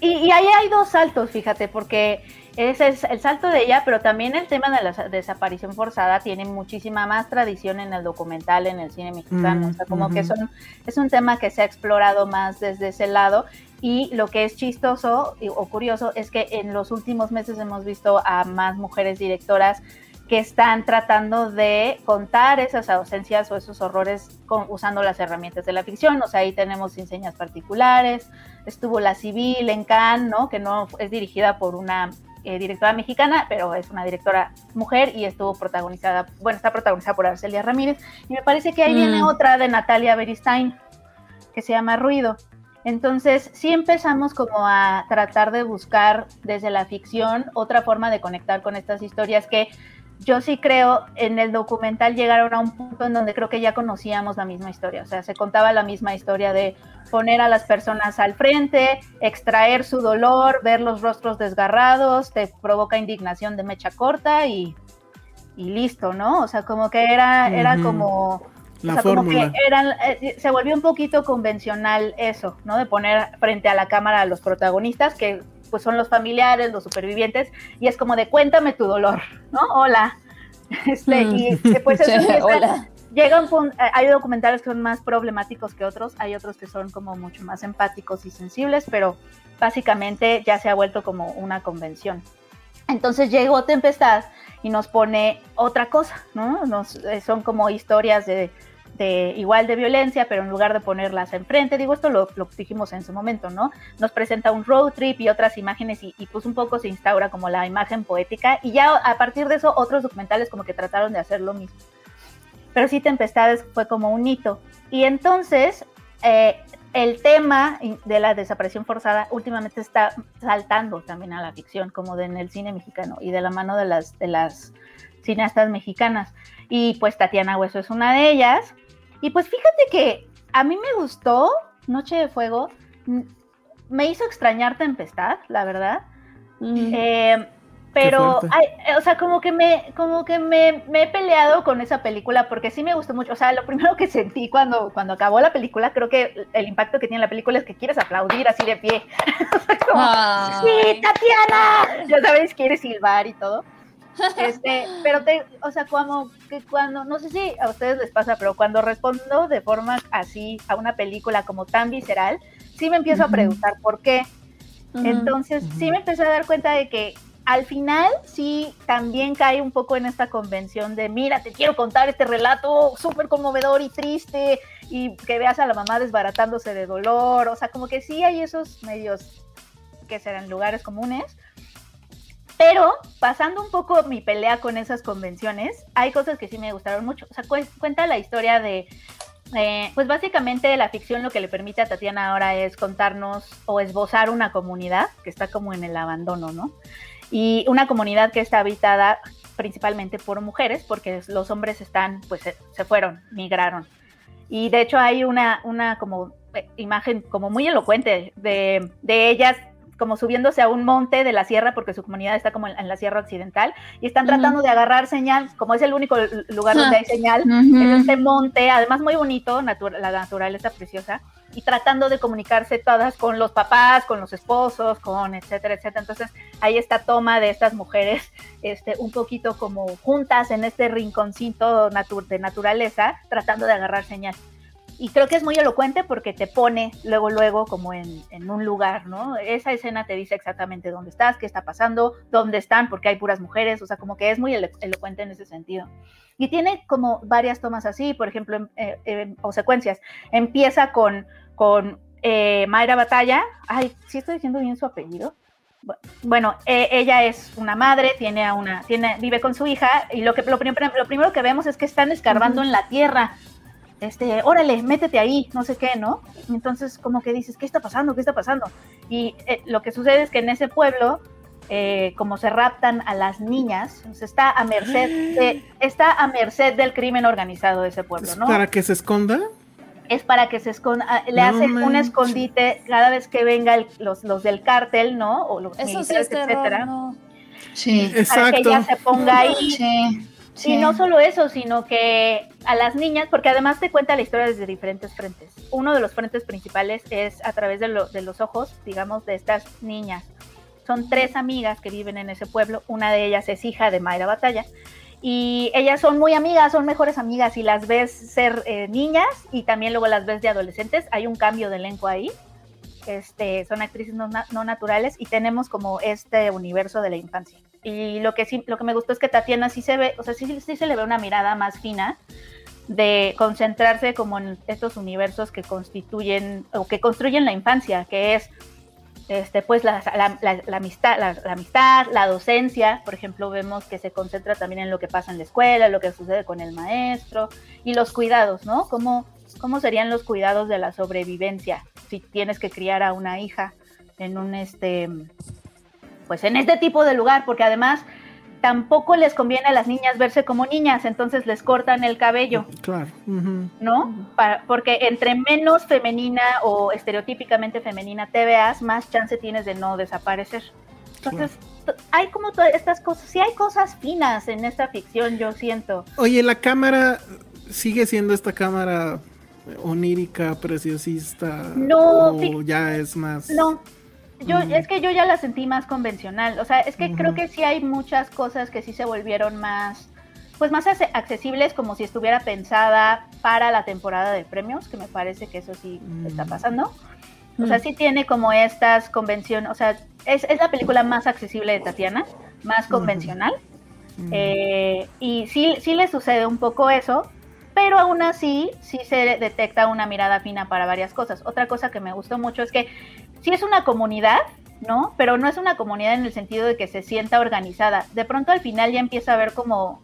[SPEAKER 4] Y, y ahí hay dos saltos, fíjate, porque ese es el salto de ella, pero también el tema de la sa- desaparición forzada tiene muchísima más tradición en el documental, en el cine mexicano.
[SPEAKER 3] Mm,
[SPEAKER 4] o sea, como que son, es un tema que se ha explorado más desde ese lado. Y lo que es chistoso o curioso es que en los últimos meses hemos visto a más mujeres directoras que están tratando de contar esas ausencias o esos horrores con- usando las herramientas de la ficción. O sea, ahí tenemos Enseñas Particulares, estuvo La Civil en Cannes, ¿no? que no es dirigida por una eh, directora mexicana, pero es una directora mujer y estuvo protagonizada, bueno, está protagonizada por Arcelia Ramírez. Y me parece que ahí
[SPEAKER 5] Mm.
[SPEAKER 4] viene otra de Natalia Beristain, que se llama Ruido. Entonces, sí empezamos como a tratar de buscar desde la ficción otra forma de conectar con estas historias que yo sí creo en el documental llegaron a un punto en donde creo que ya conocíamos la misma historia, o sea, se contaba la misma historia de poner a las personas al frente, extraer su dolor, ver los rostros desgarrados, te provoca indignación de mecha corta y, y listo, ¿no? O sea, como que era, era como...
[SPEAKER 3] La
[SPEAKER 4] o sea, como que eran, eh, se volvió un poquito convencional eso, ¿no? De poner frente a la cámara a los protagonistas, que pues son los familiares, los supervivientes, y es como de cuéntame tu dolor, ¿no? Hola. Este,
[SPEAKER 5] Mm.
[SPEAKER 4] y después eso
[SPEAKER 5] Sí,
[SPEAKER 4] empieza,
[SPEAKER 5] hola.
[SPEAKER 4] llega un punto, eh, hay documentales que son más problemáticos que otros, hay otros que son como mucho más empáticos y sensibles, pero básicamente ya se ha vuelto como una convención. Entonces llegó Tempestad y nos pone otra cosa, ¿no? Nos, eh, son como historias de, de, igual de violencia, pero en lugar de ponerlas enfrente, digo, esto lo, lo, dijimos en su momento, ¿no? Nos presenta un road trip y otras imágenes y, pues un poco se instaura como la imagen poética y ya a partir de eso otros documentales como que trataron de hacer lo mismo. Pero sí, Tempestades fue como un hito. Y entonces eh, el tema de la desaparición forzada últimamente está saltando también a la ficción, como de, en el cine mexicano y de la mano de las, de las cineastas mexicanas. Y pues Tatiana Hueso es una de ellas. Y pues fíjate que a mí me gustó Noche de Fuego, me hizo extrañar Tempestad, la verdad. Mm. Eh, pero ay, o sea como que me como que me, me, he peleado con esa película porque sí me gustó mucho. O sea lo primero que sentí cuando cuando acabó la película creo que el impacto que tiene la película es que quieres aplaudir así de pie. O sea, como, sí Tatiana ya sabes quieres silbar y todo este pero te o sea como que cuando no sé si a ustedes les pasa pero cuando respondo de forma así a una película como tan visceral sí me empiezo uh -huh. a preguntar por qué uh -huh. entonces uh -huh. sí me empecé a dar cuenta de que al final sí también cae un poco en esta convención de, mira, te quiero contar este relato súper conmovedor y triste y que veas a la mamá desbaratándose de dolor, o sea, como que sí hay esos medios que serán lugares comunes, pero pasando un poco mi pelea con esas convenciones, hay cosas que sí me gustaron mucho, o sea, cu cuenta la historia de... Eh, pues básicamente la ficción lo que le permite a Tatiana ahora es contarnos o esbozar una comunidad que está como en el abandono, ¿no? y una comunidad que está habitada principalmente por mujeres, porque los hombres están, pues se, se fueron, migraron. Y de hecho hay una, una como eh, imagen como muy elocuente de, de ellas como subiéndose a un monte de la sierra, porque su comunidad está como en, en la sierra occidental, y están tratando uh -huh. de agarrar señal, como es el único lugar donde hay señal, uh -huh. en este monte, además muy bonito, natura, la naturaleza preciosa, y tratando de comunicarse todas con los papás, con los esposos, con etcétera, etcétera. Entonces, hay esta toma de estas mujeres este, un poquito como juntas en este rinconcito natu de naturaleza, tratando de agarrar señal y creo que es muy elocuente porque te pone luego, luego como en, en, un lugar, ¿no? Esa escena te dice exactamente dónde estás, qué está pasando, dónde están, porque hay puras mujeres, o sea, como que es muy elo elocuente en ese sentido. Y tiene como varias tomas así, por ejemplo, eh, eh, o secuencias. Empieza con, con eh, Mayra Batalla, ay, ¿sí estoy diciendo bien su apellido? Bueno, eh, ella es una madre, tiene a una, tiene, vive con su hija, y lo, que, lo, lo primero que vemos es que están escarbando uh -huh. en la tierra, este, órale, métete ahí, no sé qué, ¿no? Entonces, como que dices, ¿qué está pasando? ¿Qué está pasando? Y eh, lo que sucede es que en ese pueblo, eh, como se raptan a las niñas, pues está a merced, de, está a merced del crimen organizado de ese pueblo, ¿no?
[SPEAKER 3] ¿Para que se esconda?
[SPEAKER 4] Es para que se esconda, ah, le no hacen manches. un escondite cada vez que venga el, los, los del cártel, ¿no? O los
[SPEAKER 5] Eso sí es terror, etcétera. No.
[SPEAKER 4] Sí, para Exacto. que ella se ponga ahí. Sí. Sí. Y no solo eso, sino que a las niñas, porque además te cuenta la historia desde diferentes frentes. Uno de los frentes principales es a través de, lo, de los ojos, digamos, de estas niñas. Son tres amigas que viven en ese pueblo. Una de ellas es hija de Mayra Batalla. Y ellas son muy amigas, son mejores amigas y las ves ser eh, niñas y también luego las ves de adolescentes. Hay un cambio de elenco ahí. Este, son actrices no, naturales y tenemos como este universo de la infancia y lo que sí, lo que me gustó es que Tatiana sí se ve, o sea, sí, sí se le ve una mirada más fina de concentrarse como en estos universos que constituyen o que construyen la infancia, que es este, pues la, amistad, la, amistad, la docencia, por ejemplo, vemos que se concentra también en lo que pasa en la escuela, lo que sucede con el maestro y los cuidados, ¿no? ¿Cómo, cómo serían los cuidados de la sobrevivencia si tienes que criar a una hija en un este pues en este tipo de lugar, porque además tampoco les conviene a las niñas verse como niñas, entonces les cortan el cabello.
[SPEAKER 3] Claro. Uh -huh.
[SPEAKER 4] ¿No? Para, porque entre menos femenina o estereotípicamente femenina te veas, más chance tienes de no desaparecer. Entonces, claro. hay como todas estas cosas, sí hay cosas finas en esta ficción, yo siento.
[SPEAKER 3] Oye, la cámara sigue siendo esta cámara onírica, preciosista.
[SPEAKER 4] No,
[SPEAKER 3] o ya es más.
[SPEAKER 4] No, yo, mm. es que yo ya la sentí más convencional. O sea, es que mm creo que sí hay muchas cosas que sí se volvieron más, pues más ac- accesibles como si estuviera pensada para la temporada de premios, que me parece que eso sí está pasando. O sea, sí tiene como estas convenciones, o sea, es, es la película más accesible de Tatiana, más convencional. Eh, y sí, sí le sucede un poco eso, pero aún así sí se detecta una mirada fina para varias cosas. Otra cosa que me gustó mucho es que sí es una comunidad, ¿no? Pero no es una comunidad en el sentido de que se sienta organizada. De pronto al final ya empieza a ver como,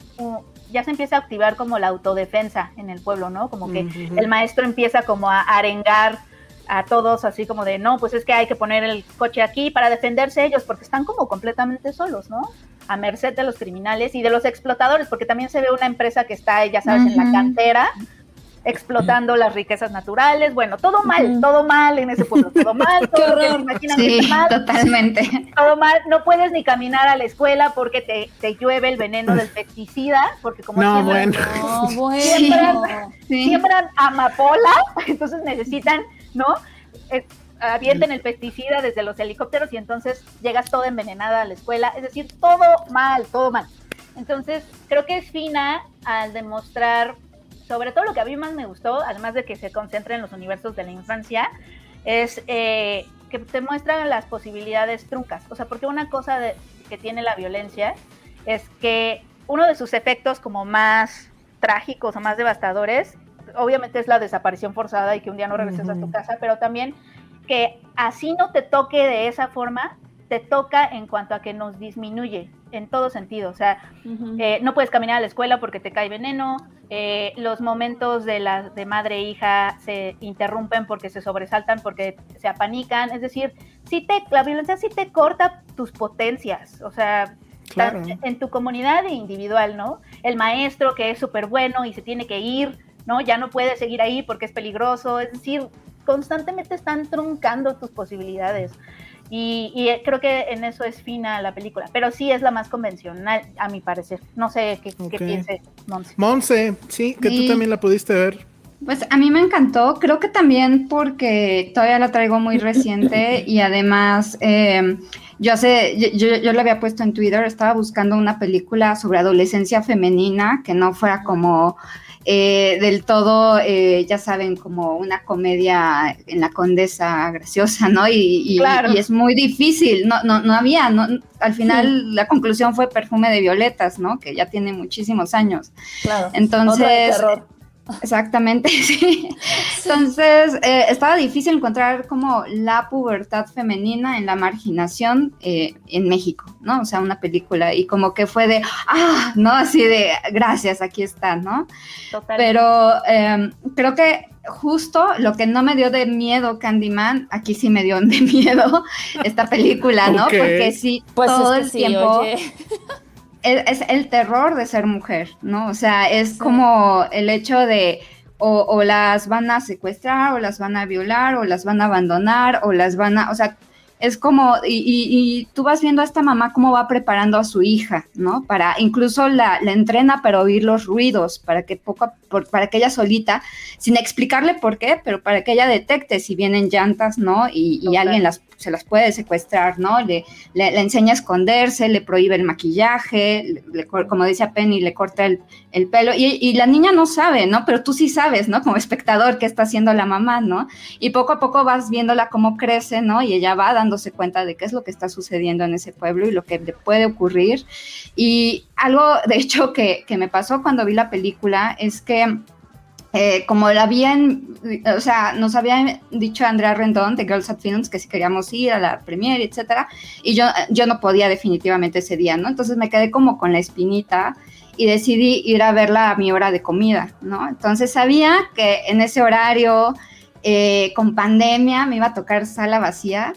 [SPEAKER 4] ya se empieza a activar como la autodefensa en el pueblo, ¿no? Como que el maestro empieza como a arengar a todos así como de, no, pues es que hay que poner el coche aquí para defenderse ellos, porque están como completamente solos, ¿no? A merced de los criminales y de los explotadores, porque también se ve una empresa que está, ya sabes, en la cantera, explotando las riquezas naturales, bueno, todo mal, todo mal en ese pueblo, todo mal, todo lo que se imaginan que
[SPEAKER 6] Sí,
[SPEAKER 4] está mal,
[SPEAKER 6] totalmente.
[SPEAKER 4] todo mal, no puedes ni caminar a la escuela porque te, te llueve el veneno del pesticida, porque como
[SPEAKER 3] No,
[SPEAKER 4] siembran-
[SPEAKER 3] bueno.
[SPEAKER 5] No, bueno.
[SPEAKER 4] siembran,
[SPEAKER 6] Sí.
[SPEAKER 4] siembran amapola, entonces necesitan, ¿no? Eh, avienten el pesticida desde los helicópteros y entonces llegas toda envenenada a la escuela, es decir, todo mal, todo mal. Entonces, creo que es fina al demostrar, sobre todo lo que a mí más me gustó, además de que se concentra en los universos de la infancia, es eh, que te muestran las posibilidades truncas. O sea, porque una cosa de- que tiene la violencia es que uno de sus efectos como más trágicos o más devastadores, obviamente es la desaparición forzada y que un día no regreses a tu casa, pero también que así no te toque de esa forma, te toca en cuanto a que nos disminuye en todo sentido. O sea, eh, no puedes caminar a la escuela porque te cae veneno, eh, los momentos de, la, de madre e hija se interrumpen porque se sobresaltan, porque se apanican, es decir, sí te, la violencia sí te corta tus potencias, o sea,
[SPEAKER 3] Claro.
[SPEAKER 4] en tu comunidad e individual, ¿no? El maestro que es súper bueno y se tiene que ir, ¿no? Ya no puede seguir ahí porque es peligroso, es decir, constantemente están truncando tus posibilidades. Y, y, eh, creo que en eso es fina la película, pero sí es la más convencional, a mi parecer. No sé qué,
[SPEAKER 3] Ok.
[SPEAKER 4] qué piense Monse.
[SPEAKER 3] Monse, sí, que
[SPEAKER 6] Sí.
[SPEAKER 3] tú también la pudiste ver.
[SPEAKER 6] Pues a mí me encantó, creo que también porque todavía la traigo muy reciente y además eh, yo hace, yo, yo, yo había puesto en Twitter, estaba buscando una película sobre adolescencia femenina que no fuera como eh, del todo, eh, ya saben, como una comedia en la condesa graciosa, ¿no? Y, y-
[SPEAKER 4] Claro.
[SPEAKER 6] y es muy difícil, no, no, no había, no, al final la conclusión fue Perfume de Violetas, ¿no? Que ya tiene muchísimos años.
[SPEAKER 5] Claro.
[SPEAKER 6] Entonces,
[SPEAKER 5] Otra de terror.
[SPEAKER 6] Exactamente, sí. Entonces, eh, estaba difícil encontrar como la pubertad femenina en la marginación eh, en México, ¿no? O sea, una película y como que fue de, ah, ¿no? Así de, gracias, aquí está, ¿no?
[SPEAKER 4] Total.
[SPEAKER 6] Pero eh, creo que justo lo que no me dio de miedo Candyman, aquí sí me dio de miedo esta película, ¿no? Porque sí,
[SPEAKER 5] Pues
[SPEAKER 6] todo
[SPEAKER 5] es que
[SPEAKER 6] el
[SPEAKER 5] sí,
[SPEAKER 6] tiempo
[SPEAKER 5] oye.
[SPEAKER 6] Es, el terror de ser mujer, ¿no? O sea, es como el hecho de o, o las van a secuestrar, o las van a violar, o las van a abandonar, o las van a, o sea, es como, y, y- y tú vas viendo a esta mamá cómo va preparando a su hija, ¿no? Para, incluso la, la entrena para oír los ruidos, para que poco, por- para que ella solita, sin explicarle por qué, pero para que ella detecte si vienen llantas, ¿no? Y, alguien las, se las puede secuestrar, ¿no? Le, le, enseña a esconderse, le prohíbe el maquillaje, le- como decía Penny, le corta el, el pelo, y, y la niña no sabe, ¿no? Pero tú sí sabes, ¿no? Como espectador, qué está haciendo la mamá, ¿no? Y poco a poco vas viéndola cómo crece, ¿no? Y ella va dándose cuenta de qué es lo que está sucediendo en ese pueblo y lo que le puede ocurrir. Y algo, de hecho, que, que me pasó cuando vi la película es que eh, como la habían, o sea, nos había dicho Andrea Rendón de Girls at Films que si queríamos ir a la premiere, etcétera, y yo, yo no podía definitivamente ese día, ¿no? Entonces me quedé como con la espinita y decidí ir a verla a mi hora de comida, ¿no? Entonces sabía que en ese horario, eh, con pandemia, me iba a tocar sala vacía.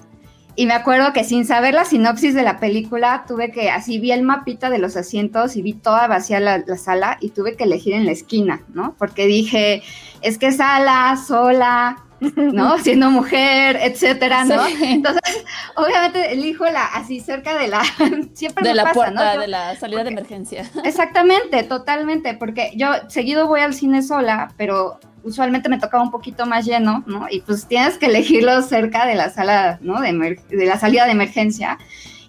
[SPEAKER 6] Y me acuerdo que sin saber la sinopsis de la película, tuve que, así vi el mapita de los asientos y vi toda vacía la, la sala y tuve que elegir en la esquina, ¿no? Porque dije, es que sala, sola, ¿no? Siendo mujer, etcétera, ¿no?
[SPEAKER 5] Sí.
[SPEAKER 6] Entonces, obviamente elijo la así cerca de la, siempre
[SPEAKER 5] De
[SPEAKER 6] me
[SPEAKER 5] la
[SPEAKER 6] pasa,
[SPEAKER 5] puerta,
[SPEAKER 6] ¿no?
[SPEAKER 5] De la salida de
[SPEAKER 6] porque-
[SPEAKER 5] emergencia.
[SPEAKER 6] Exactamente, totalmente, porque yo seguido voy al cine sola, pero usualmente me tocaba un poquito más lleno, ¿no? Y pues tienes que elegirlo cerca de la sala, ¿no? De, de la salida de emergencia.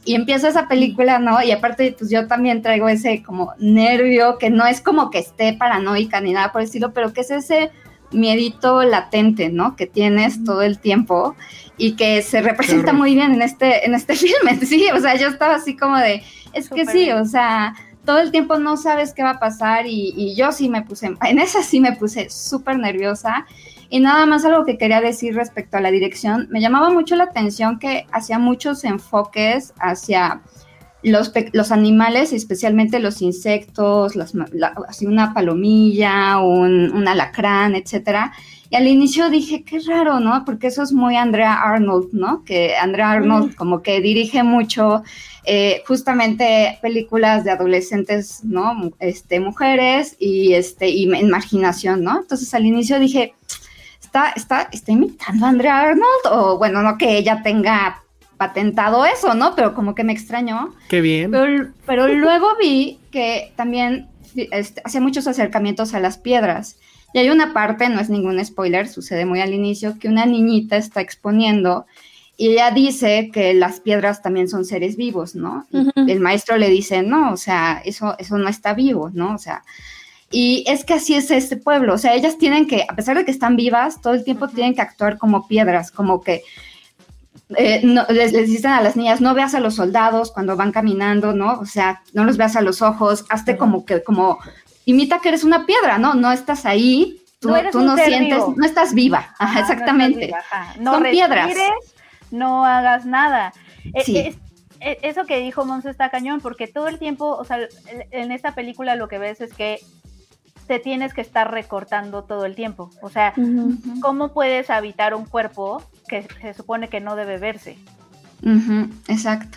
[SPEAKER 6] Y empieza esa película, ¿no? Y aparte, pues yo también traigo ese como nervio, que no es como que esté paranoica ni nada por el estilo, pero que es ese miedito latente, ¿no? Que tienes todo el tiempo y que se representa muy bien en este, en este filme, sí, o sea, yo estaba así como de, es que sí, o sea, todo el tiempo no sabes qué va a pasar y, y yo sí me puse, en esa sí me puse súper nerviosa. Y nada más algo que quería decir respecto a la dirección, me llamaba mucho la atención que hacía muchos enfoques hacia los, los animales, especialmente los insectos, las, la, así una palomilla, un, un alacrán, etcétera. Y al inicio dije, qué raro, ¿no? Porque eso es muy Andrea Arnold, ¿no? Que Andrea Arnold como que dirige mucho eh, justamente películas de adolescentes, ¿no? Este, mujeres y, este, y imaginación, ¿no? Entonces al inicio dije, ¿está, está, está imitando a Andrea Arnold? O bueno, no que ella tenga patentado eso, ¿no? Pero como que me extrañó.
[SPEAKER 3] Qué bien.
[SPEAKER 6] Pero, pero luego vi que también este, hacía muchos acercamientos a las piedras. Y hay una parte, no es ningún spoiler, sucede muy al inicio, que una niñita está exponiendo y ella dice que las piedras también son seres vivos, ¿no? Y el maestro le dice, no, o sea, eso, eso no está vivo, ¿no? O sea, y es que así es este pueblo, o sea, ellas tienen que, a pesar de que están vivas, todo el tiempo tienen que actuar como piedras, como que eh, no- les, les dicen a las niñas, no veas a los soldados cuando van caminando, ¿no? O sea, no los veas a los ojos, hazte como que, como, imita que eres una piedra, ¿no? No estás ahí, tú,
[SPEAKER 4] No
[SPEAKER 6] tú sientes,
[SPEAKER 4] vivo.
[SPEAKER 6] no estás viva, Ajá,
[SPEAKER 4] Ajá, no estás
[SPEAKER 6] exactamente.
[SPEAKER 4] viva, ajá. No
[SPEAKER 6] Son piedras.
[SPEAKER 4] no hagas nada. E-
[SPEAKER 6] Sí.
[SPEAKER 4] es- e- eso que dijo Monse está cañón, porque todo el tiempo, o sea, en- esta película lo que ves es que te tienes que estar recortando todo el tiempo. O sea. ¿cómo puedes habitar un cuerpo que se supone que no debe verse?
[SPEAKER 6] Ujú, exacto,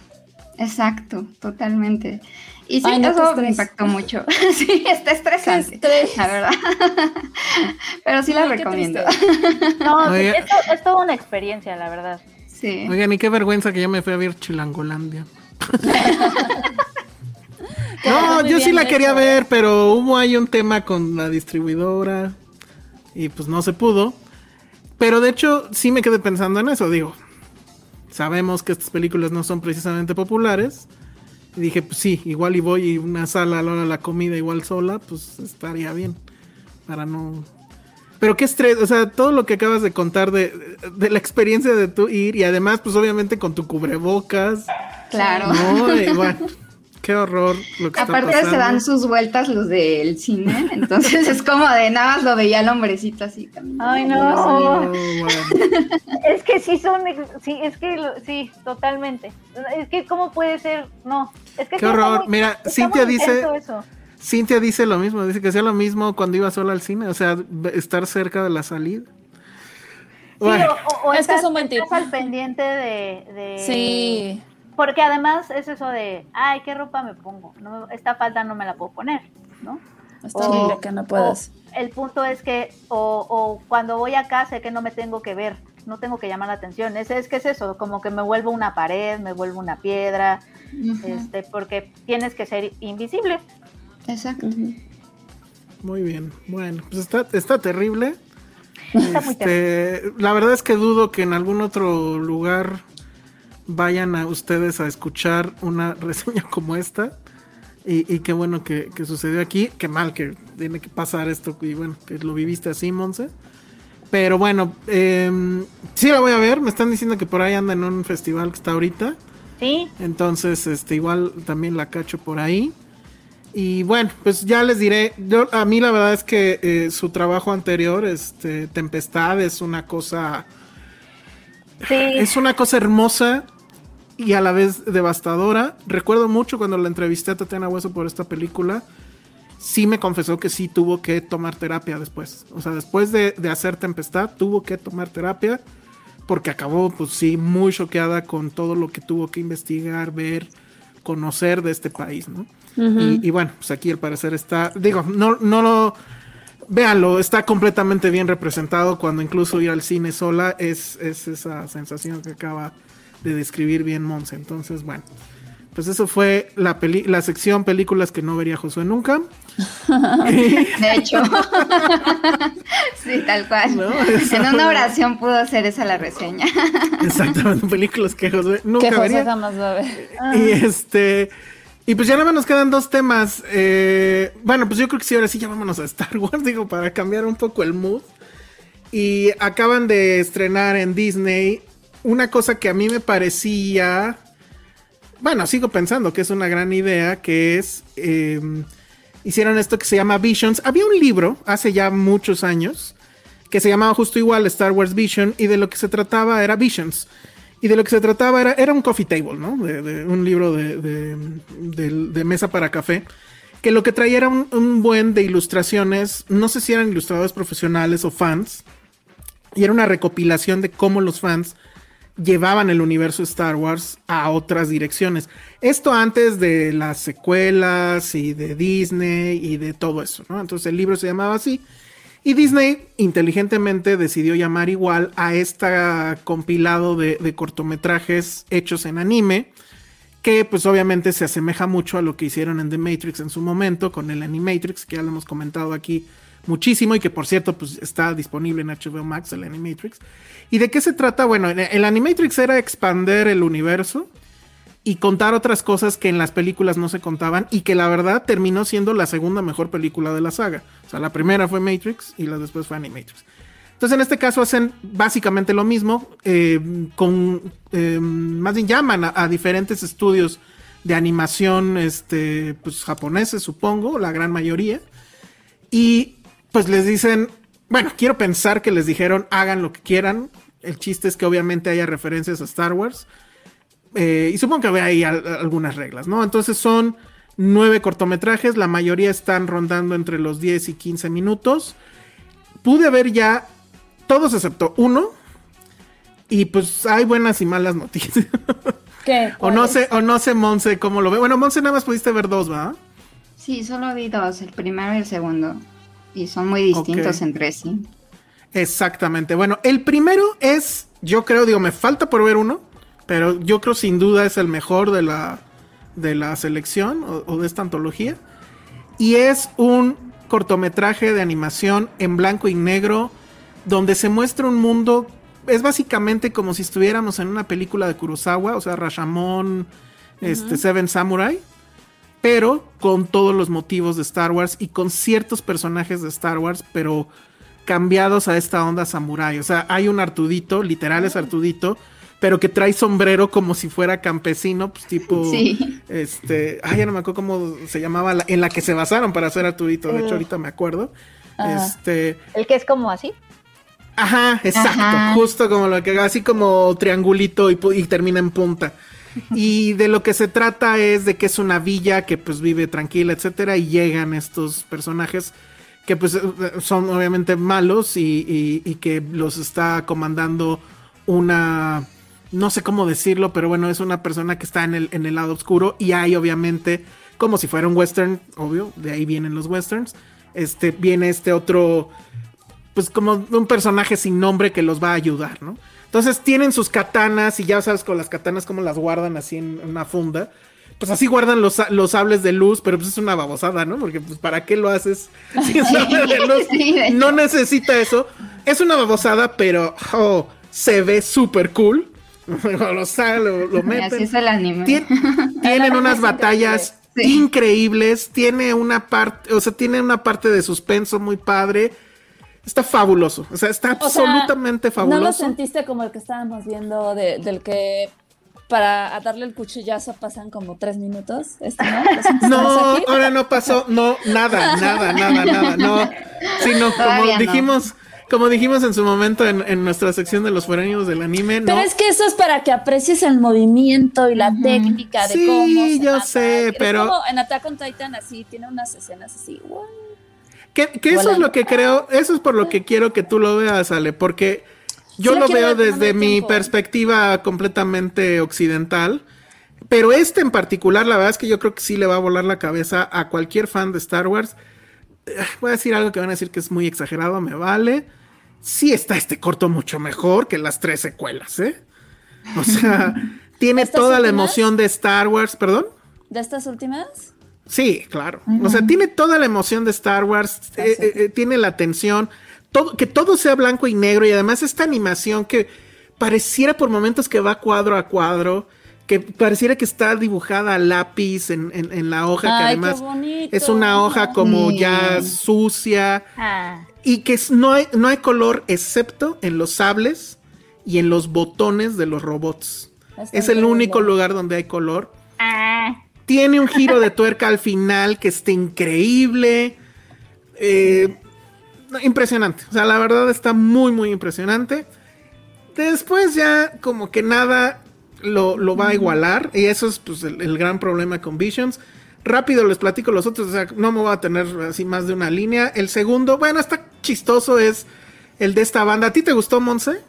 [SPEAKER 6] exacto, totalmente. Y sí,
[SPEAKER 5] Ay, no,
[SPEAKER 6] eso me impactó mucho. sí, está estresante,
[SPEAKER 5] estrés.
[SPEAKER 6] la verdad. Pero sí la
[SPEAKER 5] Ay,
[SPEAKER 6] recomiendo.
[SPEAKER 4] No,
[SPEAKER 3] Oye.
[SPEAKER 4] es, es toda una experiencia, la verdad.
[SPEAKER 6] Sí.
[SPEAKER 3] Oigan, y qué vergüenza que ya me fui a ver Chilangolandia. No, yo sí la quería
[SPEAKER 5] hecho.
[SPEAKER 3] ver, pero hubo ahí un tema con la distribuidora y pues no se pudo. Pero de hecho sí me quedé pensando en eso, digo. Sabemos que estas películas no son precisamente populares. Y dije, pues sí, igual y voy y una sala a la hora de la comida igual sola, pues estaría bien. Para no... Pero qué estrés, o sea, todo lo que acabas de contar de, de la experiencia de tú ir y además pues obviamente con tu cubrebocas.
[SPEAKER 6] Claro.
[SPEAKER 3] No, bueno, qué horror lo que está
[SPEAKER 6] Aparte
[SPEAKER 3] pasando.
[SPEAKER 6] se dan sus vueltas los del cine, entonces es como de nada más lo veía el hombrecito así caminando.
[SPEAKER 4] Ay, no.
[SPEAKER 3] Bueno.
[SPEAKER 4] Es que sí son, sí, es que sí, totalmente. Es que cómo puede ser, no, es que
[SPEAKER 3] Qué
[SPEAKER 4] sí
[SPEAKER 3] horror.
[SPEAKER 4] muy-
[SPEAKER 3] Mira, Cintia dice-
[SPEAKER 4] eso.
[SPEAKER 3] Cintia dice lo mismo, dice que sea lo mismo cuando iba sola al cine, o sea, estar cerca de la salida.
[SPEAKER 4] Sí,
[SPEAKER 3] Bueno,
[SPEAKER 4] o, o
[SPEAKER 5] Es que
[SPEAKER 4] estás,
[SPEAKER 5] es un buen tip.
[SPEAKER 4] estás al pendiente de, de-
[SPEAKER 5] Sí.
[SPEAKER 4] Porque además es eso de, ay, ¿qué ropa me pongo? No, esta falda no me la puedo poner, ¿no?
[SPEAKER 5] Está
[SPEAKER 4] O-
[SPEAKER 5] que no puedas.
[SPEAKER 4] el punto es que, o, o cuando voy acá sé que no me tengo que ver, no tengo que llamar la atención. Es, es que es eso, como que me vuelvo una pared, me vuelvo una piedra, este, porque tienes que ser invisible.
[SPEAKER 6] Exacto.
[SPEAKER 3] muy bien. Bueno, pues está, está terrible.
[SPEAKER 4] Está muy
[SPEAKER 3] Este, la verdad es que dudo que en algún otro lugar vayan a ustedes a escuchar una reseña como esta. Y, y qué bueno que, que sucedió aquí. Qué mal que tiene que pasar esto. Y bueno, que lo viviste así, Monse. Pero bueno, em, sí la voy a ver. Me están diciendo que por ahí anda en un festival que está ahorita.
[SPEAKER 4] Sí,
[SPEAKER 3] Entonces, este, igual también la cacho por ahí. Y bueno, pues ya les diré. Yo, a mí la verdad es que eh, su trabajo anterior, este, Tempestad, es una cosa.
[SPEAKER 4] sí.
[SPEAKER 3] Es una cosa hermosa y a la vez devastadora. Recuerdo mucho cuando la entrevisté a Tatiana Hueso por esta película. Sí me confesó que sí tuvo que tomar terapia después. O sea, después de, de hacer Tempestad, tuvo que tomar terapia. Porque acabó, pues sí, muy choqueada con todo lo que tuvo que investigar, ver, conocer de este país, ¿no? y, y bueno, pues aquí al parecer está. Digo, no, no lo. Véanlo, está completamente bien representado cuando incluso ir al cine sola es, es esa sensación que acaba de describir bien Monse. Entonces, bueno, Pues eso fue la, peli la sección películas que no vería Josué nunca.
[SPEAKER 6] De hecho, sí, tal cual.
[SPEAKER 3] ¿No?
[SPEAKER 6] En una oración pudo hacer esa la reseña.
[SPEAKER 3] Exactamente, películas que Josué nunca
[SPEAKER 5] que José
[SPEAKER 3] vería.
[SPEAKER 5] jamás va a ver.
[SPEAKER 3] Y este. Y pues ya nada más nos quedan dos temas. Eh, bueno, pues yo creo que sí, ahora sí ya vámonos a Star Wars, digo, para cambiar un poco el mood. Y acaban de estrenar en Disney una cosa que a mí me parecía. Bueno, sigo pensando que es una gran idea, que es. eh, hicieron esto que se llama Visions. Había un libro hace ya muchos años que se llamaba justo igual Star Wars Vision y de lo que se trataba era Visions. Y de lo que se trataba era, era un coffee table, ¿no? Un libro de, de- de- mesa para café. Que lo que traía era un buen de ilustraciones. No sé si eran ilustradores profesionales o fans. Y era una recopilación de cómo los fans llevaban el universo Star Wars a otras direcciones. Esto antes de las secuelas y de Disney y de todo eso. Entonces el libro se llamaba así. Y Disney inteligentemente decidió llamar igual a este compilado de, de cortometrajes hechos en anime, que pues obviamente se asemeja mucho a lo que hicieron en The Matrix en su momento, con el Animatrix, que ya lo hemos comentado aquí muchísimo y que por cierto pues está disponible en HBO Max, el Animatrix. ¿Y de qué se trata? Bueno, el- Animatrix era expander el universo y contar otras cosas que en las películas no se contaban y que la verdad terminó siendo la segunda mejor película de la saga. O sea, la primera fue Matrix y la después fue Animatrix. Entonces en este caso hacen básicamente lo mismo, eh, con eh, más bien llaman a, a diferentes estudios de animación este, pues, japoneses, supongo, la gran mayoría, y pues les dicen, bueno, quiero pensar que les dijeron hagan lo que quieran. El chiste es que obviamente haya referencias a Star Wars. Eh, y supongo que había ahí al- algunas reglas, ¿no? Entonces son nueve cortometrajes, la mayoría están rondando entre los 10 y 15 minutos. Pude ver ya todos excepto uno. Y pues hay buenas y malas noticias.
[SPEAKER 5] ¿Qué?
[SPEAKER 3] o no sé, o no sé, Monse, cómo lo ve. Bueno, Monse nada más pudiste ver dos, ¿va?
[SPEAKER 6] Sí, solo vi dos, el primero y el segundo. Y son muy distintos entre sí.
[SPEAKER 3] Exactamente. Bueno, el primero es, yo creo, digo, me falta por ver uno, pero yo creo sin duda es el mejor de la, de la selección o, o de esta antología. Y es un cortometraje de animación en blanco y negro donde se muestra un mundo, es básicamente como si estuviéramos en una película de Kurosawa, o sea, Rashomon, este, Seven Samurai, pero con todos los motivos de Star Wars y con ciertos personajes de Star Wars, pero cambiados a esta onda samurai. O sea, hay un Artudito, literal es Artudito, pero que trae sombrero como si fuera campesino, pues tipo,
[SPEAKER 6] Sí.
[SPEAKER 3] este, ay, ya no me acuerdo cómo se llamaba, la- en la que se basaron para hacer Artudito, de hecho ahorita me acuerdo.
[SPEAKER 4] Ajá.
[SPEAKER 3] Este,
[SPEAKER 4] El que es como así.
[SPEAKER 3] Ajá, exacto,
[SPEAKER 6] Ajá.
[SPEAKER 3] justo como lo que así como triangulito y, y termina en punta. Y de lo que se trata es de que es una villa que pues vive tranquila, etcétera, y llegan estos personajes que pues eh, son obviamente malos y, y- que los está comandando una, no sé cómo decirlo, pero bueno, es una persona que está en el, en el lado oscuro y hay obviamente, como si fuera un western, obvio, de ahí vienen los westerns, este, viene este otro pues como un personaje sin nombre que los va a ayudar, ¿no? Entonces tienen sus katanas y ya sabes con las katanas como las guardan así en una funda. Pues así guardan los, los sables de luz, pero pues es una babosada, ¿no? Porque pues para qué lo haces sin sable de luz.
[SPEAKER 6] Sí, de hecho.
[SPEAKER 3] No necesita eso. Es una babosada, pero oh, se ve súper cool. lo, lo, lo
[SPEAKER 6] Y
[SPEAKER 3] meten.
[SPEAKER 6] así es el anime.
[SPEAKER 3] Tien- tienen unas batallas
[SPEAKER 6] Sí.
[SPEAKER 3] increíbles. Tiene una parte, o sea, tiene una parte de suspenso muy padre. Está fabuloso. O sea, está
[SPEAKER 5] O sea,
[SPEAKER 3] absolutamente
[SPEAKER 5] ¿No lo
[SPEAKER 3] fabuloso.
[SPEAKER 5] sentiste como el que estábamos viendo de- del que para darle el cuchillazo pasan como tres minutos? ¿Este no? ¿Lo sentiste
[SPEAKER 3] No, ahora no pasó, no, nada, nada, nada, nada, no. Sino como
[SPEAKER 6] Todavía no.
[SPEAKER 3] dijimos, como dijimos en su momento en, en nuestra sección de los foráneos del anime, no.
[SPEAKER 5] Pero es que eso es para que aprecies el movimiento y la técnica de
[SPEAKER 3] Sí,
[SPEAKER 5] cómo se
[SPEAKER 3] yo
[SPEAKER 5] mata.
[SPEAKER 3] sé, pero-
[SPEAKER 5] como en Attack on Titan así, tiene unas escenas así, wow.
[SPEAKER 3] Que, que eso es lo que creo, eso es por lo que quiero que tú lo veas, Ale, porque yo
[SPEAKER 5] Sí lo
[SPEAKER 3] veo desde mi
[SPEAKER 5] tiempo.
[SPEAKER 3] perspectiva completamente occidental. Pero este en particular, la verdad es que yo creo que sí le va a volar la cabeza a cualquier fan de Star Wars. Eh, Voy a decir algo que van a decir que es muy exagerado, me vale. Sí está este corto mucho mejor que las tres secuelas, ¿eh? O sea, Tiene
[SPEAKER 5] ¿Estas
[SPEAKER 3] toda la emoción de Star Wars, perdón.
[SPEAKER 5] ¿De estas últimas?
[SPEAKER 3] Sí, claro. O sea, tiene toda la emoción de Star Wars, eh, eh, tiene la tensión, todo, que todo sea blanco y negro y además esta animación que pareciera por momentos que va cuadro a cuadro, que pareciera que está dibujada a lápiz en, en- en la hoja, que
[SPEAKER 5] Ay,
[SPEAKER 3] además
[SPEAKER 5] bonito.
[SPEAKER 3] es una hoja como
[SPEAKER 6] Sí.
[SPEAKER 3] ya sucia
[SPEAKER 4] Ah,
[SPEAKER 3] y que no, hay, no hay color excepto en los sables y en los botones de los robots.
[SPEAKER 5] Está
[SPEAKER 3] Es el único lugar donde hay color.
[SPEAKER 4] ah.
[SPEAKER 3] Tiene un giro de tuerca al final que está increíble. Eh, impresionante. O sea, la verdad está muy, muy impresionante. Después ya como que nada lo, lo va a igualar. Y eso es pues, el, el gran problema con Visions. Rápido les platico los otros. O sea, no me voy a tener así más de una línea. El segundo, bueno, está chistoso, es el de esta banda. ¿A ti te gustó, Monse?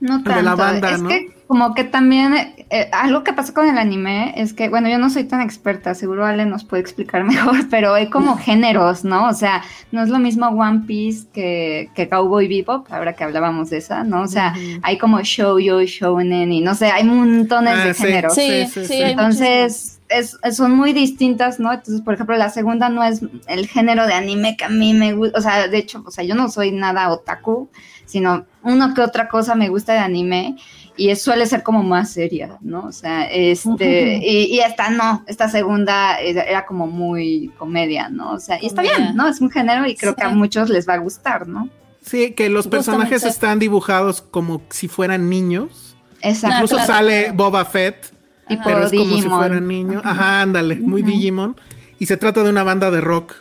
[SPEAKER 6] No
[SPEAKER 3] de
[SPEAKER 6] tanto.
[SPEAKER 3] la banda,
[SPEAKER 6] es
[SPEAKER 3] ¿no?
[SPEAKER 6] que como que también eh, algo que pasa con el anime es que, bueno, yo no soy tan experta, seguro Ale nos puede explicar mejor, pero hay como géneros, ¿no? O sea, no es lo mismo One Piece que, que Cowboy Bebop, ahora que hablábamos de esa, ¿no? O sea, hay como shoujo, shounen y no sé, hay montones
[SPEAKER 3] Ah,
[SPEAKER 6] de
[SPEAKER 3] sí.
[SPEAKER 6] géneros.
[SPEAKER 5] Sí,
[SPEAKER 3] sí,
[SPEAKER 5] sí,
[SPEAKER 6] Entonces, es, es- son muy distintas, ¿no? Entonces, por ejemplo, la segunda no es el género de anime que a mí me gusta, o sea, de hecho, o sea, yo no soy nada otaku, sino uno que otra cosa me gusta de anime y es- suele ser como más seria, ¿no? O sea, este, y, y esta no, esta segunda era, era como muy comedia, ¿no? O sea, y está bien, ¿no? Es un género y creo que a muchos les va a gustar, ¿no?
[SPEAKER 3] Sí, que los personajes
[SPEAKER 5] Justamente.
[SPEAKER 3] están dibujados como si fueran niños.
[SPEAKER 6] Exacto.
[SPEAKER 3] Incluso
[SPEAKER 5] claro,
[SPEAKER 3] sale. Boba Fett,
[SPEAKER 6] Tipo
[SPEAKER 3] pero es como si
[SPEAKER 6] Digimon.
[SPEAKER 3] fuera niño. Ajá, ándale, muy Digimon. Y se trata de una banda de rock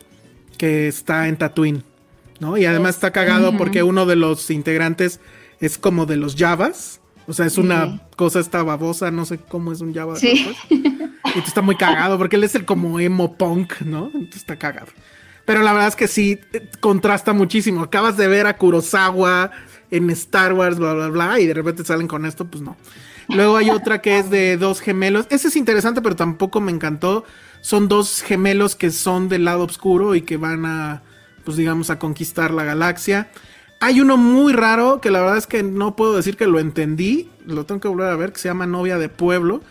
[SPEAKER 3] que está en Tatooine, ¿no? Y además está cagado porque uno de los integrantes es como de los Javas. O sea, es una
[SPEAKER 6] Sí.
[SPEAKER 3] cosa esta babosa, no sé cómo es un Java.
[SPEAKER 6] Sí.
[SPEAKER 3] pues. Y tú está muy cagado porque él es el como emo punk, ¿no? Entonces está cagado. Pero la verdad es que sí, eh, contrasta muchísimo. Acabas de ver a Kurosawa en Star Wars, bla, bla, bla, y de repente salen con esto, pues no. Luego hay otra que es de dos gemelos. Ese es interesante, pero tampoco me encantó. Son dos gemelos que son del lado oscuro y que van a, pues digamos, a conquistar la galaxia. Hay uno muy raro que la verdad es que no puedo decir que lo entendí. Lo tengo que volver a ver, que se llama Novia de Pueblo.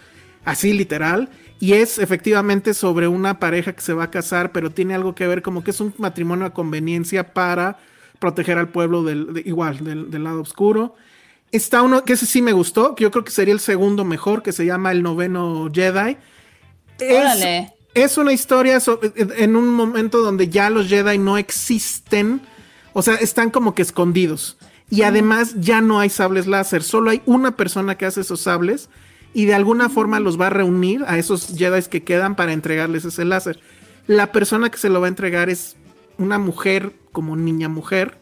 [SPEAKER 3] Así literal. Y es efectivamente sobre una pareja que se va a casar, pero tiene algo que ver como que es un matrimonio a conveniencia para proteger al pueblo del, de- igual, del, del lado oscuro. Está uno que ese sí me gustó, que yo creo que sería el segundo mejor, que se llama El Noveno Jedi. Es, una historia en un momento donde ya los Jedi no existen, o sea, están como que escondidos. Y además ya no hay sables láser, solo hay una persona que hace esos sables y de alguna forma los va a reunir a esos Jedi que quedan para entregarles ese láser. La persona que se lo va a entregar es una mujer como niña mujer,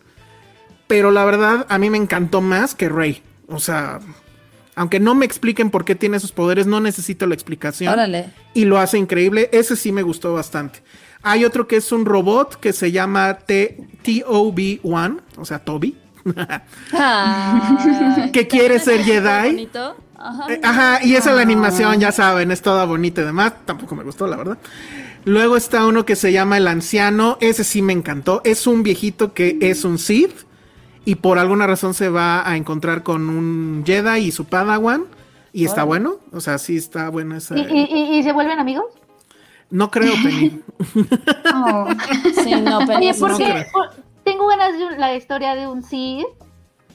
[SPEAKER 3] pero la verdad a mí me encantó más que Rey. O sea, aunque no me expliquen por qué tiene esos poderes, no necesito la explicación
[SPEAKER 5] Órale.
[SPEAKER 3] y lo hace increíble. Ese sí me gustó bastante. Hay otro que es un robot que se llama T- TOB-1, o sea, Toby,
[SPEAKER 5] Ay,
[SPEAKER 3] que quiere ser Jedi.
[SPEAKER 5] bonito. Ajá.
[SPEAKER 3] Eh, Ajá, y esa es la animación, ya saben, es toda bonita y demás. Tampoco me gustó, la verdad. Luego está uno que se llama El Anciano. Ese sí me encantó. Es un viejito que es un Sith. Y por alguna razón se va a encontrar con un Jedi y su Padawan. Y está bueno. O sea, sí está bueno esa.
[SPEAKER 4] ¿Y, y, y- y se vuelven amigos?
[SPEAKER 3] No creo, Penny.
[SPEAKER 6] Oh.
[SPEAKER 5] Sí, no, pero
[SPEAKER 4] Oye,
[SPEAKER 5] no
[SPEAKER 4] porque por- tengo ganas de la historia de un Cid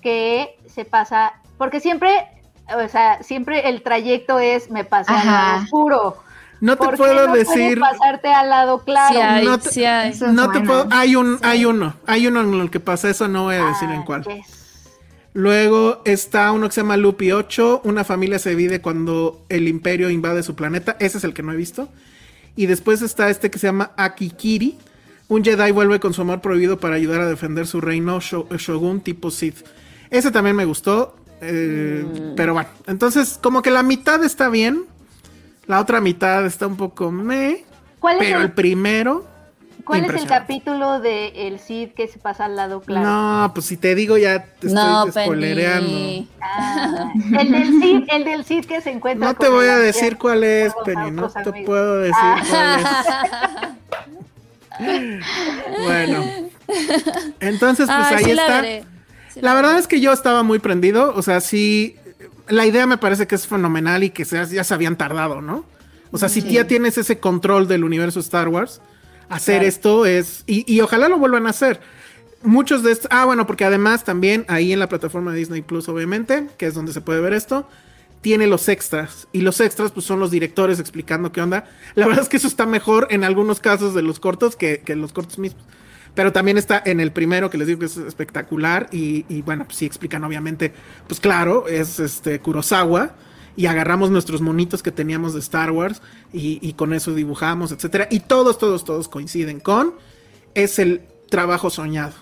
[SPEAKER 4] que se pasa, porque siempre, o sea, siempre el trayecto es me pasé al
[SPEAKER 6] Ajá.
[SPEAKER 4] lado oscuro.
[SPEAKER 3] No te
[SPEAKER 4] ¿Por qué
[SPEAKER 3] puedo
[SPEAKER 4] no
[SPEAKER 3] decir.
[SPEAKER 4] pasarte al lado claro.
[SPEAKER 5] Sí hay,
[SPEAKER 3] No te-
[SPEAKER 5] sí hay.
[SPEAKER 3] No te puedo. Hay un, hay uno. Hay uno en el que pasa eso, no voy a decir en
[SPEAKER 4] Ah,
[SPEAKER 3] cuál.
[SPEAKER 4] yes.
[SPEAKER 3] Luego está uno que se llama Lupi 8. Una familia se divide cuando el imperio invade su planeta. Ese es el que no he visto. Y después está este que se llama Akikiri. Un Jedi vuelve con su amor prohibido para ayudar a defender su reino Sho- Shogun tipo Sith. Ese también me gustó. eh,
[SPEAKER 4] Mm.
[SPEAKER 3] Pero bueno, entonces como que la mitad está bien. La otra mitad está un poco me.
[SPEAKER 4] ¿Cuál, es
[SPEAKER 3] Pero el
[SPEAKER 4] el,
[SPEAKER 3] primero.
[SPEAKER 4] Cuál es el capítulo de el Cid que se pasa al lado claro?
[SPEAKER 3] No, pues si te digo ya te
[SPEAKER 5] No,
[SPEAKER 3] estoy spoilereando.
[SPEAKER 4] Ah, el del Cid, el del Cid que se encuentra.
[SPEAKER 3] No te voy a decir cuál es, Penny, no te
[SPEAKER 4] amigos.
[SPEAKER 3] puedo decir
[SPEAKER 4] Ah.
[SPEAKER 3] cuál es. Bueno, entonces pues ahí
[SPEAKER 5] sí la
[SPEAKER 3] está.
[SPEAKER 5] veré. Sí
[SPEAKER 3] La
[SPEAKER 5] la
[SPEAKER 3] verdad es que yo estaba muy prendido, o sea, sí la idea me parece que es fenomenal y que se- ya se habían tardado, ¿no? O sea, si ya tienes ese control del universo Star Wars, hacer
[SPEAKER 4] Claro.
[SPEAKER 3] esto es. Y, y ojalá lo vuelvan a hacer. Muchos de estos. Ah, bueno, porque además también ahí en la plataforma de Disney Plus, obviamente, que es donde se puede ver esto, tiene los extras. Y los extras, pues son los directores explicando qué onda. La verdad es que eso está mejor en algunos casos de los cortos que, que los cortos mismos. Pero también está en el primero, que les digo que es espectacular. Y, y bueno, pues sí explican, obviamente. Pues claro, es este Kurosawa. Y agarramos nuestros monitos que teníamos de Star Wars. Y, y con eso dibujamos, etcétera. Y todos, todos, todos coinciden con. Es el trabajo soñado.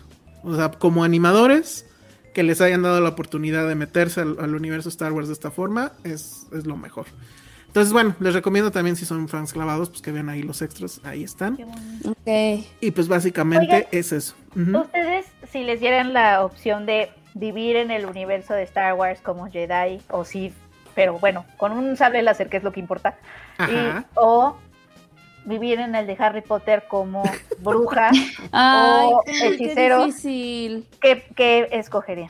[SPEAKER 3] O sea, como animadores que les hayan dado la oportunidad de meterse al, al universo Star Wars de esta forma es, es lo mejor. Entonces, bueno, les recomiendo también si son fans clavados, pues que vean ahí los extras, ahí están.
[SPEAKER 5] Ok.
[SPEAKER 3] Y pues básicamente
[SPEAKER 4] Oigan,
[SPEAKER 3] es eso.
[SPEAKER 4] Ustedes, si les dieran la opción de vivir en el universo de Star Wars como Jedi o Sith, pero bueno, con un sable láser, que es lo que importa, y- o vivir en el de Harry Potter como bruja
[SPEAKER 5] Ay,
[SPEAKER 4] o
[SPEAKER 5] qué
[SPEAKER 4] hechicero,
[SPEAKER 5] difícil.
[SPEAKER 4] ¿qué, qué escogerían?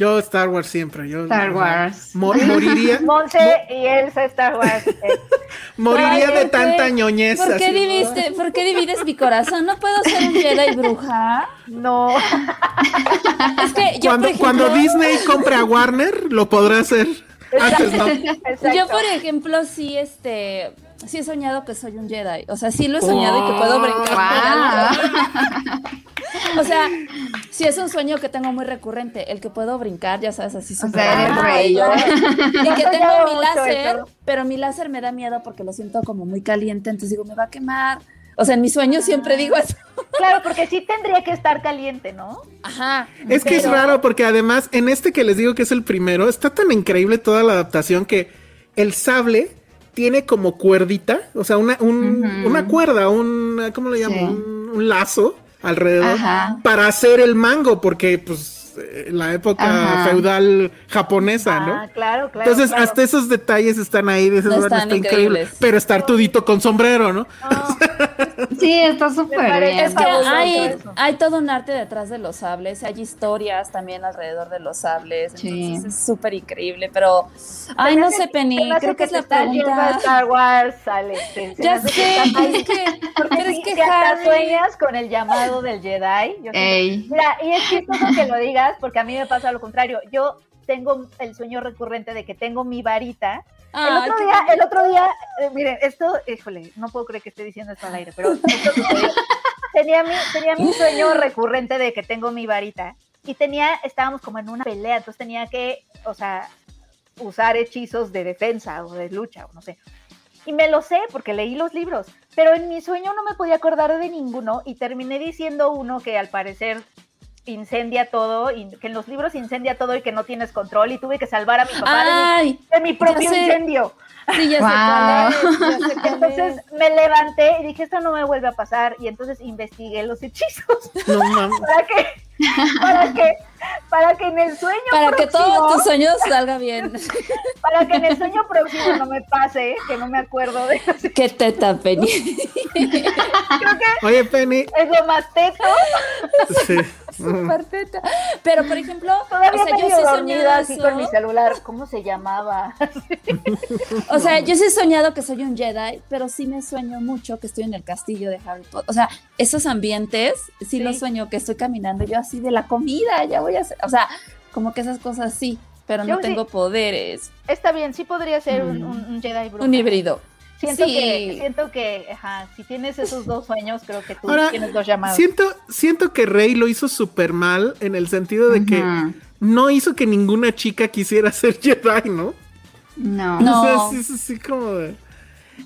[SPEAKER 3] Yo Star Wars siempre. Yo,
[SPEAKER 6] Star. Wars.
[SPEAKER 3] Mo- moriría
[SPEAKER 4] Monse y Elsa Star Wars.
[SPEAKER 3] moriría
[SPEAKER 5] Ay,
[SPEAKER 3] de
[SPEAKER 5] ¿por
[SPEAKER 3] tanta ñoñez.
[SPEAKER 5] ¿Por qué,
[SPEAKER 3] así, ¿no?
[SPEAKER 5] diviste, ¿Por qué divides mi corazón? ¿No puedo ser un Jedi bruja?
[SPEAKER 4] no,
[SPEAKER 5] Es que yo,
[SPEAKER 3] Cuando,
[SPEAKER 5] ejemplo,
[SPEAKER 3] cuando Disney compre a Warner, lo podrá hacer. Antes no.
[SPEAKER 4] exacto.
[SPEAKER 5] yo por ejemplo sí, este, sí he soñado que soy un Jedi. O sea, sí lo he soñado y que puedo brincar.
[SPEAKER 6] Wow.
[SPEAKER 5] O sea, sí es un sueño que tengo muy recurrente, el que puedo brincar, ya sabes, así
[SPEAKER 6] O
[SPEAKER 5] súper
[SPEAKER 6] sea, eres rey.
[SPEAKER 5] yo- Y que tengo mi láser, pero mi láser me da miedo porque lo siento como muy caliente, entonces digo, me va a quemar. O sea, en mis sueños siempre digo eso.
[SPEAKER 4] Claro, porque sí tendría que estar caliente, ¿no?
[SPEAKER 5] Ajá.
[SPEAKER 3] Es que es raro porque además en este que les digo que es el primero, está tan increíble toda la adaptación que el sable tiene como cuerdita, o sea, una, un- una cuerda, un, ¿cómo le llamo?
[SPEAKER 6] Sí.
[SPEAKER 3] Un, un lazo alrededor
[SPEAKER 6] Ajá.
[SPEAKER 3] para hacer el mango, porque pues la época
[SPEAKER 6] Ajá.
[SPEAKER 3] feudal japonesa,
[SPEAKER 4] Ah,
[SPEAKER 3] ¿no?
[SPEAKER 4] claro, claro.
[SPEAKER 3] Entonces,
[SPEAKER 4] claro.
[SPEAKER 3] hasta esos detalles están ahí, dices,
[SPEAKER 5] No
[SPEAKER 3] bueno,
[SPEAKER 5] están
[SPEAKER 3] está increíble.
[SPEAKER 5] increíbles.
[SPEAKER 3] Pero estar tudito con sombrero, ¿no?
[SPEAKER 6] Sí, está súper bien.
[SPEAKER 5] Es que hay, hay todo un arte detrás de los sables, hay historias también alrededor de los sables,
[SPEAKER 6] Sí.
[SPEAKER 5] entonces es súper increíble, pero, ay, no sé, Penny, creo que es la pregunta.
[SPEAKER 4] Star Wars, sale.
[SPEAKER 5] Ya sé, es que,
[SPEAKER 4] Porque
[SPEAKER 5] es que Harry-
[SPEAKER 4] sueñas con el llamado del Jedi. Yo
[SPEAKER 6] Ey.
[SPEAKER 4] Mira, y es chistoso que lo digas porque a mí me pasa lo contrario. Yo tengo el sueño recurrente de que tengo mi varita. El
[SPEAKER 5] Ay,
[SPEAKER 4] otro día, el otro día, eh, miren, esto, híjole, no puedo creer que esté diciendo esto al aire, pero esto tenía mi, tenía mi sueño recurrente de que tengo mi varita y tenía, estábamos como en una pelea, entonces tenía que, o sea, usar hechizos de defensa o de lucha o no sé. Y me lo sé porque leí los libros, pero en mi sueño no me podía acordar de ninguno y terminé diciendo uno que al parecer incendia todo y que en los libros incendia todo y que no tienes control y tuve que salvar a mi papá de mi-
[SPEAKER 5] Ay,
[SPEAKER 4] de mi propio
[SPEAKER 5] sé.
[SPEAKER 4] incendio.
[SPEAKER 5] sí, ya sé
[SPEAKER 6] Wow.
[SPEAKER 5] cuál es, ya sé cuál
[SPEAKER 4] Entonces
[SPEAKER 5] es.
[SPEAKER 4] me levanté y dije, esto no me vuelve a pasar. Y entonces investigué los hechizos
[SPEAKER 3] No mames.
[SPEAKER 4] para que, para que, para que en el sueño
[SPEAKER 5] Para que todos tus sueños salga bien.
[SPEAKER 4] para que en el sueño próximo no me pase, que no me acuerdo de los
[SPEAKER 5] Qué teta, Penny.
[SPEAKER 4] Creo que
[SPEAKER 3] Oye, Penny.
[SPEAKER 4] es lo más teto.
[SPEAKER 3] Sí.
[SPEAKER 5] Súper teta. Pero, por ejemplo,
[SPEAKER 4] Todavía
[SPEAKER 5] o sea, yo sí he
[SPEAKER 4] dormida
[SPEAKER 5] soñado
[SPEAKER 4] así
[SPEAKER 5] eso.
[SPEAKER 4] con mi celular. ¿Cómo se llamaba?
[SPEAKER 5] O sea, yo sí he soñado que soy un Jedi, pero sí me sueño mucho que estoy en el castillo de Harry Potter. O sea, esos ambientes, sí,
[SPEAKER 4] Sí.
[SPEAKER 5] los sueño que estoy caminando yo así de la comida, ya voy a hacer. O sea, como que esas cosas sí, pero
[SPEAKER 4] Yo
[SPEAKER 5] no
[SPEAKER 4] sí.
[SPEAKER 5] tengo poderes.
[SPEAKER 4] Está bien, sí podría ser un, un- un Jedi brujo.
[SPEAKER 5] Un híbrido.
[SPEAKER 4] Siento
[SPEAKER 5] Sí.
[SPEAKER 4] que, siento que, ajá, si tienes esos dos sueños, creo que tú
[SPEAKER 3] Ahora,
[SPEAKER 4] tienes dos llamados.
[SPEAKER 3] Siento, siento que Rey lo hizo súper mal en el sentido de que no hizo que ninguna chica quisiera ser Jedi, ¿no?
[SPEAKER 6] No.
[SPEAKER 5] No.
[SPEAKER 3] O sea, sí, sí, sí, como de...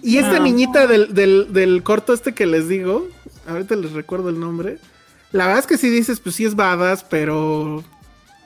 [SPEAKER 3] Y esta niñita del, del, del corto este que les digo, ahorita les recuerdo el nombre, la verdad es que sí dices, pues sí es badass, pero...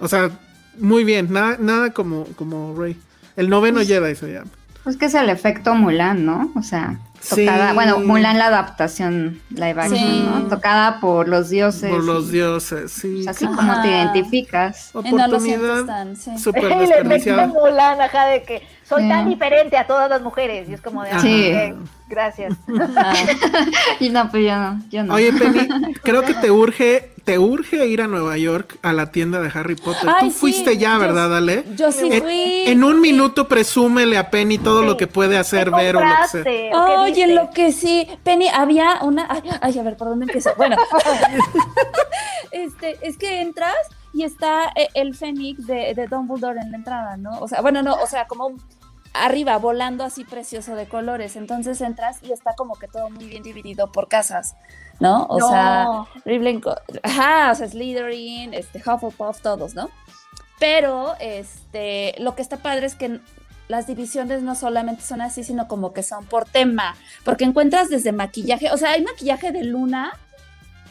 [SPEAKER 3] O sea, muy bien, nada, nada como, como Rey. El noveno Jedi se llama.
[SPEAKER 6] Pues que es el efecto Mulan, ¿no? O sea, tocada,
[SPEAKER 3] Sí.
[SPEAKER 6] bueno, Mulan la adaptación live action,
[SPEAKER 5] Sí.
[SPEAKER 6] ¿no? Tocada por los dioses.
[SPEAKER 3] Por los dioses, sí.
[SPEAKER 6] Así
[SPEAKER 3] sí.
[SPEAKER 6] como te identificas.
[SPEAKER 3] Oportunidad
[SPEAKER 5] sí.
[SPEAKER 4] le metió
[SPEAKER 3] desperdiciada.
[SPEAKER 4] Mulan, ajá, de que soy
[SPEAKER 6] Sí.
[SPEAKER 4] tan diferente a todas las mujeres. Y es como de, ah,
[SPEAKER 6] Sí.
[SPEAKER 4] ok, gracias.
[SPEAKER 5] Ajá.
[SPEAKER 6] Y no, pues yo no, yo no.
[SPEAKER 3] Oye, Penny, creo que te urge, te urge ir a Nueva York a la tienda de Harry Potter.
[SPEAKER 5] Ay,
[SPEAKER 3] Tú
[SPEAKER 5] sí,
[SPEAKER 3] fuiste ya,
[SPEAKER 5] yo-
[SPEAKER 3] ¿verdad, Ale?
[SPEAKER 5] Yo sí
[SPEAKER 3] En,
[SPEAKER 5] fui.
[SPEAKER 3] en un minuto presúmele a Penny todo lo que puede hacer
[SPEAKER 4] ¿Qué
[SPEAKER 3] ver o lo que sea.
[SPEAKER 5] Oye,
[SPEAKER 4] viste?
[SPEAKER 5] lo que sí, Penny, había una. Ay, ay, a ver, ¿por dónde empiezo? Bueno, este, es que entras y está eh, el Fénix de, de Dumbledore en la entrada, ¿no? O sea, bueno, no, o sea, como un- arriba, volando así precioso de colores. Entonces entras y está como que todo muy bien dividido por casas, ¿no? O
[SPEAKER 4] No.
[SPEAKER 5] sea, Ravenclaw, ajá, o sea, Slytherin, este, Hufflepuff, todos, ¿no? Pero, este, lo que está padre es que las divisiones no solamente son así, sino como que son por tema, porque encuentras desde maquillaje, o sea, hay maquillaje de luna,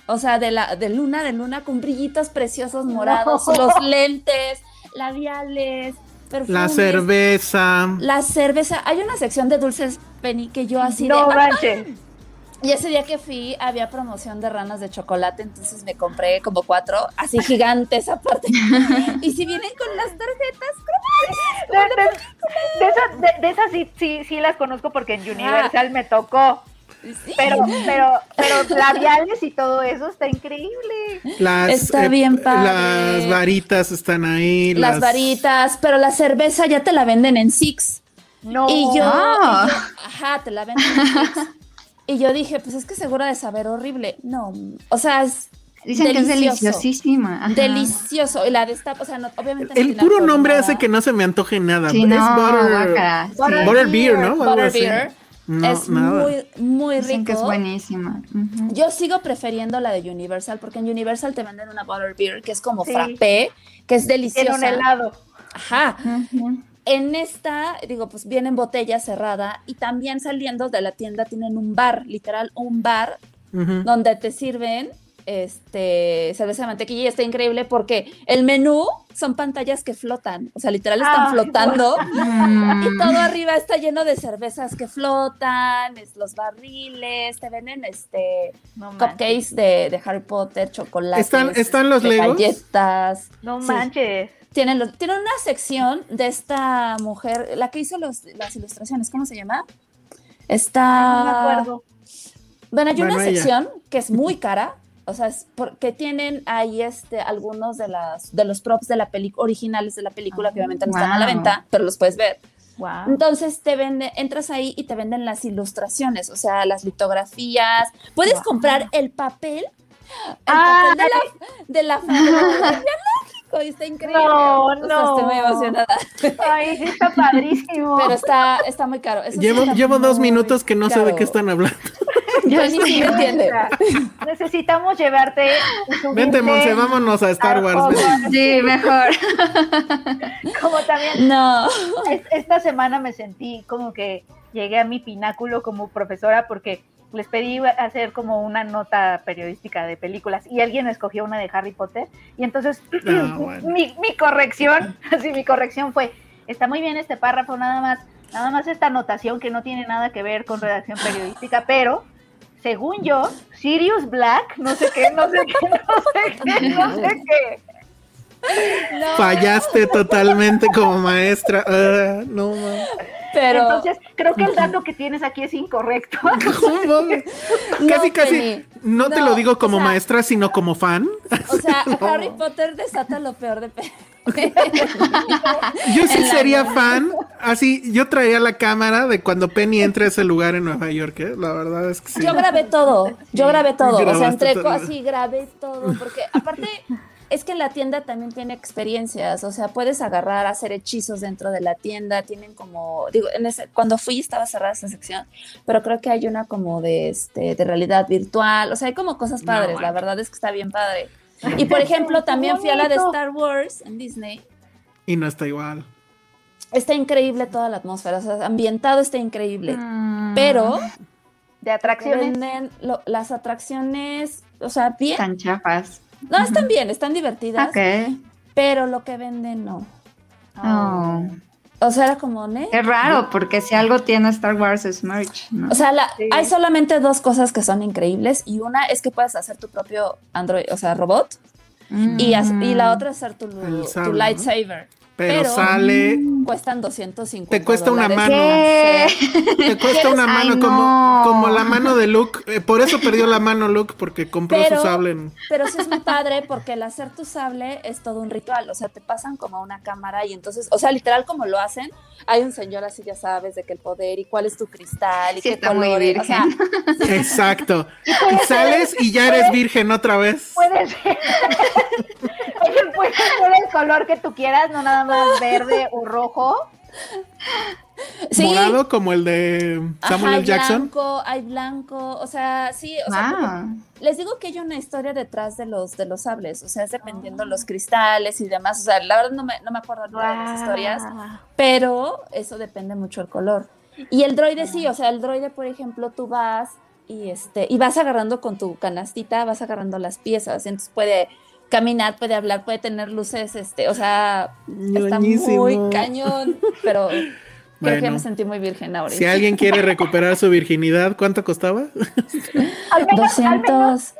[SPEAKER 5] o sea, de la de luna, de luna con brillitos preciosos morados,
[SPEAKER 4] No.
[SPEAKER 5] los lentes, labiales, perfumes,
[SPEAKER 3] La cerveza.
[SPEAKER 5] la cerveza. Hay una sección de dulces Penny que yo así
[SPEAKER 4] No
[SPEAKER 5] de
[SPEAKER 4] manches.
[SPEAKER 5] y ese día que fui había promoción de ranas de chocolate, entonces me compré como cuatro, así gigantes aparte. y si vienen con las tarjetas,
[SPEAKER 4] De, de- de esas, de, de esas sí, sí, sí las conozco porque en Universal me tocó.
[SPEAKER 5] Sí.
[SPEAKER 4] Pero, pero, pero labiales y todo eso está increíble.
[SPEAKER 3] Las,
[SPEAKER 5] Está bien padre.
[SPEAKER 3] Las varitas están ahí.
[SPEAKER 5] las varitas, pero la cerveza ya te la venden en Six.
[SPEAKER 4] No.
[SPEAKER 5] Y yo,
[SPEAKER 6] Ah.
[SPEAKER 5] y yo- ajá, te la venden en Six. Y yo dije, pues es que seguro de saber horrible. No, o sea, es
[SPEAKER 6] Dicen que es deliciosísima. ajá.
[SPEAKER 5] delicioso. Y la destapa, o sea, no, obviamente
[SPEAKER 3] El puro nombre
[SPEAKER 5] nada.
[SPEAKER 3] hace que no se me antoje nada.
[SPEAKER 6] Sí,
[SPEAKER 3] es
[SPEAKER 6] no,
[SPEAKER 3] butter,
[SPEAKER 6] guácala, sí.
[SPEAKER 3] butter beer, ¿no? Así.
[SPEAKER 5] Butterbeer.
[SPEAKER 3] No,
[SPEAKER 5] es
[SPEAKER 3] nada.
[SPEAKER 5] muy, muy
[SPEAKER 6] Dicen que es
[SPEAKER 5] rico.
[SPEAKER 6] buenísima.
[SPEAKER 5] Yo sigo prefiriendo la de Universal porque en Universal te venden una butterbeer que es como
[SPEAKER 4] Sí.
[SPEAKER 5] frappé, que es deliciosa.
[SPEAKER 4] un helado.
[SPEAKER 5] Ajá. En esta, digo, pues viene en botella cerrada y también saliendo de la tienda tienen un bar, literal un bar donde te sirven este cerveza de mantequilla y está increíble porque el menú son pantallas que flotan, o sea, literal están flotando
[SPEAKER 6] Mm.
[SPEAKER 5] y todo arriba está lleno de cervezas que flotan, es- los barriles, te venden este
[SPEAKER 4] No
[SPEAKER 5] cupcakes de, de Harry Potter, chocolates,
[SPEAKER 3] ¿Están- están los
[SPEAKER 5] de
[SPEAKER 3] Legos?
[SPEAKER 5] galletas.
[SPEAKER 4] No
[SPEAKER 5] Sí.
[SPEAKER 4] manches.
[SPEAKER 5] Tienen, los- tienen una sección de esta mujer, la que hizo los- las ilustraciones, ¿cómo se llama? Está.
[SPEAKER 4] No me acuerdo.
[SPEAKER 5] Bueno, hay
[SPEAKER 3] Bueno,
[SPEAKER 5] una
[SPEAKER 3] ella.
[SPEAKER 5] sección que es muy cara, o sea, es porque tienen ahí este, algunos de, las, de los props de la película, originales de la película, que obviamente no están a la venta, pero los puedes ver.
[SPEAKER 4] Wow.
[SPEAKER 5] Entonces te vende, entras ahí y te venden las ilustraciones, o sea, las litografías. Puedes
[SPEAKER 4] Wow.
[SPEAKER 5] comprar el papel, el
[SPEAKER 4] Ah,
[SPEAKER 5] papel de la, de la está increíble.
[SPEAKER 4] No,
[SPEAKER 5] O sea,
[SPEAKER 4] no.
[SPEAKER 5] estoy muy emocionada.
[SPEAKER 4] Ay, sí está padrísimo.
[SPEAKER 5] Pero está, está muy caro. Eso sí
[SPEAKER 3] Llevo,
[SPEAKER 5] está
[SPEAKER 3] llevo dos minutos que no sé de qué están hablando.
[SPEAKER 5] Yo ni sí entiende.
[SPEAKER 4] Necesitamos llevarte.
[SPEAKER 3] Vente, Monse, vámonos a Star Wars.
[SPEAKER 6] Sí, mejor.
[SPEAKER 4] Como también
[SPEAKER 5] No.
[SPEAKER 4] es- esta semana me sentí como que llegué a mi pináculo como profesora porque les pedí hacer como una nota periodística de películas y alguien escogió una de Harry Potter y entonces
[SPEAKER 3] Ah, bueno.
[SPEAKER 4] mi, mi corrección, así mi corrección fue, está muy bien este párrafo nada más, nada más esta anotación que no tiene nada que ver con redacción periodística, pero según yo, Sirius Black, no sé qué, no sé qué, no sé qué, no sé qué.
[SPEAKER 3] Fallaste totalmente como maestra. Ah, no, mames.
[SPEAKER 5] Pero
[SPEAKER 4] Entonces, creo que el dato que tienes aquí es incorrecto.
[SPEAKER 3] ¿Cómo? Casi,
[SPEAKER 5] No,
[SPEAKER 3] casi.
[SPEAKER 5] Penny.
[SPEAKER 3] No te lo digo como
[SPEAKER 5] o sea-
[SPEAKER 3] maestra, sino como fan.
[SPEAKER 5] O sea,
[SPEAKER 3] No.
[SPEAKER 5] Harry Potter desata lo peor de Pe-
[SPEAKER 3] Yo sí sería
[SPEAKER 5] vida.
[SPEAKER 3] fan. Así, yo traía la cámara de cuando Penny entra a ese lugar en Nueva York. ¿eh? La verdad es que sí.
[SPEAKER 5] Yo grabé todo, yo grabé todo, o sea, entre
[SPEAKER 3] todo.
[SPEAKER 5] así grabé todo, porque aparte es que la tienda también tiene experiencias, o sea, puedes agarrar, hacer hechizos dentro de la tienda, tienen como, digo, en ese, cuando fui estaba cerrada esa sección, pero creo que hay una como de, este, de realidad virtual, o sea, hay como cosas
[SPEAKER 3] No,
[SPEAKER 5] padres, la verdad es que está bien padre. Y por ejemplo, también fui a la de. Star Wars en Disney.
[SPEAKER 3] Y no está igual.
[SPEAKER 5] Está increíble toda la atmósfera, o sea, ambientado está increíble.
[SPEAKER 6] Mm.
[SPEAKER 5] Pero
[SPEAKER 4] De atracciones.
[SPEAKER 5] venden lo- las atracciones, o sea, bien.
[SPEAKER 6] Tan chafas.
[SPEAKER 5] No, están bien, están divertidas,
[SPEAKER 6] Ok.
[SPEAKER 5] pero lo que venden no.
[SPEAKER 6] Oh.
[SPEAKER 5] O sea, era como, ¿ne?
[SPEAKER 6] Es raro, porque si algo tiene Star Wars es merch, ¿no?
[SPEAKER 5] O sea, la- hay solamente dos cosas que son increíbles y una es que puedes hacer tu propio Android, o sea, robot, y, as- y la otra es hacer tu, tu lightsaber.
[SPEAKER 3] Pero sale-
[SPEAKER 5] Cuestan 250
[SPEAKER 3] Te cuesta una mano.
[SPEAKER 6] ¿Qué?
[SPEAKER 3] Te cuesta una
[SPEAKER 6] Ay,
[SPEAKER 3] mano
[SPEAKER 6] no.
[SPEAKER 3] como, como la mano de Luke. Eh, por eso perdió la mano Luke, porque compró
[SPEAKER 5] Pero,
[SPEAKER 3] su sable. en-
[SPEAKER 5] pero sí es muy padre porque el hacer tu sable es todo un ritual, o sea, te pasan como a una cámara y entonces, o sea, literal como lo hacen, hay un señor así, ya sabes, de que el poder y cuál es tu cristal y
[SPEAKER 6] Sí,
[SPEAKER 5] qué
[SPEAKER 6] está muy
[SPEAKER 5] color, o sea,
[SPEAKER 3] Exacto. Y sales y ya eres virgen otra vez.
[SPEAKER 4] Puede ser. Oye, puede ser el color que tú quieras, no nada más verde o rojo.
[SPEAKER 5] sí,
[SPEAKER 3] Morado como el de Samuel
[SPEAKER 5] Ajá, hay
[SPEAKER 3] Jackson.
[SPEAKER 5] blanco, hay blanco, o sea, sí, o sea,
[SPEAKER 6] Ah.
[SPEAKER 5] les digo que hay una historia detrás de los de los sables, o sea, es dependiendo los cristales y demás, o sea, la verdad no me, no me acuerdo ahorita de las historias, pero eso depende mucho del color. Y el droide sí, o sea, el droide, por ejemplo, tú vas y este y vas agarrando con tu canastita, vas agarrando las piezas, entonces puede caminar, puede hablar, puede tener luces, este, o sea, está muy cañón, pero creo que me sentí muy virgen ahorita.
[SPEAKER 3] Si alguien quiere recuperar su virginidad, ¿cuánto costaba?
[SPEAKER 4] Al menos, al menos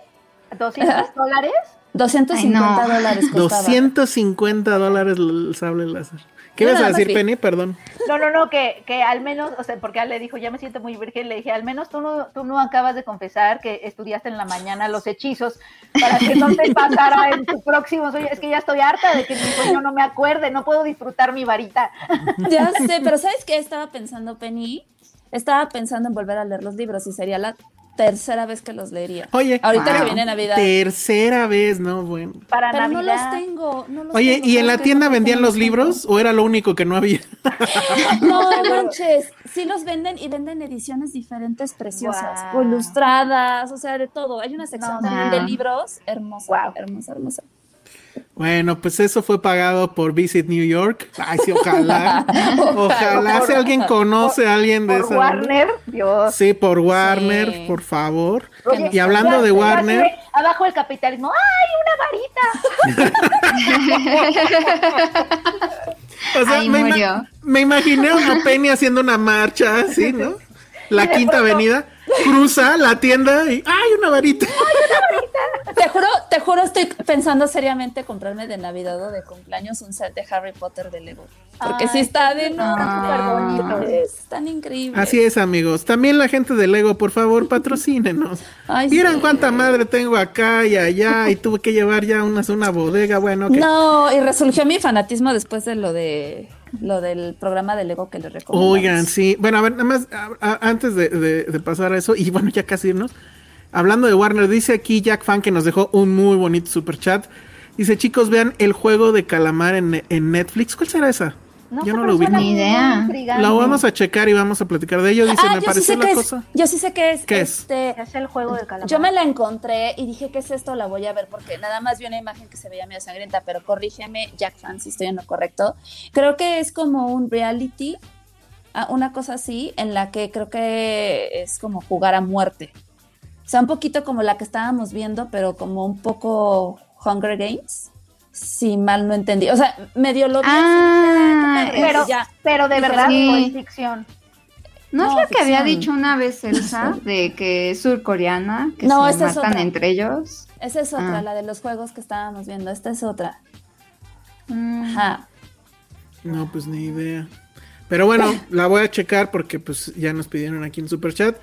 [SPEAKER 5] 200,
[SPEAKER 4] 200 dólares.
[SPEAKER 5] 250
[SPEAKER 6] Ay, no.
[SPEAKER 5] dólares costaba.
[SPEAKER 3] 250 dólares el sable láser. ¿Qué ibas a decir. Penny? Perdón.
[SPEAKER 4] No, no, no, que, que al menos, o sea, porque él le dijo, ya me siento muy virgen, le dije, al menos tú no, tú no acabas de confesar que estudiaste en la mañana los hechizos para que no te pasara en tu próximo sueño. Es que ya estoy harta de que mi sueño no me acuerde, no puedo disfrutar mi varita.
[SPEAKER 5] Ya sé, pero ¿sabes qué estaba pensando, Penny? Estaba pensando en volver a leer los libros y sería la tercera vez que los leería.
[SPEAKER 3] Oye,
[SPEAKER 5] Ahorita que
[SPEAKER 6] wow.
[SPEAKER 5] viene Navidad.
[SPEAKER 3] tercera vez, ¿no? Bueno.
[SPEAKER 4] Para
[SPEAKER 5] Pero no los tengo. no los
[SPEAKER 3] Oye,
[SPEAKER 5] tengo,
[SPEAKER 3] ¿y en
[SPEAKER 5] ¿sabes
[SPEAKER 3] la tienda
[SPEAKER 5] No
[SPEAKER 3] vendían los libros o era lo único que no había?
[SPEAKER 5] No manches, sí los venden y venden ediciones diferentes preciosas, o ilustradas, o sea, de todo. Hay una sección
[SPEAKER 4] No,
[SPEAKER 6] wow.
[SPEAKER 5] de libros hermosa,
[SPEAKER 4] Guau.
[SPEAKER 5] hermosa, hermosa.
[SPEAKER 3] Bueno, pues eso fue pagado por Visit New York. Ay, sí, ojalá. ojalá si alguien conoce a alguien de
[SPEAKER 4] Por
[SPEAKER 3] esa.
[SPEAKER 4] Warner, Dios.
[SPEAKER 3] Sí, por Warner,
[SPEAKER 5] Sí.
[SPEAKER 3] por favor.
[SPEAKER 4] Oye,
[SPEAKER 3] y hablando
[SPEAKER 4] ya-
[SPEAKER 3] de Warner,
[SPEAKER 4] ve Abajo el capitalismo. ¡Ay, una varita!
[SPEAKER 3] o sea,
[SPEAKER 6] Ahí
[SPEAKER 3] me, ima- me imaginé a una Penny haciendo una marcha así, ¿no? La quinta
[SPEAKER 4] pronto-
[SPEAKER 3] avenida, cruza la tienda y ¡ay, una varita!
[SPEAKER 5] Te juro, te juro, estoy pensando seriamente comprarme de Navidad o de cumpleaños un set de Harry Potter de Lego. Porque
[SPEAKER 4] Ay,
[SPEAKER 5] sí está de no,
[SPEAKER 6] Ah.
[SPEAKER 5] súper bonito. Están increíbles.
[SPEAKER 3] Así es, amigos. También la gente de Lego, por favor, patrocínenos.
[SPEAKER 5] Ay,
[SPEAKER 3] Vieran
[SPEAKER 5] sí.
[SPEAKER 3] cuánta madre tengo acá y allá y tuve que llevar ya una, una bodega. Bueno, que
[SPEAKER 5] No, y resurgió mi fanatismo después de lo de lo del programa de Lego que les recomiendo.
[SPEAKER 3] Oigan, sí. Bueno, a ver, nada más, antes de, pasar a eso, y bueno, ya casi irnos. Hablando de Warner, dice aquí Jack Fan que nos dejó un muy bonito super chat. Dice, chicos, vean el juego de calamar en Netflix. ¿Cuál será esa?
[SPEAKER 4] No
[SPEAKER 3] Yo no lo ubico.
[SPEAKER 6] Ni idea.
[SPEAKER 3] La vamos a checar y vamos a platicar de ello. Dice,
[SPEAKER 5] Ah,
[SPEAKER 3] me
[SPEAKER 5] yo sí
[SPEAKER 3] pareció
[SPEAKER 5] sé
[SPEAKER 3] la
[SPEAKER 5] qué
[SPEAKER 3] cosa.
[SPEAKER 5] es. Yo sí sé qué es.
[SPEAKER 3] ¿Qué es?
[SPEAKER 5] este,
[SPEAKER 4] Es el juego de calamar.
[SPEAKER 5] Yo me la encontré y dije, ¿qué es esto? La voy a ver porque nada más vi una imagen que se veía medio sangrienta, pero corrígeme, Jack Fan, si estoy en lo correcto. Creo que es como un reality, ah, una cosa así, en la que creo que es como jugar a muerte. O sea, un poquito como la que estábamos viendo, pero como un poco Hunger Games. Si mal no entendí. O sea, medio lo vi.
[SPEAKER 6] Ah,
[SPEAKER 5] así,
[SPEAKER 4] Pero,
[SPEAKER 5] ya.
[SPEAKER 4] pero de
[SPEAKER 5] Dije,
[SPEAKER 4] verdad
[SPEAKER 6] sí.
[SPEAKER 4] no es ficción.
[SPEAKER 6] ¿No,
[SPEAKER 5] No,
[SPEAKER 6] es lo que había dicho una vez Elsa de que es surcoreana, que
[SPEAKER 5] No,
[SPEAKER 6] se
[SPEAKER 5] es
[SPEAKER 6] matan
[SPEAKER 5] otra.
[SPEAKER 6] entre ellos?
[SPEAKER 5] Esa es otra,
[SPEAKER 6] Ah.
[SPEAKER 5] la de los juegos que estábamos viendo. Esta es otra.
[SPEAKER 6] Mm.
[SPEAKER 5] Ajá.
[SPEAKER 3] No, pues ni idea. Pero bueno, la voy a checar porque pues ya nos pidieron aquí en Super Chat.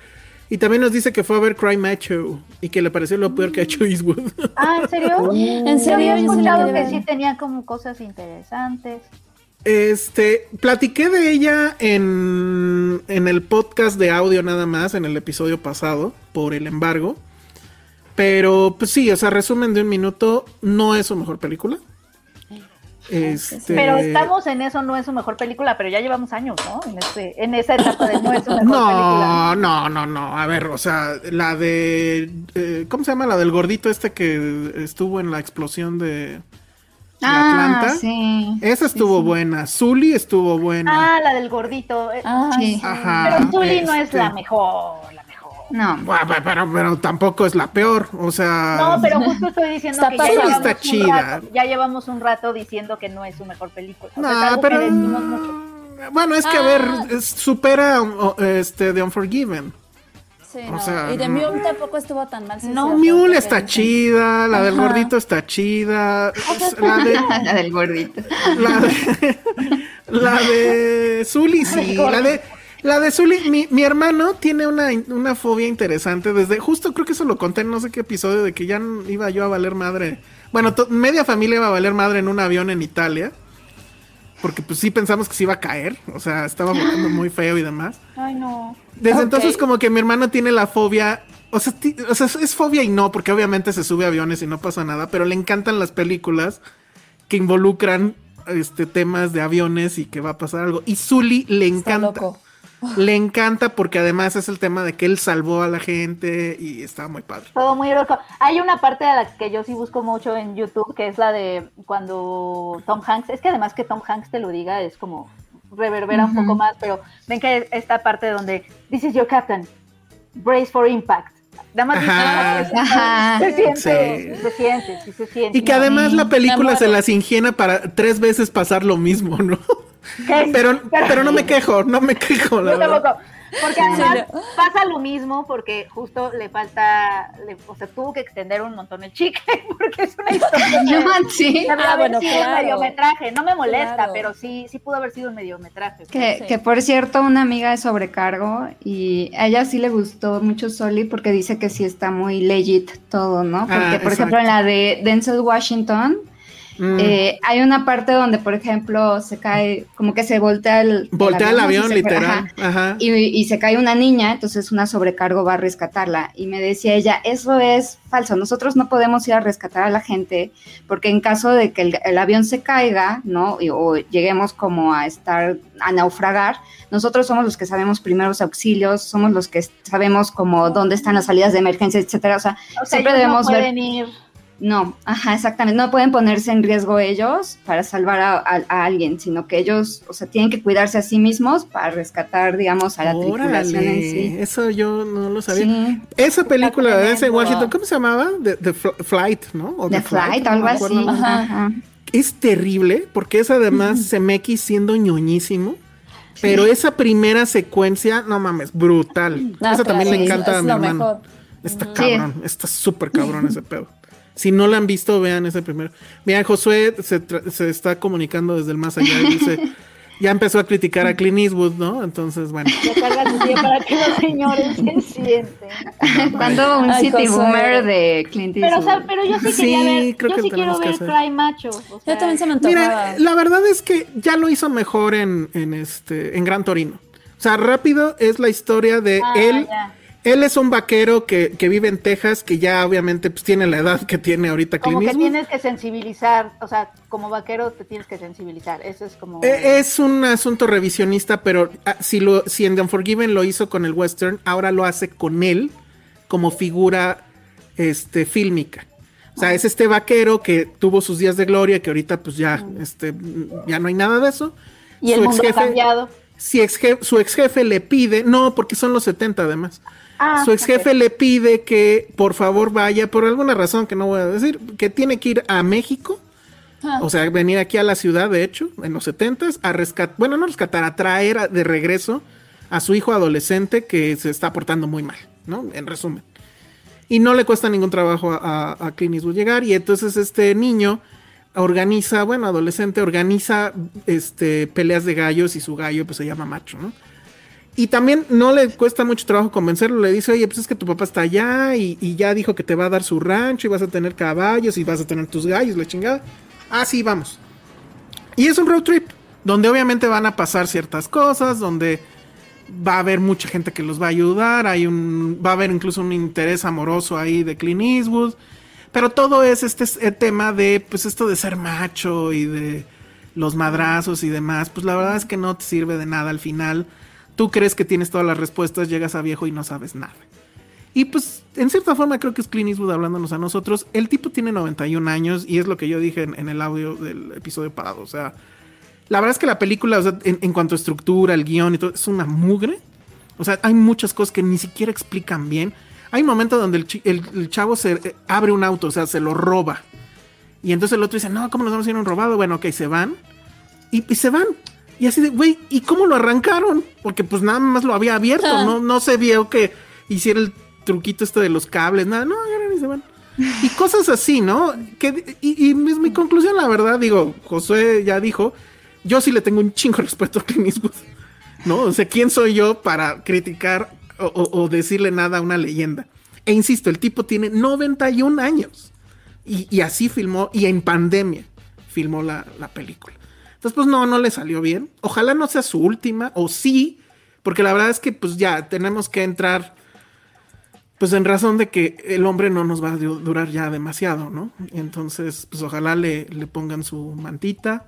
[SPEAKER 3] Y también nos dice que fue a ver Cry Macho y que le pareció lo peor que ha hecho Eastwood.
[SPEAKER 4] Ah, ¿en serio?
[SPEAKER 5] ¿En serio?
[SPEAKER 4] había
[SPEAKER 5] Yo la
[SPEAKER 4] escuchado que sí tenía como cosas interesantes.
[SPEAKER 3] Este, platiqué de ella en, en el podcast de audio nada más, en el episodio pasado, por el embargo. Pero, pues sí, o sea, resumen de un minuto, no es su mejor película. Este,
[SPEAKER 4] Pero estamos en eso, no es su mejor película, pero ya llevamos años, ¿no? En, este, en esa etapa de no es su mejor película.
[SPEAKER 3] No, no, no, no. A ver, o sea, la de. eh, ¿Cómo se llama? La del gordito este que estuvo en la explosión de,
[SPEAKER 6] Ah,
[SPEAKER 3] Atlanta.
[SPEAKER 6] sí.
[SPEAKER 3] Esa estuvo buena. Zully estuvo buena.
[SPEAKER 4] Ah, la del gordito. Eh,
[SPEAKER 5] Ah,
[SPEAKER 6] Sí.
[SPEAKER 3] Ajá.
[SPEAKER 4] Pero Zully no es
[SPEAKER 3] este.
[SPEAKER 4] la la mejor.
[SPEAKER 6] No.
[SPEAKER 3] Bueno, pero, pero, pero tampoco es la peor. O sea.
[SPEAKER 4] No, pero justo estoy diciendo
[SPEAKER 5] Está
[SPEAKER 4] que ya llevamos,
[SPEAKER 3] Está chida.
[SPEAKER 4] rato, ya llevamos un rato diciendo que no es su mejor película. O sea, es
[SPEAKER 3] No,
[SPEAKER 4] algo
[SPEAKER 3] pero.
[SPEAKER 4] que mucho.
[SPEAKER 3] Bueno, es que a
[SPEAKER 5] Ah.
[SPEAKER 3] ver, es- supera um, este The Unforgiven.
[SPEAKER 5] Sí,
[SPEAKER 3] O
[SPEAKER 5] no.
[SPEAKER 3] sea,
[SPEAKER 5] y de
[SPEAKER 3] no.
[SPEAKER 5] Mule tampoco estuvo tan mal. sí,
[SPEAKER 3] No, Mule está chida, la del
[SPEAKER 5] Ajá.
[SPEAKER 3] gordito está chida, es- la de
[SPEAKER 6] La del gordito.
[SPEAKER 3] la de la de Zully sí, la de la de Zully, mi, mi hermano tiene una, una fobia interesante desde justo creo que eso lo conté en no sé qué episodio de que ya iba yo a valer madre. Bueno, to- media familia iba a valer madre en un avión en Italia. Porque pues sí pensamos que se iba a caer, o sea, estaba volando muy feo y demás.
[SPEAKER 4] Ay, no.
[SPEAKER 3] Desde entonces como que mi hermano tiene la fobia, o sea, ti- o sea, es- es fobia y no, porque obviamente se sube a aviones y no pasa nada, pero le encantan las películas que involucran este temas de aviones y que va a pasar algo. Y Zully le
[SPEAKER 5] Está
[SPEAKER 3] encanta.
[SPEAKER 5] loco.
[SPEAKER 3] Le encanta porque además es el tema de que él salvó a la gente y está muy padre.
[SPEAKER 4] Todo muy loco. Hay una parte a la que yo sí busco mucho en YouTube, que es la de cuando Tom Hanks, es que además que Tom Hanks te lo diga es como reverbera un poco más, pero ven que esta parte donde This is your captain, brace for impact. Nada más
[SPEAKER 3] Ajá.
[SPEAKER 4] dice,
[SPEAKER 6] Ajá.
[SPEAKER 4] se siente,
[SPEAKER 3] Sí.
[SPEAKER 4] se siente, sí se siente.
[SPEAKER 3] Y que además la película se las ingiena para tres veces pasar lo mismo, ¿no? Pero, pero no me quejo, no me quejo, la
[SPEAKER 4] Yo
[SPEAKER 3] verdad.
[SPEAKER 4] tampoco. Porque además
[SPEAKER 5] Sí,
[SPEAKER 4] pasa lo mismo porque justo le falta, le- o sea, tuvo que extender un montón el chicle porque es una historia.
[SPEAKER 6] No, sí.
[SPEAKER 5] Ah, bueno,
[SPEAKER 4] sido un
[SPEAKER 5] claro.
[SPEAKER 4] mediometraje. No me molesta,
[SPEAKER 5] Claro.
[SPEAKER 4] pero sí, sí pudo haber sido un mediometraje.
[SPEAKER 6] Que,
[SPEAKER 5] Sí.
[SPEAKER 6] que por cierto, una amiga es sobrecargo y a ella sí le gustó mucho Soli porque dice que sí está muy legit todo, ¿no? Porque,
[SPEAKER 3] Ah,
[SPEAKER 6] por ejemplo, en la de Denzel Washington,
[SPEAKER 3] Mm.
[SPEAKER 6] eh, hay una parte donde, por ejemplo, se cae, como que se voltea el,
[SPEAKER 3] Voltea el avión,
[SPEAKER 6] se-
[SPEAKER 3] literal.
[SPEAKER 6] ajá.
[SPEAKER 3] Ajá.
[SPEAKER 6] Y, y se cae una niña, entonces una sobrecargo va a rescatarla. Y me decía ella, eso es falso, nosotros no podemos ir a rescatar a la gente porque en caso de que el, el avión se caiga, ¿no? Y- o lleguemos como a estar, a naufragar, nosotros somos los que sabemos primeros auxilios, somos los que sabemos como dónde están las salidas de emergencia, etcétera. O sea,
[SPEAKER 4] O sea,
[SPEAKER 6] siempre
[SPEAKER 4] ellos
[SPEAKER 6] debemos
[SPEAKER 4] no
[SPEAKER 6] ver
[SPEAKER 4] pueden ir.
[SPEAKER 6] No, ajá, exactamente. No pueden ponerse en riesgo ellos para salvar a, a- a alguien, sino que ellos, o sea, tienen que cuidarse a sí mismos para rescatar, digamos, a la tripulación en sí.
[SPEAKER 3] eso yo no lo sabía.
[SPEAKER 6] Sí,
[SPEAKER 3] Esa película de ese. Washington, ¿cómo se llamaba? The, The Fl- Flight, ¿no? O
[SPEAKER 6] The Flight, algo
[SPEAKER 3] no me
[SPEAKER 6] así. Ajá, ajá.
[SPEAKER 3] Es terrible porque es además CMX siendo ñoñísimo. Pero esa primera secuencia, no mames, brutal.
[SPEAKER 5] Ah,
[SPEAKER 3] esa también le encanta
[SPEAKER 5] es
[SPEAKER 3] a mi hermano.
[SPEAKER 5] mejor.
[SPEAKER 3] Está
[SPEAKER 6] Sí.
[SPEAKER 3] cabrón, está súper cabrón ese pedo. Si no lo han visto, vean ese primero. Mira, Josué se, tra- se está comunicando desde el más allá y dice, ya empezó a criticar a Clint Eastwood, ¿no? Entonces, bueno.
[SPEAKER 4] Día para que los señores se sienten.
[SPEAKER 6] Cuando un
[SPEAKER 5] Ay,
[SPEAKER 6] city boomer de Clint
[SPEAKER 4] Pero, o sea,
[SPEAKER 6] Eastwood.
[SPEAKER 4] pero yo sí
[SPEAKER 3] Sí,
[SPEAKER 4] quería ver,
[SPEAKER 3] creo
[SPEAKER 4] yo
[SPEAKER 3] que
[SPEAKER 4] sí quiero
[SPEAKER 3] tenemos que
[SPEAKER 4] ver
[SPEAKER 3] hacer.
[SPEAKER 4] Cry Macho. o sea,
[SPEAKER 5] Yo también se me antojaba.
[SPEAKER 3] Mira, la verdad es que ya lo hizo mejor en, en este en Gran Torino. O sea, rápido es la historia de
[SPEAKER 4] Ah,
[SPEAKER 3] él.
[SPEAKER 4] ya.
[SPEAKER 3] Él es un vaquero que, que vive en Texas, que ya obviamente pues, tiene la edad que tiene ahorita
[SPEAKER 4] Como
[SPEAKER 3] Clint
[SPEAKER 4] que
[SPEAKER 3] Eastwood.
[SPEAKER 4] tienes que sensibilizar, o sea, como vaquero te tienes que sensibilizar. Eso es como.
[SPEAKER 3] Eh, Es un asunto revisionista, pero ah, si, lo, si en The Unforgiven lo hizo con el western, ahora lo hace con él como figura este, fílmica. O sea, es este vaquero que tuvo sus días de gloria, que ahorita pues ya, este, ya no hay nada de eso.
[SPEAKER 4] y el mundo ha cambiado.
[SPEAKER 3] si ex su ex jefe le pide, no, porque son los 70 además.
[SPEAKER 4] Ah,
[SPEAKER 3] su ex jefe le pide que por favor vaya, por alguna razón que no voy a decir, que tiene que ir a México.
[SPEAKER 5] Ah.
[SPEAKER 3] O sea, venir aquí a la ciudad, de hecho, en los 70 a rescatar, bueno, no rescatar, a traer a- de regreso a su hijo adolescente que se está portando muy mal, ¿no? En resumen. Y no le cuesta ningún trabajo a, a, a Clint Eastwood llegar. Y entonces este niño organiza, bueno, adolescente, organiza este, peleas de gallos y su gallo pues se llama macho, ¿no? Y también no le cuesta mucho trabajo convencerlo, le dice, oye, pues es que tu papá está allá y, y ya dijo que te va a dar su rancho y vas a tener caballos y vas a tener tus gallos, la chingada. Ah, sí, vamos. Y es un road trip, donde obviamente van a pasar ciertas cosas, donde va a haber mucha gente que los va a ayudar, hay un, va a haber incluso un interés amoroso ahí de Clint Eastwood, pero todo es este el tema de, pues esto de ser macho y de los madrazos y demás, pues la verdad es que no te sirve de nada al final. Tú crees que tienes todas las respuestas, llegas a viejo y no sabes nada. Y pues, en cierta forma, creo que es Clint Eastwood hablándonos a nosotros. El tipo tiene 91 años y es lo que yo dije en, el audio del episodio pasado. O sea, la verdad es que la película, o sea, en, cuanto a estructura, el guion y todo, es una mugre. O sea, hay muchas cosas que ni siquiera explican bien. Hay un momento donde el chavo se eh, abre un auto, o sea, se lo roba. Y entonces el otro dice, no, ¿cómo nos vamos a ir a un robado? Bueno, ok, se van. Y, y se van. Y así de, güey, ¿y cómo lo arrancaron? Porque pues nada más lo había abierto,
[SPEAKER 5] Ah.
[SPEAKER 3] no, no se vio que hiciera el truquito este de los cables, nada, no, agarran y se van. Y cosas así, ¿no? Que, y, y es mi conclusión, la verdad, digo, Josué ya dijo, yo sí le tengo un chingo respeto a Clint Eastwood, ¿no? O sea, ¿quién soy yo para criticar o, o- o decirle nada a una leyenda? E insisto, el tipo tiene 91 años. Y, y así filmó, y en pandemia filmó la, la película. Entonces, pues no, no le salió bien. Ojalá no sea su última, o sí, porque la verdad es que pues ya tenemos que entrar, pues en razón de que el hombre no nos va a du- durar ya demasiado, ¿no? Entonces, pues ojalá le, le pongan su mantita,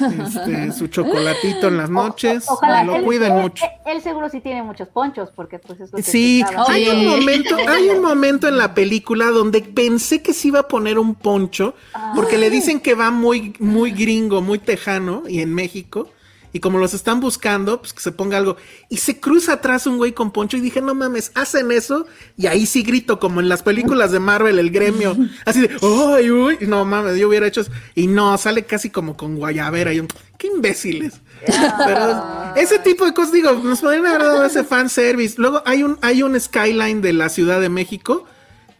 [SPEAKER 3] este, su chocolatito en las noches,
[SPEAKER 4] Ojalá
[SPEAKER 3] lo
[SPEAKER 4] él,
[SPEAKER 3] cuiden
[SPEAKER 4] él-
[SPEAKER 3] mucho.
[SPEAKER 4] él seguro sí tiene muchos ponchos, porque pues es lo que
[SPEAKER 3] Sí, hay un momento, hay un momento en la película donde pensé que se iba a poner un poncho, porque le dicen que va muy, muy gringo, muy tejano, y en México, y como los están buscando, pues que se ponga algo. Y se cruza atrás un güey con poncho y dije, no mames, hacen eso, y ahí sí grito, como en las películas de Marvel, el gremio, así de, ¡ay, uy! No mames, yo hubiera hecho eso. Y no, sale casi como con guayabera, y un, ¡qué imbéciles! Pero ese tipo de cosas, digo, nos podrían haber dado ese fanservice. Luego hay un, hay un skyline de la Ciudad de México,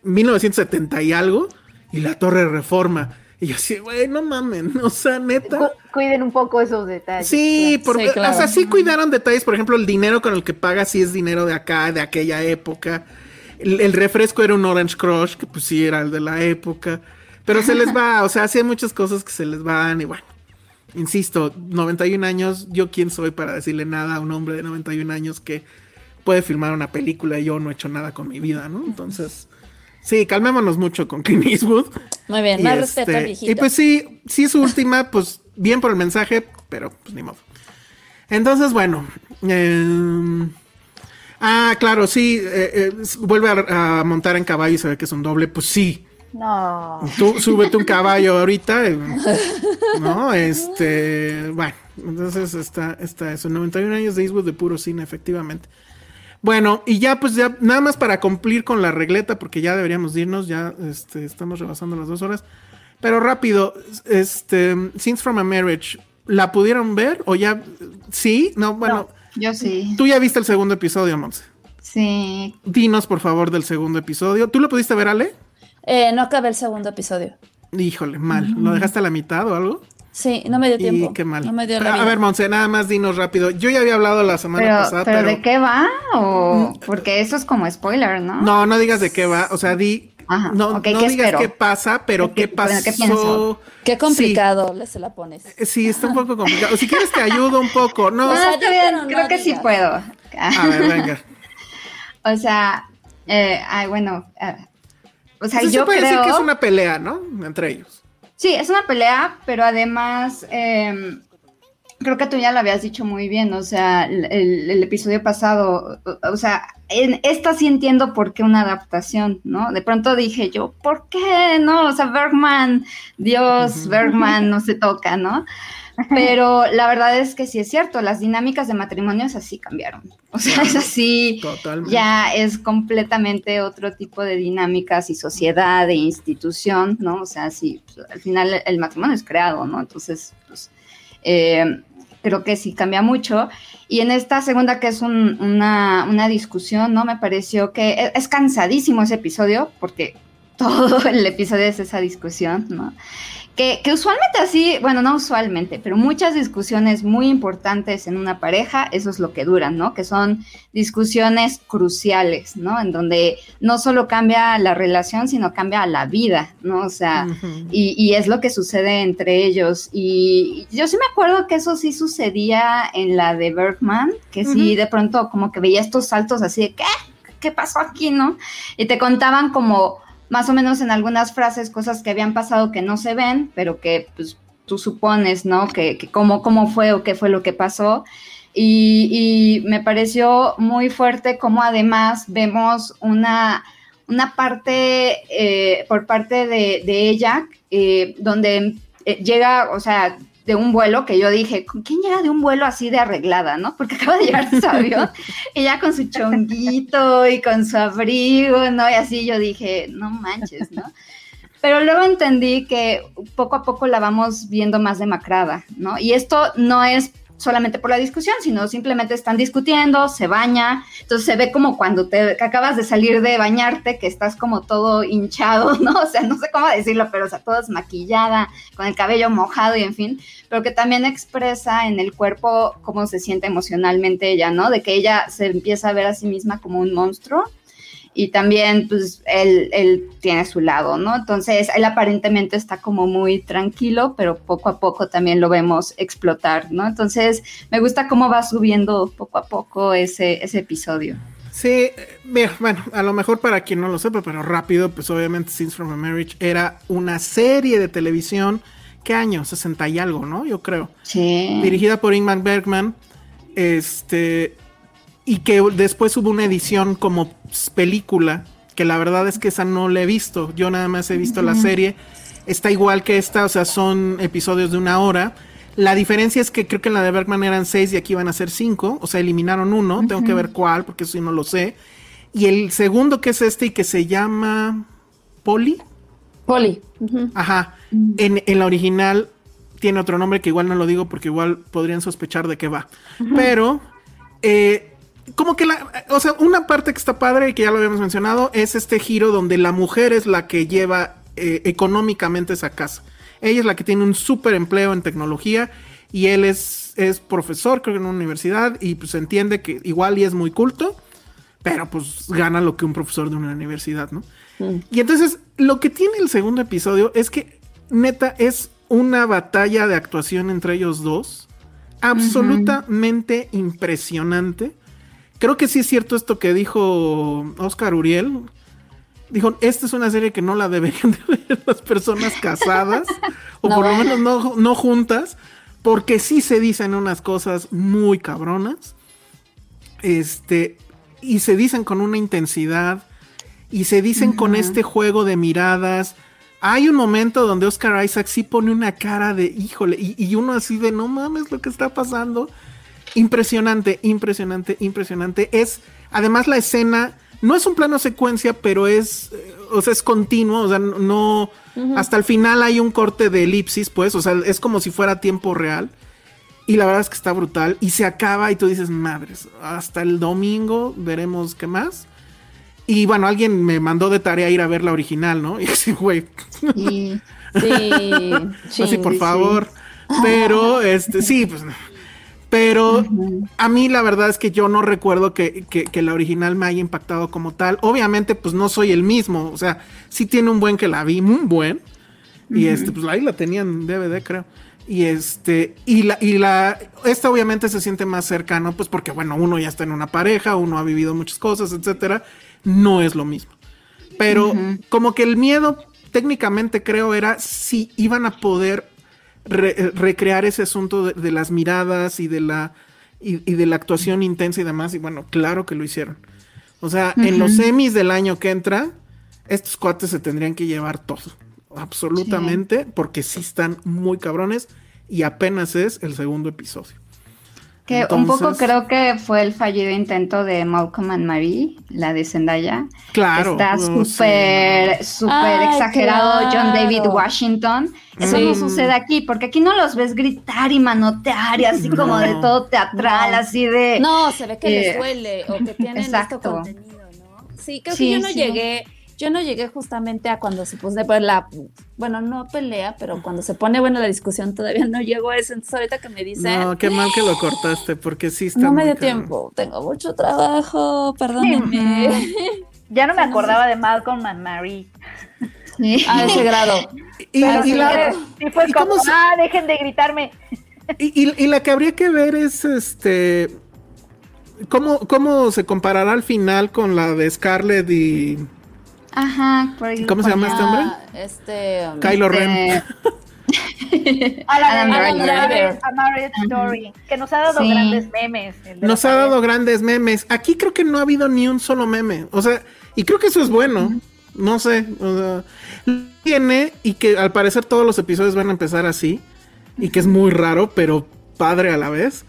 [SPEAKER 3] 1970 y algo, y la Torre Reforma. Y yo así, güey, no mamen, o sea, neta.
[SPEAKER 4] Cu- Cuiden un poco esos detalles.
[SPEAKER 3] Sí, porque,
[SPEAKER 5] Sí, claro.
[SPEAKER 3] o sea, sí cuidaron detalles, por ejemplo, el dinero con el que paga sí es dinero de acá, de aquella época. El, el refresco era un Orange Crush, que pues sí era el de la época. Pero se les va, o sea, sí hay muchas cosas que se les van y bueno. Insisto, 91 años, yo quién soy para decirle nada a un hombre de 91 años que puede filmar una película y yo no he hecho nada con mi vida, ¿no? Entonces, sí, calmémonos mucho con Clint Eastwood.
[SPEAKER 5] Muy bien,
[SPEAKER 3] Y
[SPEAKER 5] más
[SPEAKER 3] este,
[SPEAKER 5] respeto al viejito.
[SPEAKER 3] Y pues sí, sí es su última, pues bien por el mensaje, pero pues ni modo. Entonces, bueno. eh, ah, claro, sí, eh, eh, vuelve a, a montar en caballo y se ve que es un doble, pues sí.
[SPEAKER 4] No.
[SPEAKER 3] Tú súbete un caballo ahorita, eh, ¿no? Este, bueno, entonces está, está eso, 91 años de Eastwood de puro cine, efectivamente. Bueno, y ya pues ya, nada más para cumplir con la regleta, porque ya deberíamos de irnos, ya este, estamos rebasando las dos horas. Pero rápido, este, Scenes from a Marriage, ¿la pudieron ver? ¿O ya? ¿Sí? No, bueno,
[SPEAKER 6] Yo sí.
[SPEAKER 3] tú ya viste el segundo episodio, Monse.
[SPEAKER 6] Sí.
[SPEAKER 3] Dinos, por favor, del segundo episodio. ¿Tú lo pudiste ver, Ale?
[SPEAKER 5] Eh, no acabé el segundo episodio.
[SPEAKER 3] Híjole, mal. ¿Lo dejaste a la mitad o algo?
[SPEAKER 5] Sí, no me dio tiempo.
[SPEAKER 3] Y qué mal.
[SPEAKER 5] No me dio
[SPEAKER 3] Pero,
[SPEAKER 5] la
[SPEAKER 3] a ver, Monse, nada más dinos rápido. Yo ya había hablado la semana
[SPEAKER 6] Pero,
[SPEAKER 3] pasada,
[SPEAKER 6] pero,
[SPEAKER 3] pero.
[SPEAKER 6] ¿de qué va? O porque eso es como spoiler, ¿no?
[SPEAKER 3] No, no digas de qué va. O sea, di.
[SPEAKER 6] Ajá,
[SPEAKER 3] No, no
[SPEAKER 6] ¿qué
[SPEAKER 3] digas
[SPEAKER 6] espero?
[SPEAKER 3] qué pasa, pero
[SPEAKER 6] ¿Qué-
[SPEAKER 3] qué
[SPEAKER 6] bueno,
[SPEAKER 3] pasó.
[SPEAKER 6] qué pienso?
[SPEAKER 5] Qué complicado le se la pones.
[SPEAKER 3] Sí, sí, está un poco complicado. Si quieres te ayudo un poco. No,
[SPEAKER 6] No,
[SPEAKER 5] O sea,
[SPEAKER 6] está
[SPEAKER 5] yo
[SPEAKER 6] bien,
[SPEAKER 5] no
[SPEAKER 6] creo que sí puedo.
[SPEAKER 3] a ver, venga.
[SPEAKER 6] O sea, eh, ay, bueno, eh, o sea,
[SPEAKER 3] Sí, se
[SPEAKER 6] yo
[SPEAKER 3] puede decir
[SPEAKER 6] creo...
[SPEAKER 3] que es una pelea, ¿no? Entre ellos.
[SPEAKER 6] Sí, es una pelea, pero además eh, creo que tú ya lo habías dicho muy bien, o sea, el, el- el episodio pasado, o, o sea, en esta sí entiendo por qué una adaptación, ¿no? De pronto dije yo, ¿por qué? No, o sea, Bergman, Dios, Bergman no se toca, ¿no? Pero la verdad es que sí es cierto, las dinámicas de matrimonios así cambiaron. O sea, es así,
[SPEAKER 3] Totalmente.
[SPEAKER 6] ya es completamente otro tipo de dinámicas y sociedad e institución, ¿no? O sea, sí, pues, al final el matrimonio es creado, ¿no? Entonces, pues, eh, creo que sí cambia mucho. Y en esta segunda, que es un- una, una discusión, ¿no? Me pareció que e- es cansadísimo ese episodio, porque todo el episodio es esa discusión, ¿no? Que, que usualmente así, bueno, no usualmente, pero muchas discusiones muy importantes en una pareja, eso es lo que duran, ¿no? Que son discusiones cruciales, ¿no? En donde no solo cambia la relación, sino cambia la vida, ¿no? O sea, y, y es lo que sucede entre ellos. Y yo sí me acuerdo que eso sí sucedía en la de Bergman, que sí de pronto como que veía estos saltos así de, ¿qué? ¿Qué pasó aquí, no? Y te contaban como más o menos en algunas frases cosas que habían pasado que no se ven, pero que pues tú supones, ¿no? Que, que cómo, cómo fue o qué fue lo que pasó. Y, y me pareció muy fuerte como además vemos una, una parte eh, por parte de, ella eh, donde eh, llega, o sea, de un vuelo que yo dije, ¿con quién llega de un vuelo así de arreglada, no? Porque acaba de llegar su avión, ella con su chonguito y con su abrigo, ¿no? Y así yo dije, no manches, ¿no? Pero luego entendí que poco a poco la vamos viendo más demacrada, ¿no? Y esto no es solamente por la discusión, sino simplemente están discutiendo, se baña, entonces se ve como cuando te acabas de salir de bañarte, que estás como todo hinchado, ¿no? O sea, no sé cómo decirlo, pero o sea, todo maquillada, con el cabello mojado y en fin, pero que también expresa en el cuerpo cómo se siente emocionalmente ella, ¿no? De que ella se empieza a ver a sí misma como un monstruo y también pues él, él, tiene su lado, ¿no? Entonces él aparentemente está como muy tranquilo, pero poco a poco también lo vemos explotar, ¿no? Entonces me gusta cómo va subiendo poco a poco ese, ese episodio.
[SPEAKER 3] Sí, bueno, a lo mejor para quien no lo sepa, pero rápido, pues obviamente Scenes from a Marriage era una serie de televisión, ¿qué año? 60 y algo, ¿no? Yo creo.
[SPEAKER 6] Sí.
[SPEAKER 3] Dirigida por Ingmar Bergman, este, y que después hubo una edición como película, que la verdad es que esa no la he visto, yo nada más he visto la serie, está igual que esta, o sea, son episodios de una hora. La diferencia es que creo que en la de Bergman eran seis y aquí van a ser cinco, o sea, eliminaron uno, tengo que ver cuál, porque eso sí no lo sé. Y el segundo que es este y que se llama Poli.
[SPEAKER 5] Poli.
[SPEAKER 3] Ajá. En, en, la original tiene otro nombre que igual no lo digo porque igual podrían sospechar de qué va. Pero eh, como que la, o sea, una parte que está padre y que ya lo habíamos mencionado es este giro donde la mujer es la que lleva eh, económicamente esa casa. Ella es la que tiene un súper empleo en tecnología y él es, es profesor, creo que en una universidad, y pues entiende que igual y es muy culto, pero pues gana lo que un profesor de una universidad, ¿no? Y entonces lo que tiene el segundo episodio es que neta es una batalla de actuación entre ellos dos, absolutamente impresionante creo que sí es cierto esto que dijo Oscar Uriel. Dijo, esta es una serie que no la deberían de ver las personas casadas, o por lo menos no, no juntas, porque sí se dicen unas cosas muy cabronas. Este, y se dicen con una intensidad, y se dicen con este juego de miradas. Hay un momento donde Oscar Isaac sí pone una cara de híjole, y, y uno así de no mames lo que está pasando. Impresionante, impresionante, impresionante. Es, además la escena, no es un plano secuencia, pero es, eh, o sea, es continuo, o sea, no, hasta el final hay un corte de elipsis, pues, o sea, es como si fuera tiempo real. Y la verdad es que está brutal. Y se acaba y tú dices, madres, hasta el domingo veremos qué más. Y bueno, alguien me mandó de tarea ir a ver la original, ¿no? Y así, güey.
[SPEAKER 5] Sí, sí.
[SPEAKER 3] así, por favor. Pero, este, sí, pues pero a mí la verdad es que yo no recuerdo que, que, la original me haya impactado como tal. Obviamente, pues no soy el mismo. O sea, sí tiene un buen que la vi, un buen. Y este, pues ahí la tenían en DVD, creo. Y este, y la, y la, esta obviamente se siente más cercano, pues porque bueno, uno ya está en una pareja, uno ha vivido muchas cosas, etcétera. No es lo mismo. Pero como que el miedo, técnicamente creo, era si iban a poder recrear ese asunto de, las miradas y de la y, de la actuación intensa y demás. Y bueno, claro que lo hicieron. O sea, en los semis del año que entra, estos cuates se tendrían que llevar todo. Absolutamente, porque sí están muy cabrones. Y apenas es el segundo episodio.
[SPEAKER 6] Que un poco creo que fue el fallido intento de Malcolm and Marie, la de Zendaya.
[SPEAKER 3] Claro.
[SPEAKER 6] Está súper, súper exagerado John David Washington. Eso no sucede aquí, porque aquí no los ves gritar y manotear y así como de todo teatral, así de...
[SPEAKER 5] No, se ve que les eh, duele o que tienen esto contenido, ¿no? Sí, creo que yo no llegué yo no llegué justamente a cuando se pone pues, la, bueno, no pelea, pero cuando se pone buena la discusión todavía no llego a eso. Entonces ahorita que me dice
[SPEAKER 3] No, qué mal que lo cortaste, porque sí está
[SPEAKER 5] No me dio tiempo, tengo mucho trabajo, perdónenme.
[SPEAKER 4] Ya no me acordaba de Malcolm and Marie.
[SPEAKER 5] A ese grado.
[SPEAKER 4] Y, la, fue como, ah, dejen de gritarme.
[SPEAKER 3] Y, y, la que habría que ver es este. ¿Cómo, ¿Cómo se comparará al final con la de Scarlett y
[SPEAKER 6] Ajá,
[SPEAKER 3] por ¿Cómo se llama este hombre?
[SPEAKER 5] Este. Um,
[SPEAKER 3] Kylo Ren.
[SPEAKER 4] Este, Adam, Driver. Story, que nos ha dado grandes memes.
[SPEAKER 3] Nos ha dado grandes memes. Aquí creo que no ha habido ni un solo meme. O sea, y creo que eso es bueno. No sé. O sea, tiene y que al parecer todos los episodios van a empezar así. Y que es muy raro, pero padre a la vez.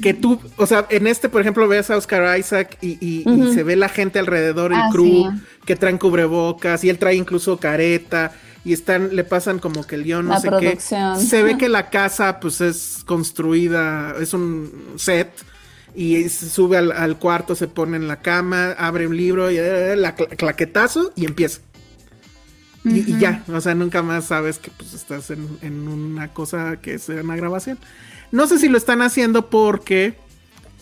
[SPEAKER 3] Que tú, o sea, en este, por ejemplo, ves a Oscar Isaac y, y- y
[SPEAKER 5] Ujú.
[SPEAKER 3] se ve la gente alrededor, el
[SPEAKER 6] Ah,
[SPEAKER 3] crew,
[SPEAKER 6] sí.
[SPEAKER 3] que traen cubrebocas y él trae incluso careta y están, le pasan como que el guion, no
[SPEAKER 5] La
[SPEAKER 3] sé
[SPEAKER 5] producción.
[SPEAKER 3] qué. Se ve que la casa, pues, es construida, es un set. Y se sube al, al cuarto, se pone en la cama, abre un libro y eh, la cla- claquetazo y empieza. Y, y ya, o sea, nunca más sabes que pues estás en, en una cosa que es una grabación. No sé si lo están haciendo porque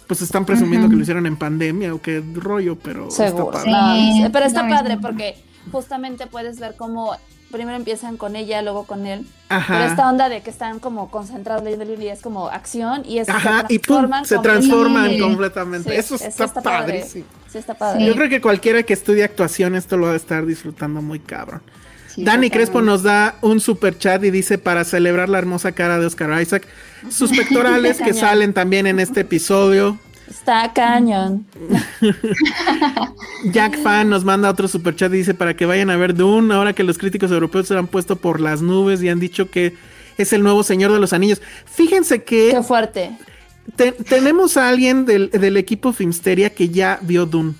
[SPEAKER 3] pues están presumiendo que lo hicieron en pandemia o qué rollo, pero
[SPEAKER 5] Seguro.
[SPEAKER 3] está padre.
[SPEAKER 6] Sí,
[SPEAKER 5] pero está
[SPEAKER 6] no,
[SPEAKER 5] padre
[SPEAKER 6] es-
[SPEAKER 5] porque justamente puedes ver cómo primero empiezan con ella, luego con él.
[SPEAKER 3] Ajá.
[SPEAKER 5] Pero esta onda de que están como concentrados leyendo el libro y es como acción y eso
[SPEAKER 3] Ajá,
[SPEAKER 5] se
[SPEAKER 3] y pum,
[SPEAKER 5] transforman
[SPEAKER 3] se
[SPEAKER 5] completamente.
[SPEAKER 3] transforman
[SPEAKER 6] Sí.
[SPEAKER 3] completamente.
[SPEAKER 5] Sí,
[SPEAKER 3] eso está,
[SPEAKER 5] padre.
[SPEAKER 3] padrísimo.
[SPEAKER 5] Sí, está padre.
[SPEAKER 3] Yo creo que cualquiera que estudie actuación esto lo va a estar disfrutando muy cabrón.
[SPEAKER 6] Sí,
[SPEAKER 3] Dani. Crespo nos da un super chat y dice para celebrar la hermosa cara de Oscar Isaac, sus pectorales que salen también en este episodio.
[SPEAKER 5] Está cañón.
[SPEAKER 3] Jack Fan nos manda otro super chat y dice para que vayan a ver Dune, ahora que los críticos europeos se han puesto por las nubes y han dicho que es el nuevo Señor de los Anillos. Fíjense que
[SPEAKER 5] Qué fuerte.
[SPEAKER 3] te- tenemos a alguien del, del equipo Filmsteria que ya vio Dune.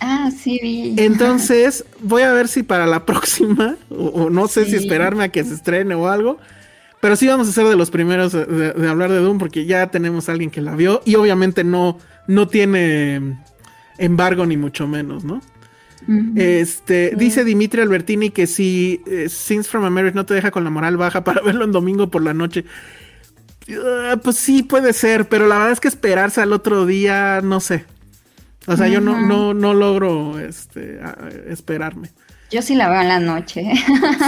[SPEAKER 6] Ah, sí, vi.
[SPEAKER 3] Entonces, voy a ver si para la próxima, o, o no sé si esperarme a que se estrene o algo, pero sí vamos a ser de los primeros de, de hablar de Doom porque ya tenemos a alguien que la vio y obviamente no, no tiene embargo ni mucho menos, ¿no? Este, dice Dimitri Albertini que si eh, Scenes from America no te deja con la moral baja para verlo en domingo por la noche. Ah, pues sí, puede ser, pero la verdad es que esperarse al otro día, no sé. O sea, yo no, no, no logro este, a- esperarme.
[SPEAKER 6] Yo sí la veo en la noche.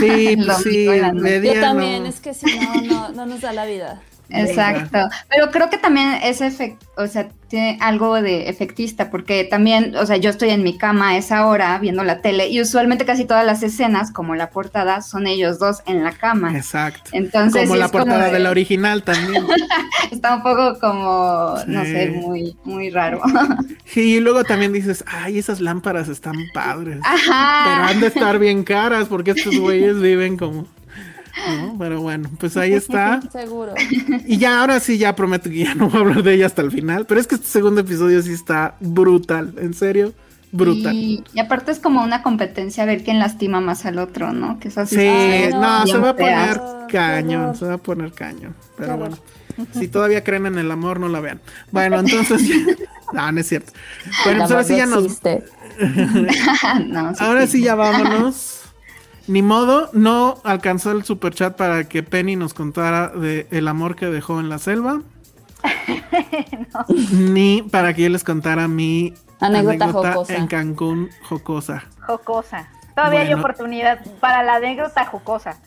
[SPEAKER 3] Sí, pues sí, de
[SPEAKER 5] Yo también,
[SPEAKER 3] no.
[SPEAKER 5] es que si no, no, no nos da la vida.
[SPEAKER 6] Exacto. Pero creo que también es efect, o sea, tiene algo de efectista, porque también, o sea, yo estoy en mi cama a esa hora viendo la tele y usualmente casi todas las escenas, como la portada, son ellos dos en la cama.
[SPEAKER 3] Exacto.
[SPEAKER 6] Entonces,
[SPEAKER 3] como la
[SPEAKER 6] como
[SPEAKER 3] portada
[SPEAKER 6] de-
[SPEAKER 3] de la original también.
[SPEAKER 6] Está un poco como, no sé, muy, muy raro.
[SPEAKER 3] Sí, y luego también dices, ay, esas lámparas están padres.
[SPEAKER 6] Ajá.
[SPEAKER 3] Pero han de estar bien caras porque estos güeyes viven como. ¿No? Pero bueno, pues ahí está.
[SPEAKER 5] Seguro.
[SPEAKER 3] Y ya, ahora sí, ya prometo que ya no voy a hablar de ella hasta el final. Pero es que este segundo episodio sí está brutal. En serio, brutal.
[SPEAKER 6] Y, y aparte es como una competencia a ver quién lastima más al otro, ¿no? Que eso sí
[SPEAKER 3] Sí, no, se va a poner
[SPEAKER 5] fea.
[SPEAKER 3] cañón, se va a poner cañón. Pero bueno, si todavía creen en el amor, no la vean. Bueno, entonces, no, no es cierto. Bueno, pues ahora sí ya nos,
[SPEAKER 5] existe.
[SPEAKER 6] No, sí,
[SPEAKER 3] ahora
[SPEAKER 6] sí.
[SPEAKER 3] sí ya vámonos. Ni modo, no alcanzó el super chat para que Penny nos contara de el amor que dejó en la selva. Ni para que yo les contara mi
[SPEAKER 5] Anécdota jocosa.
[SPEAKER 3] en Cancún jocosa.
[SPEAKER 4] Jocosa. Todavía hay oportunidad para la anécdota jocosa.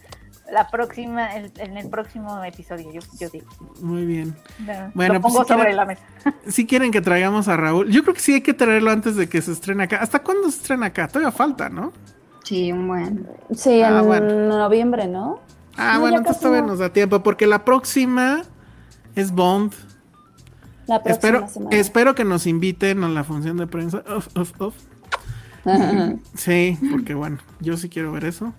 [SPEAKER 4] La próxima, el- en el próximo episodio, yo, yo digo.
[SPEAKER 3] Muy bien.
[SPEAKER 4] No,
[SPEAKER 3] Bueno,
[SPEAKER 4] lo
[SPEAKER 3] pues
[SPEAKER 4] pongo
[SPEAKER 3] si
[SPEAKER 4] sobre
[SPEAKER 3] quieren-
[SPEAKER 4] la mesa.
[SPEAKER 3] Si quieren que traigamos a Raúl, yo creo que sí hay que traerlo antes de que se estrene acá. ¿Hasta cuándo se estrena acá? Todavía falta, ¿no?
[SPEAKER 6] Sí, un buen.
[SPEAKER 5] Sí,
[SPEAKER 3] Ah,
[SPEAKER 5] en
[SPEAKER 3] bueno.
[SPEAKER 5] noviembre, ¿no?
[SPEAKER 3] Ah,
[SPEAKER 5] No,
[SPEAKER 3] bueno, entonces todavía
[SPEAKER 5] no.
[SPEAKER 3] nos da tiempo, porque la próxima es Bond.
[SPEAKER 5] La próxima
[SPEAKER 3] Espero,
[SPEAKER 5] semana.
[SPEAKER 3] espero que nos inviten a la función de prensa. Uf, uf, uf. Sí, porque bueno, yo sí quiero ver eso.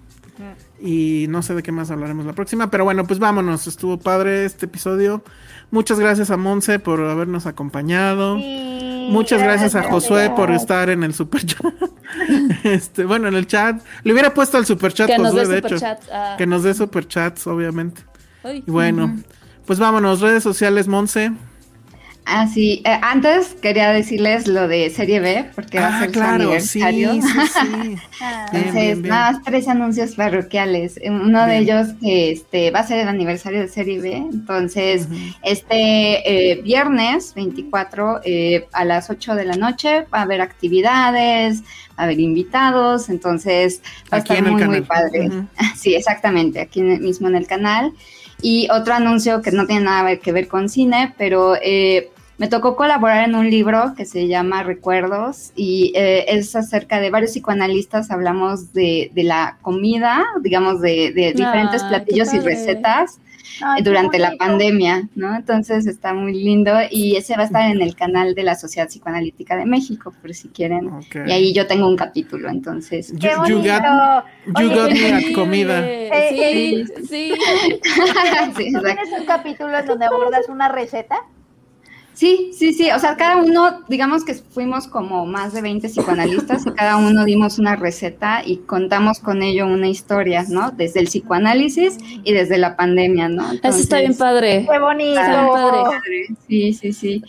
[SPEAKER 3] Y no sé de qué más hablaremos la próxima, pero bueno, pues vámonos. Estuvo padre este episodio. Muchas gracias a Monse por habernos acompañado.
[SPEAKER 4] Sí,
[SPEAKER 3] Muchas gracias a Josué por estar en el super chat. este, bueno, en el chat. Le hubiera puesto al super chat
[SPEAKER 5] Que nos
[SPEAKER 3] Josué,
[SPEAKER 5] dé
[SPEAKER 3] de hecho.
[SPEAKER 5] superchat, ah.
[SPEAKER 3] Que nos dé super chats, obviamente.
[SPEAKER 5] Ay.
[SPEAKER 3] Y bueno, pues vámonos, redes sociales, Monse.
[SPEAKER 6] Ah, sí. Eh, antes quería decirles lo de Serie B, porque va a
[SPEAKER 3] Ah,
[SPEAKER 6] ser
[SPEAKER 3] claro,
[SPEAKER 6] su
[SPEAKER 3] sí,
[SPEAKER 6] aniversario.
[SPEAKER 3] sí, sí.
[SPEAKER 4] Ah,
[SPEAKER 3] Bien,
[SPEAKER 6] Entonces,
[SPEAKER 3] bien, bien.
[SPEAKER 6] nada más tres anuncios parroquiales. Uno de ellos que este, va a ser el aniversario de Serie B. Entonces, este eh, viernes 24 eh, a las 8 de la noche va a haber actividades, va a haber invitados. Entonces, va a
[SPEAKER 3] Aquí
[SPEAKER 6] estar
[SPEAKER 3] en el
[SPEAKER 6] muy, muy
[SPEAKER 3] canal.
[SPEAKER 6] padre.
[SPEAKER 3] Ujú.
[SPEAKER 6] Sí, exactamente, aquí mismo en el canal. Y otro anuncio que no tiene nada que ver con cine, pero eh, me tocó colaborar en un libro que se llama Recuerdos y eh, es acerca de varios psicoanalistas, hablamos de, de la comida, digamos, de, de diferentes
[SPEAKER 5] Ay,
[SPEAKER 6] platillos y recetas
[SPEAKER 4] Ay, qué
[SPEAKER 6] durante la pandemia, ¿no? Entonces está muy lindo y ese va a estar en el canal de la Sociedad Psicoanalítica de México, por si quieren. Y ahí yo tengo un capítulo, entonces.
[SPEAKER 3] You-
[SPEAKER 4] ¡Qué
[SPEAKER 3] you
[SPEAKER 4] bonito!
[SPEAKER 3] got- you
[SPEAKER 4] Oye,
[SPEAKER 3] got me
[SPEAKER 4] ¿tienes-
[SPEAKER 3] at comida.
[SPEAKER 5] Sí, sí.
[SPEAKER 6] Sí,
[SPEAKER 4] ¿Tú
[SPEAKER 6] exacto.
[SPEAKER 4] tienes un capítulo en donde abordas una receta?
[SPEAKER 6] Sí, sí, sí. O sea, cada uno, digamos que fuimos como más de 20 psicoanalistas y cada uno dimos una receta y contamos con ello una historia, ¿no? Desde el psicoanálisis y desde la pandemia, ¿no?
[SPEAKER 5] Eso está bien padre.
[SPEAKER 4] Qué bonito.
[SPEAKER 6] Está bien padre. Sí, sí, sí.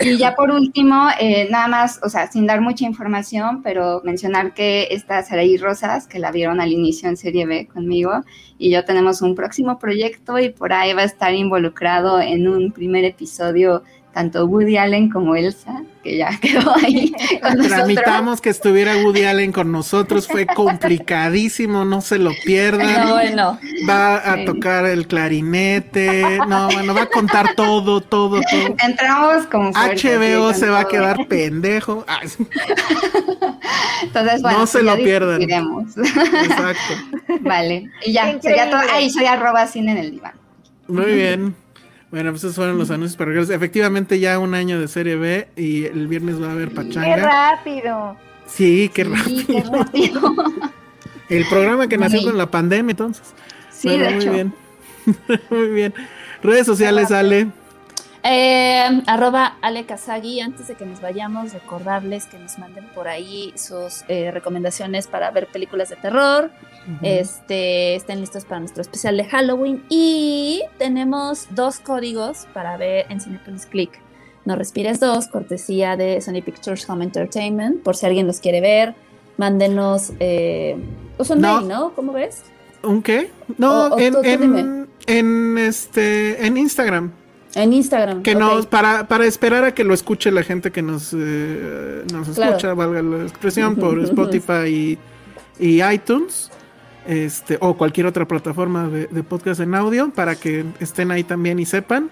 [SPEAKER 6] Y, y ya por último, eh, nada más, o sea, sin dar mucha información, pero mencionar que esta Saraí Rosas, que la vieron al inicio en Serie B conmigo, y yo tenemos un próximo proyecto y por ahí va a estar involucrado en un primer episodio tanto Woody Allen como Elsa, que ya quedó ahí con nosotros.
[SPEAKER 3] Tramitamos que estuviera Woody Allen con nosotros, fue complicadísimo, no se lo pierdan.
[SPEAKER 5] No, bueno.
[SPEAKER 3] Va a
[SPEAKER 6] Sí.
[SPEAKER 3] tocar el clarinete, no, bueno, va a contar todo, todo, todo.
[SPEAKER 6] Entramos como
[SPEAKER 3] HBO se va a quedar pendejo. Ah, sí,
[SPEAKER 6] Entonces, bueno,
[SPEAKER 3] No se lo pierdan. exacto.
[SPEAKER 6] vale, y ya,
[SPEAKER 4] Increíble.
[SPEAKER 6] sería todo. Ahí soy arroba cine en el diván.
[SPEAKER 3] Muy bien. Bueno, pues esos fueron los anuncios parroquiales. Efectivamente, ya un año de Serie B y el viernes va a haber
[SPEAKER 4] Qué
[SPEAKER 3] pachanga.
[SPEAKER 4] rápido.
[SPEAKER 3] Sí, qué
[SPEAKER 6] Sí,
[SPEAKER 3] rápido.
[SPEAKER 6] qué rápido.
[SPEAKER 3] El programa que nació
[SPEAKER 6] Sí.
[SPEAKER 3] con la pandemia, entonces.
[SPEAKER 6] Sí,
[SPEAKER 3] Bueno,
[SPEAKER 6] de
[SPEAKER 3] muy
[SPEAKER 6] hecho.
[SPEAKER 3] bien. muy bien. Redes sociales, Ale.
[SPEAKER 5] Eh, arroba Ale Kazagi. Antes de que nos vayamos, recordarles que nos manden por ahí sus eh, recomendaciones para ver películas de terror. Este, estén listos para nuestro especial de Halloween. Y tenemos dos códigos para ver en Cinepolis Click. No respires dos, cortesía de Sony Pictures Home Entertainment. Por si alguien los quiere ver, mándenos eh, pues un
[SPEAKER 3] No.
[SPEAKER 5] mail, ¿no? ¿Cómo ves?
[SPEAKER 3] ¿Un qué? No,
[SPEAKER 5] O- o
[SPEAKER 3] en,
[SPEAKER 5] tú- tú
[SPEAKER 3] en,
[SPEAKER 5] dime.
[SPEAKER 3] en, este, en Instagram.
[SPEAKER 5] En Instagram.
[SPEAKER 3] Que
[SPEAKER 5] ok.
[SPEAKER 3] nos, para, para esperar a que lo escuche la gente que nos, eh, nos
[SPEAKER 5] Claro.
[SPEAKER 3] escucha, valga la expresión, por Spotify y, y iTunes, este, o cualquier otra plataforma de, de podcast en audio, para que estén ahí también y sepan.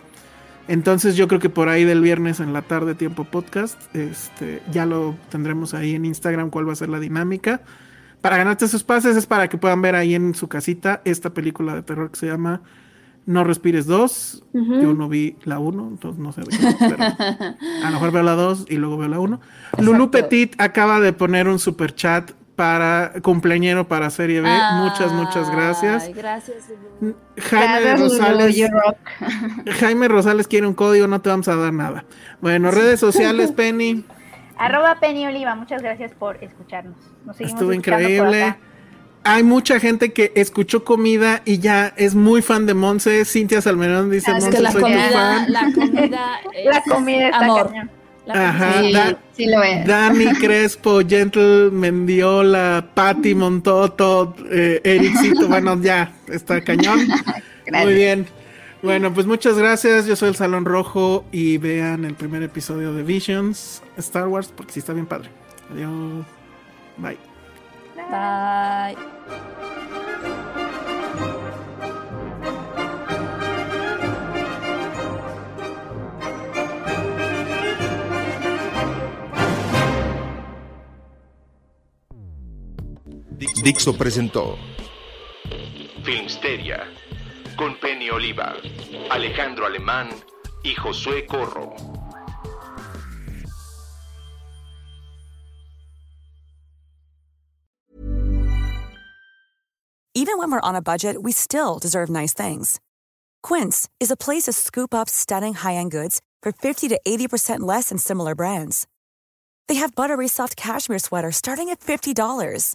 [SPEAKER 3] Entonces yo creo que por ahí del viernes en la tarde, tiempo podcast, este, ya lo tendremos ahí en Instagram cuál va a ser la dinámica. Para ganarte esos pases es para que puedan ver ahí en su casita esta película de terror que se llama No Respires 2. Yo no vi la 1, entonces no sé de qué, pero a lo mejor veo la 2 y luego veo la 1. Lulu Petit acaba de poner un super chat para cumpleañero para Serie B. muchas, muchas gracias.
[SPEAKER 5] Ay, Gracias, Lulu.
[SPEAKER 3] Jaime
[SPEAKER 6] Gracias,
[SPEAKER 3] Rosales.
[SPEAKER 6] rock.
[SPEAKER 3] Jaime Rosales quiere un código, no te vamos a dar nada. Bueno, redes sociales, Penny.
[SPEAKER 4] Arroba Penny Oliva, muchas gracias por escucharnos. Nos seguimos
[SPEAKER 3] Estuvo increíble. Hay mucha gente que escuchó comida y ya es muy fan de Monse. Cintia Salmerón dice,
[SPEAKER 6] Ah, es
[SPEAKER 5] que la
[SPEAKER 3] soy
[SPEAKER 5] comida,
[SPEAKER 3] fan.
[SPEAKER 5] la comida es
[SPEAKER 4] La comida está
[SPEAKER 5] amor.
[SPEAKER 4] cañón.
[SPEAKER 5] La
[SPEAKER 3] Ajá.
[SPEAKER 6] Sí,
[SPEAKER 3] da-
[SPEAKER 6] sí lo es.
[SPEAKER 3] Dani Crespo, Gentle Mendiola, Patti Montoto, eh, Ericito, bueno, ya, está cañón.
[SPEAKER 6] Gracias.
[SPEAKER 3] Muy bien. Bueno, pues muchas gracias. Yo soy el Salón Rojo y vean el primer episodio de Visions Star Wars porque sí está bien padre. Adiós. Bye.
[SPEAKER 5] Bye.
[SPEAKER 1] Dixo presentó Filmsteria con Penny Oliva, Alejandro Alemán y Josué Corro.
[SPEAKER 7] Even when we're on a budget, we still deserve nice things. Quince is a place to scoop up stunning high-end goods for 50 to 80% less than similar brands. They have buttery soft cashmere sweaters starting at $50,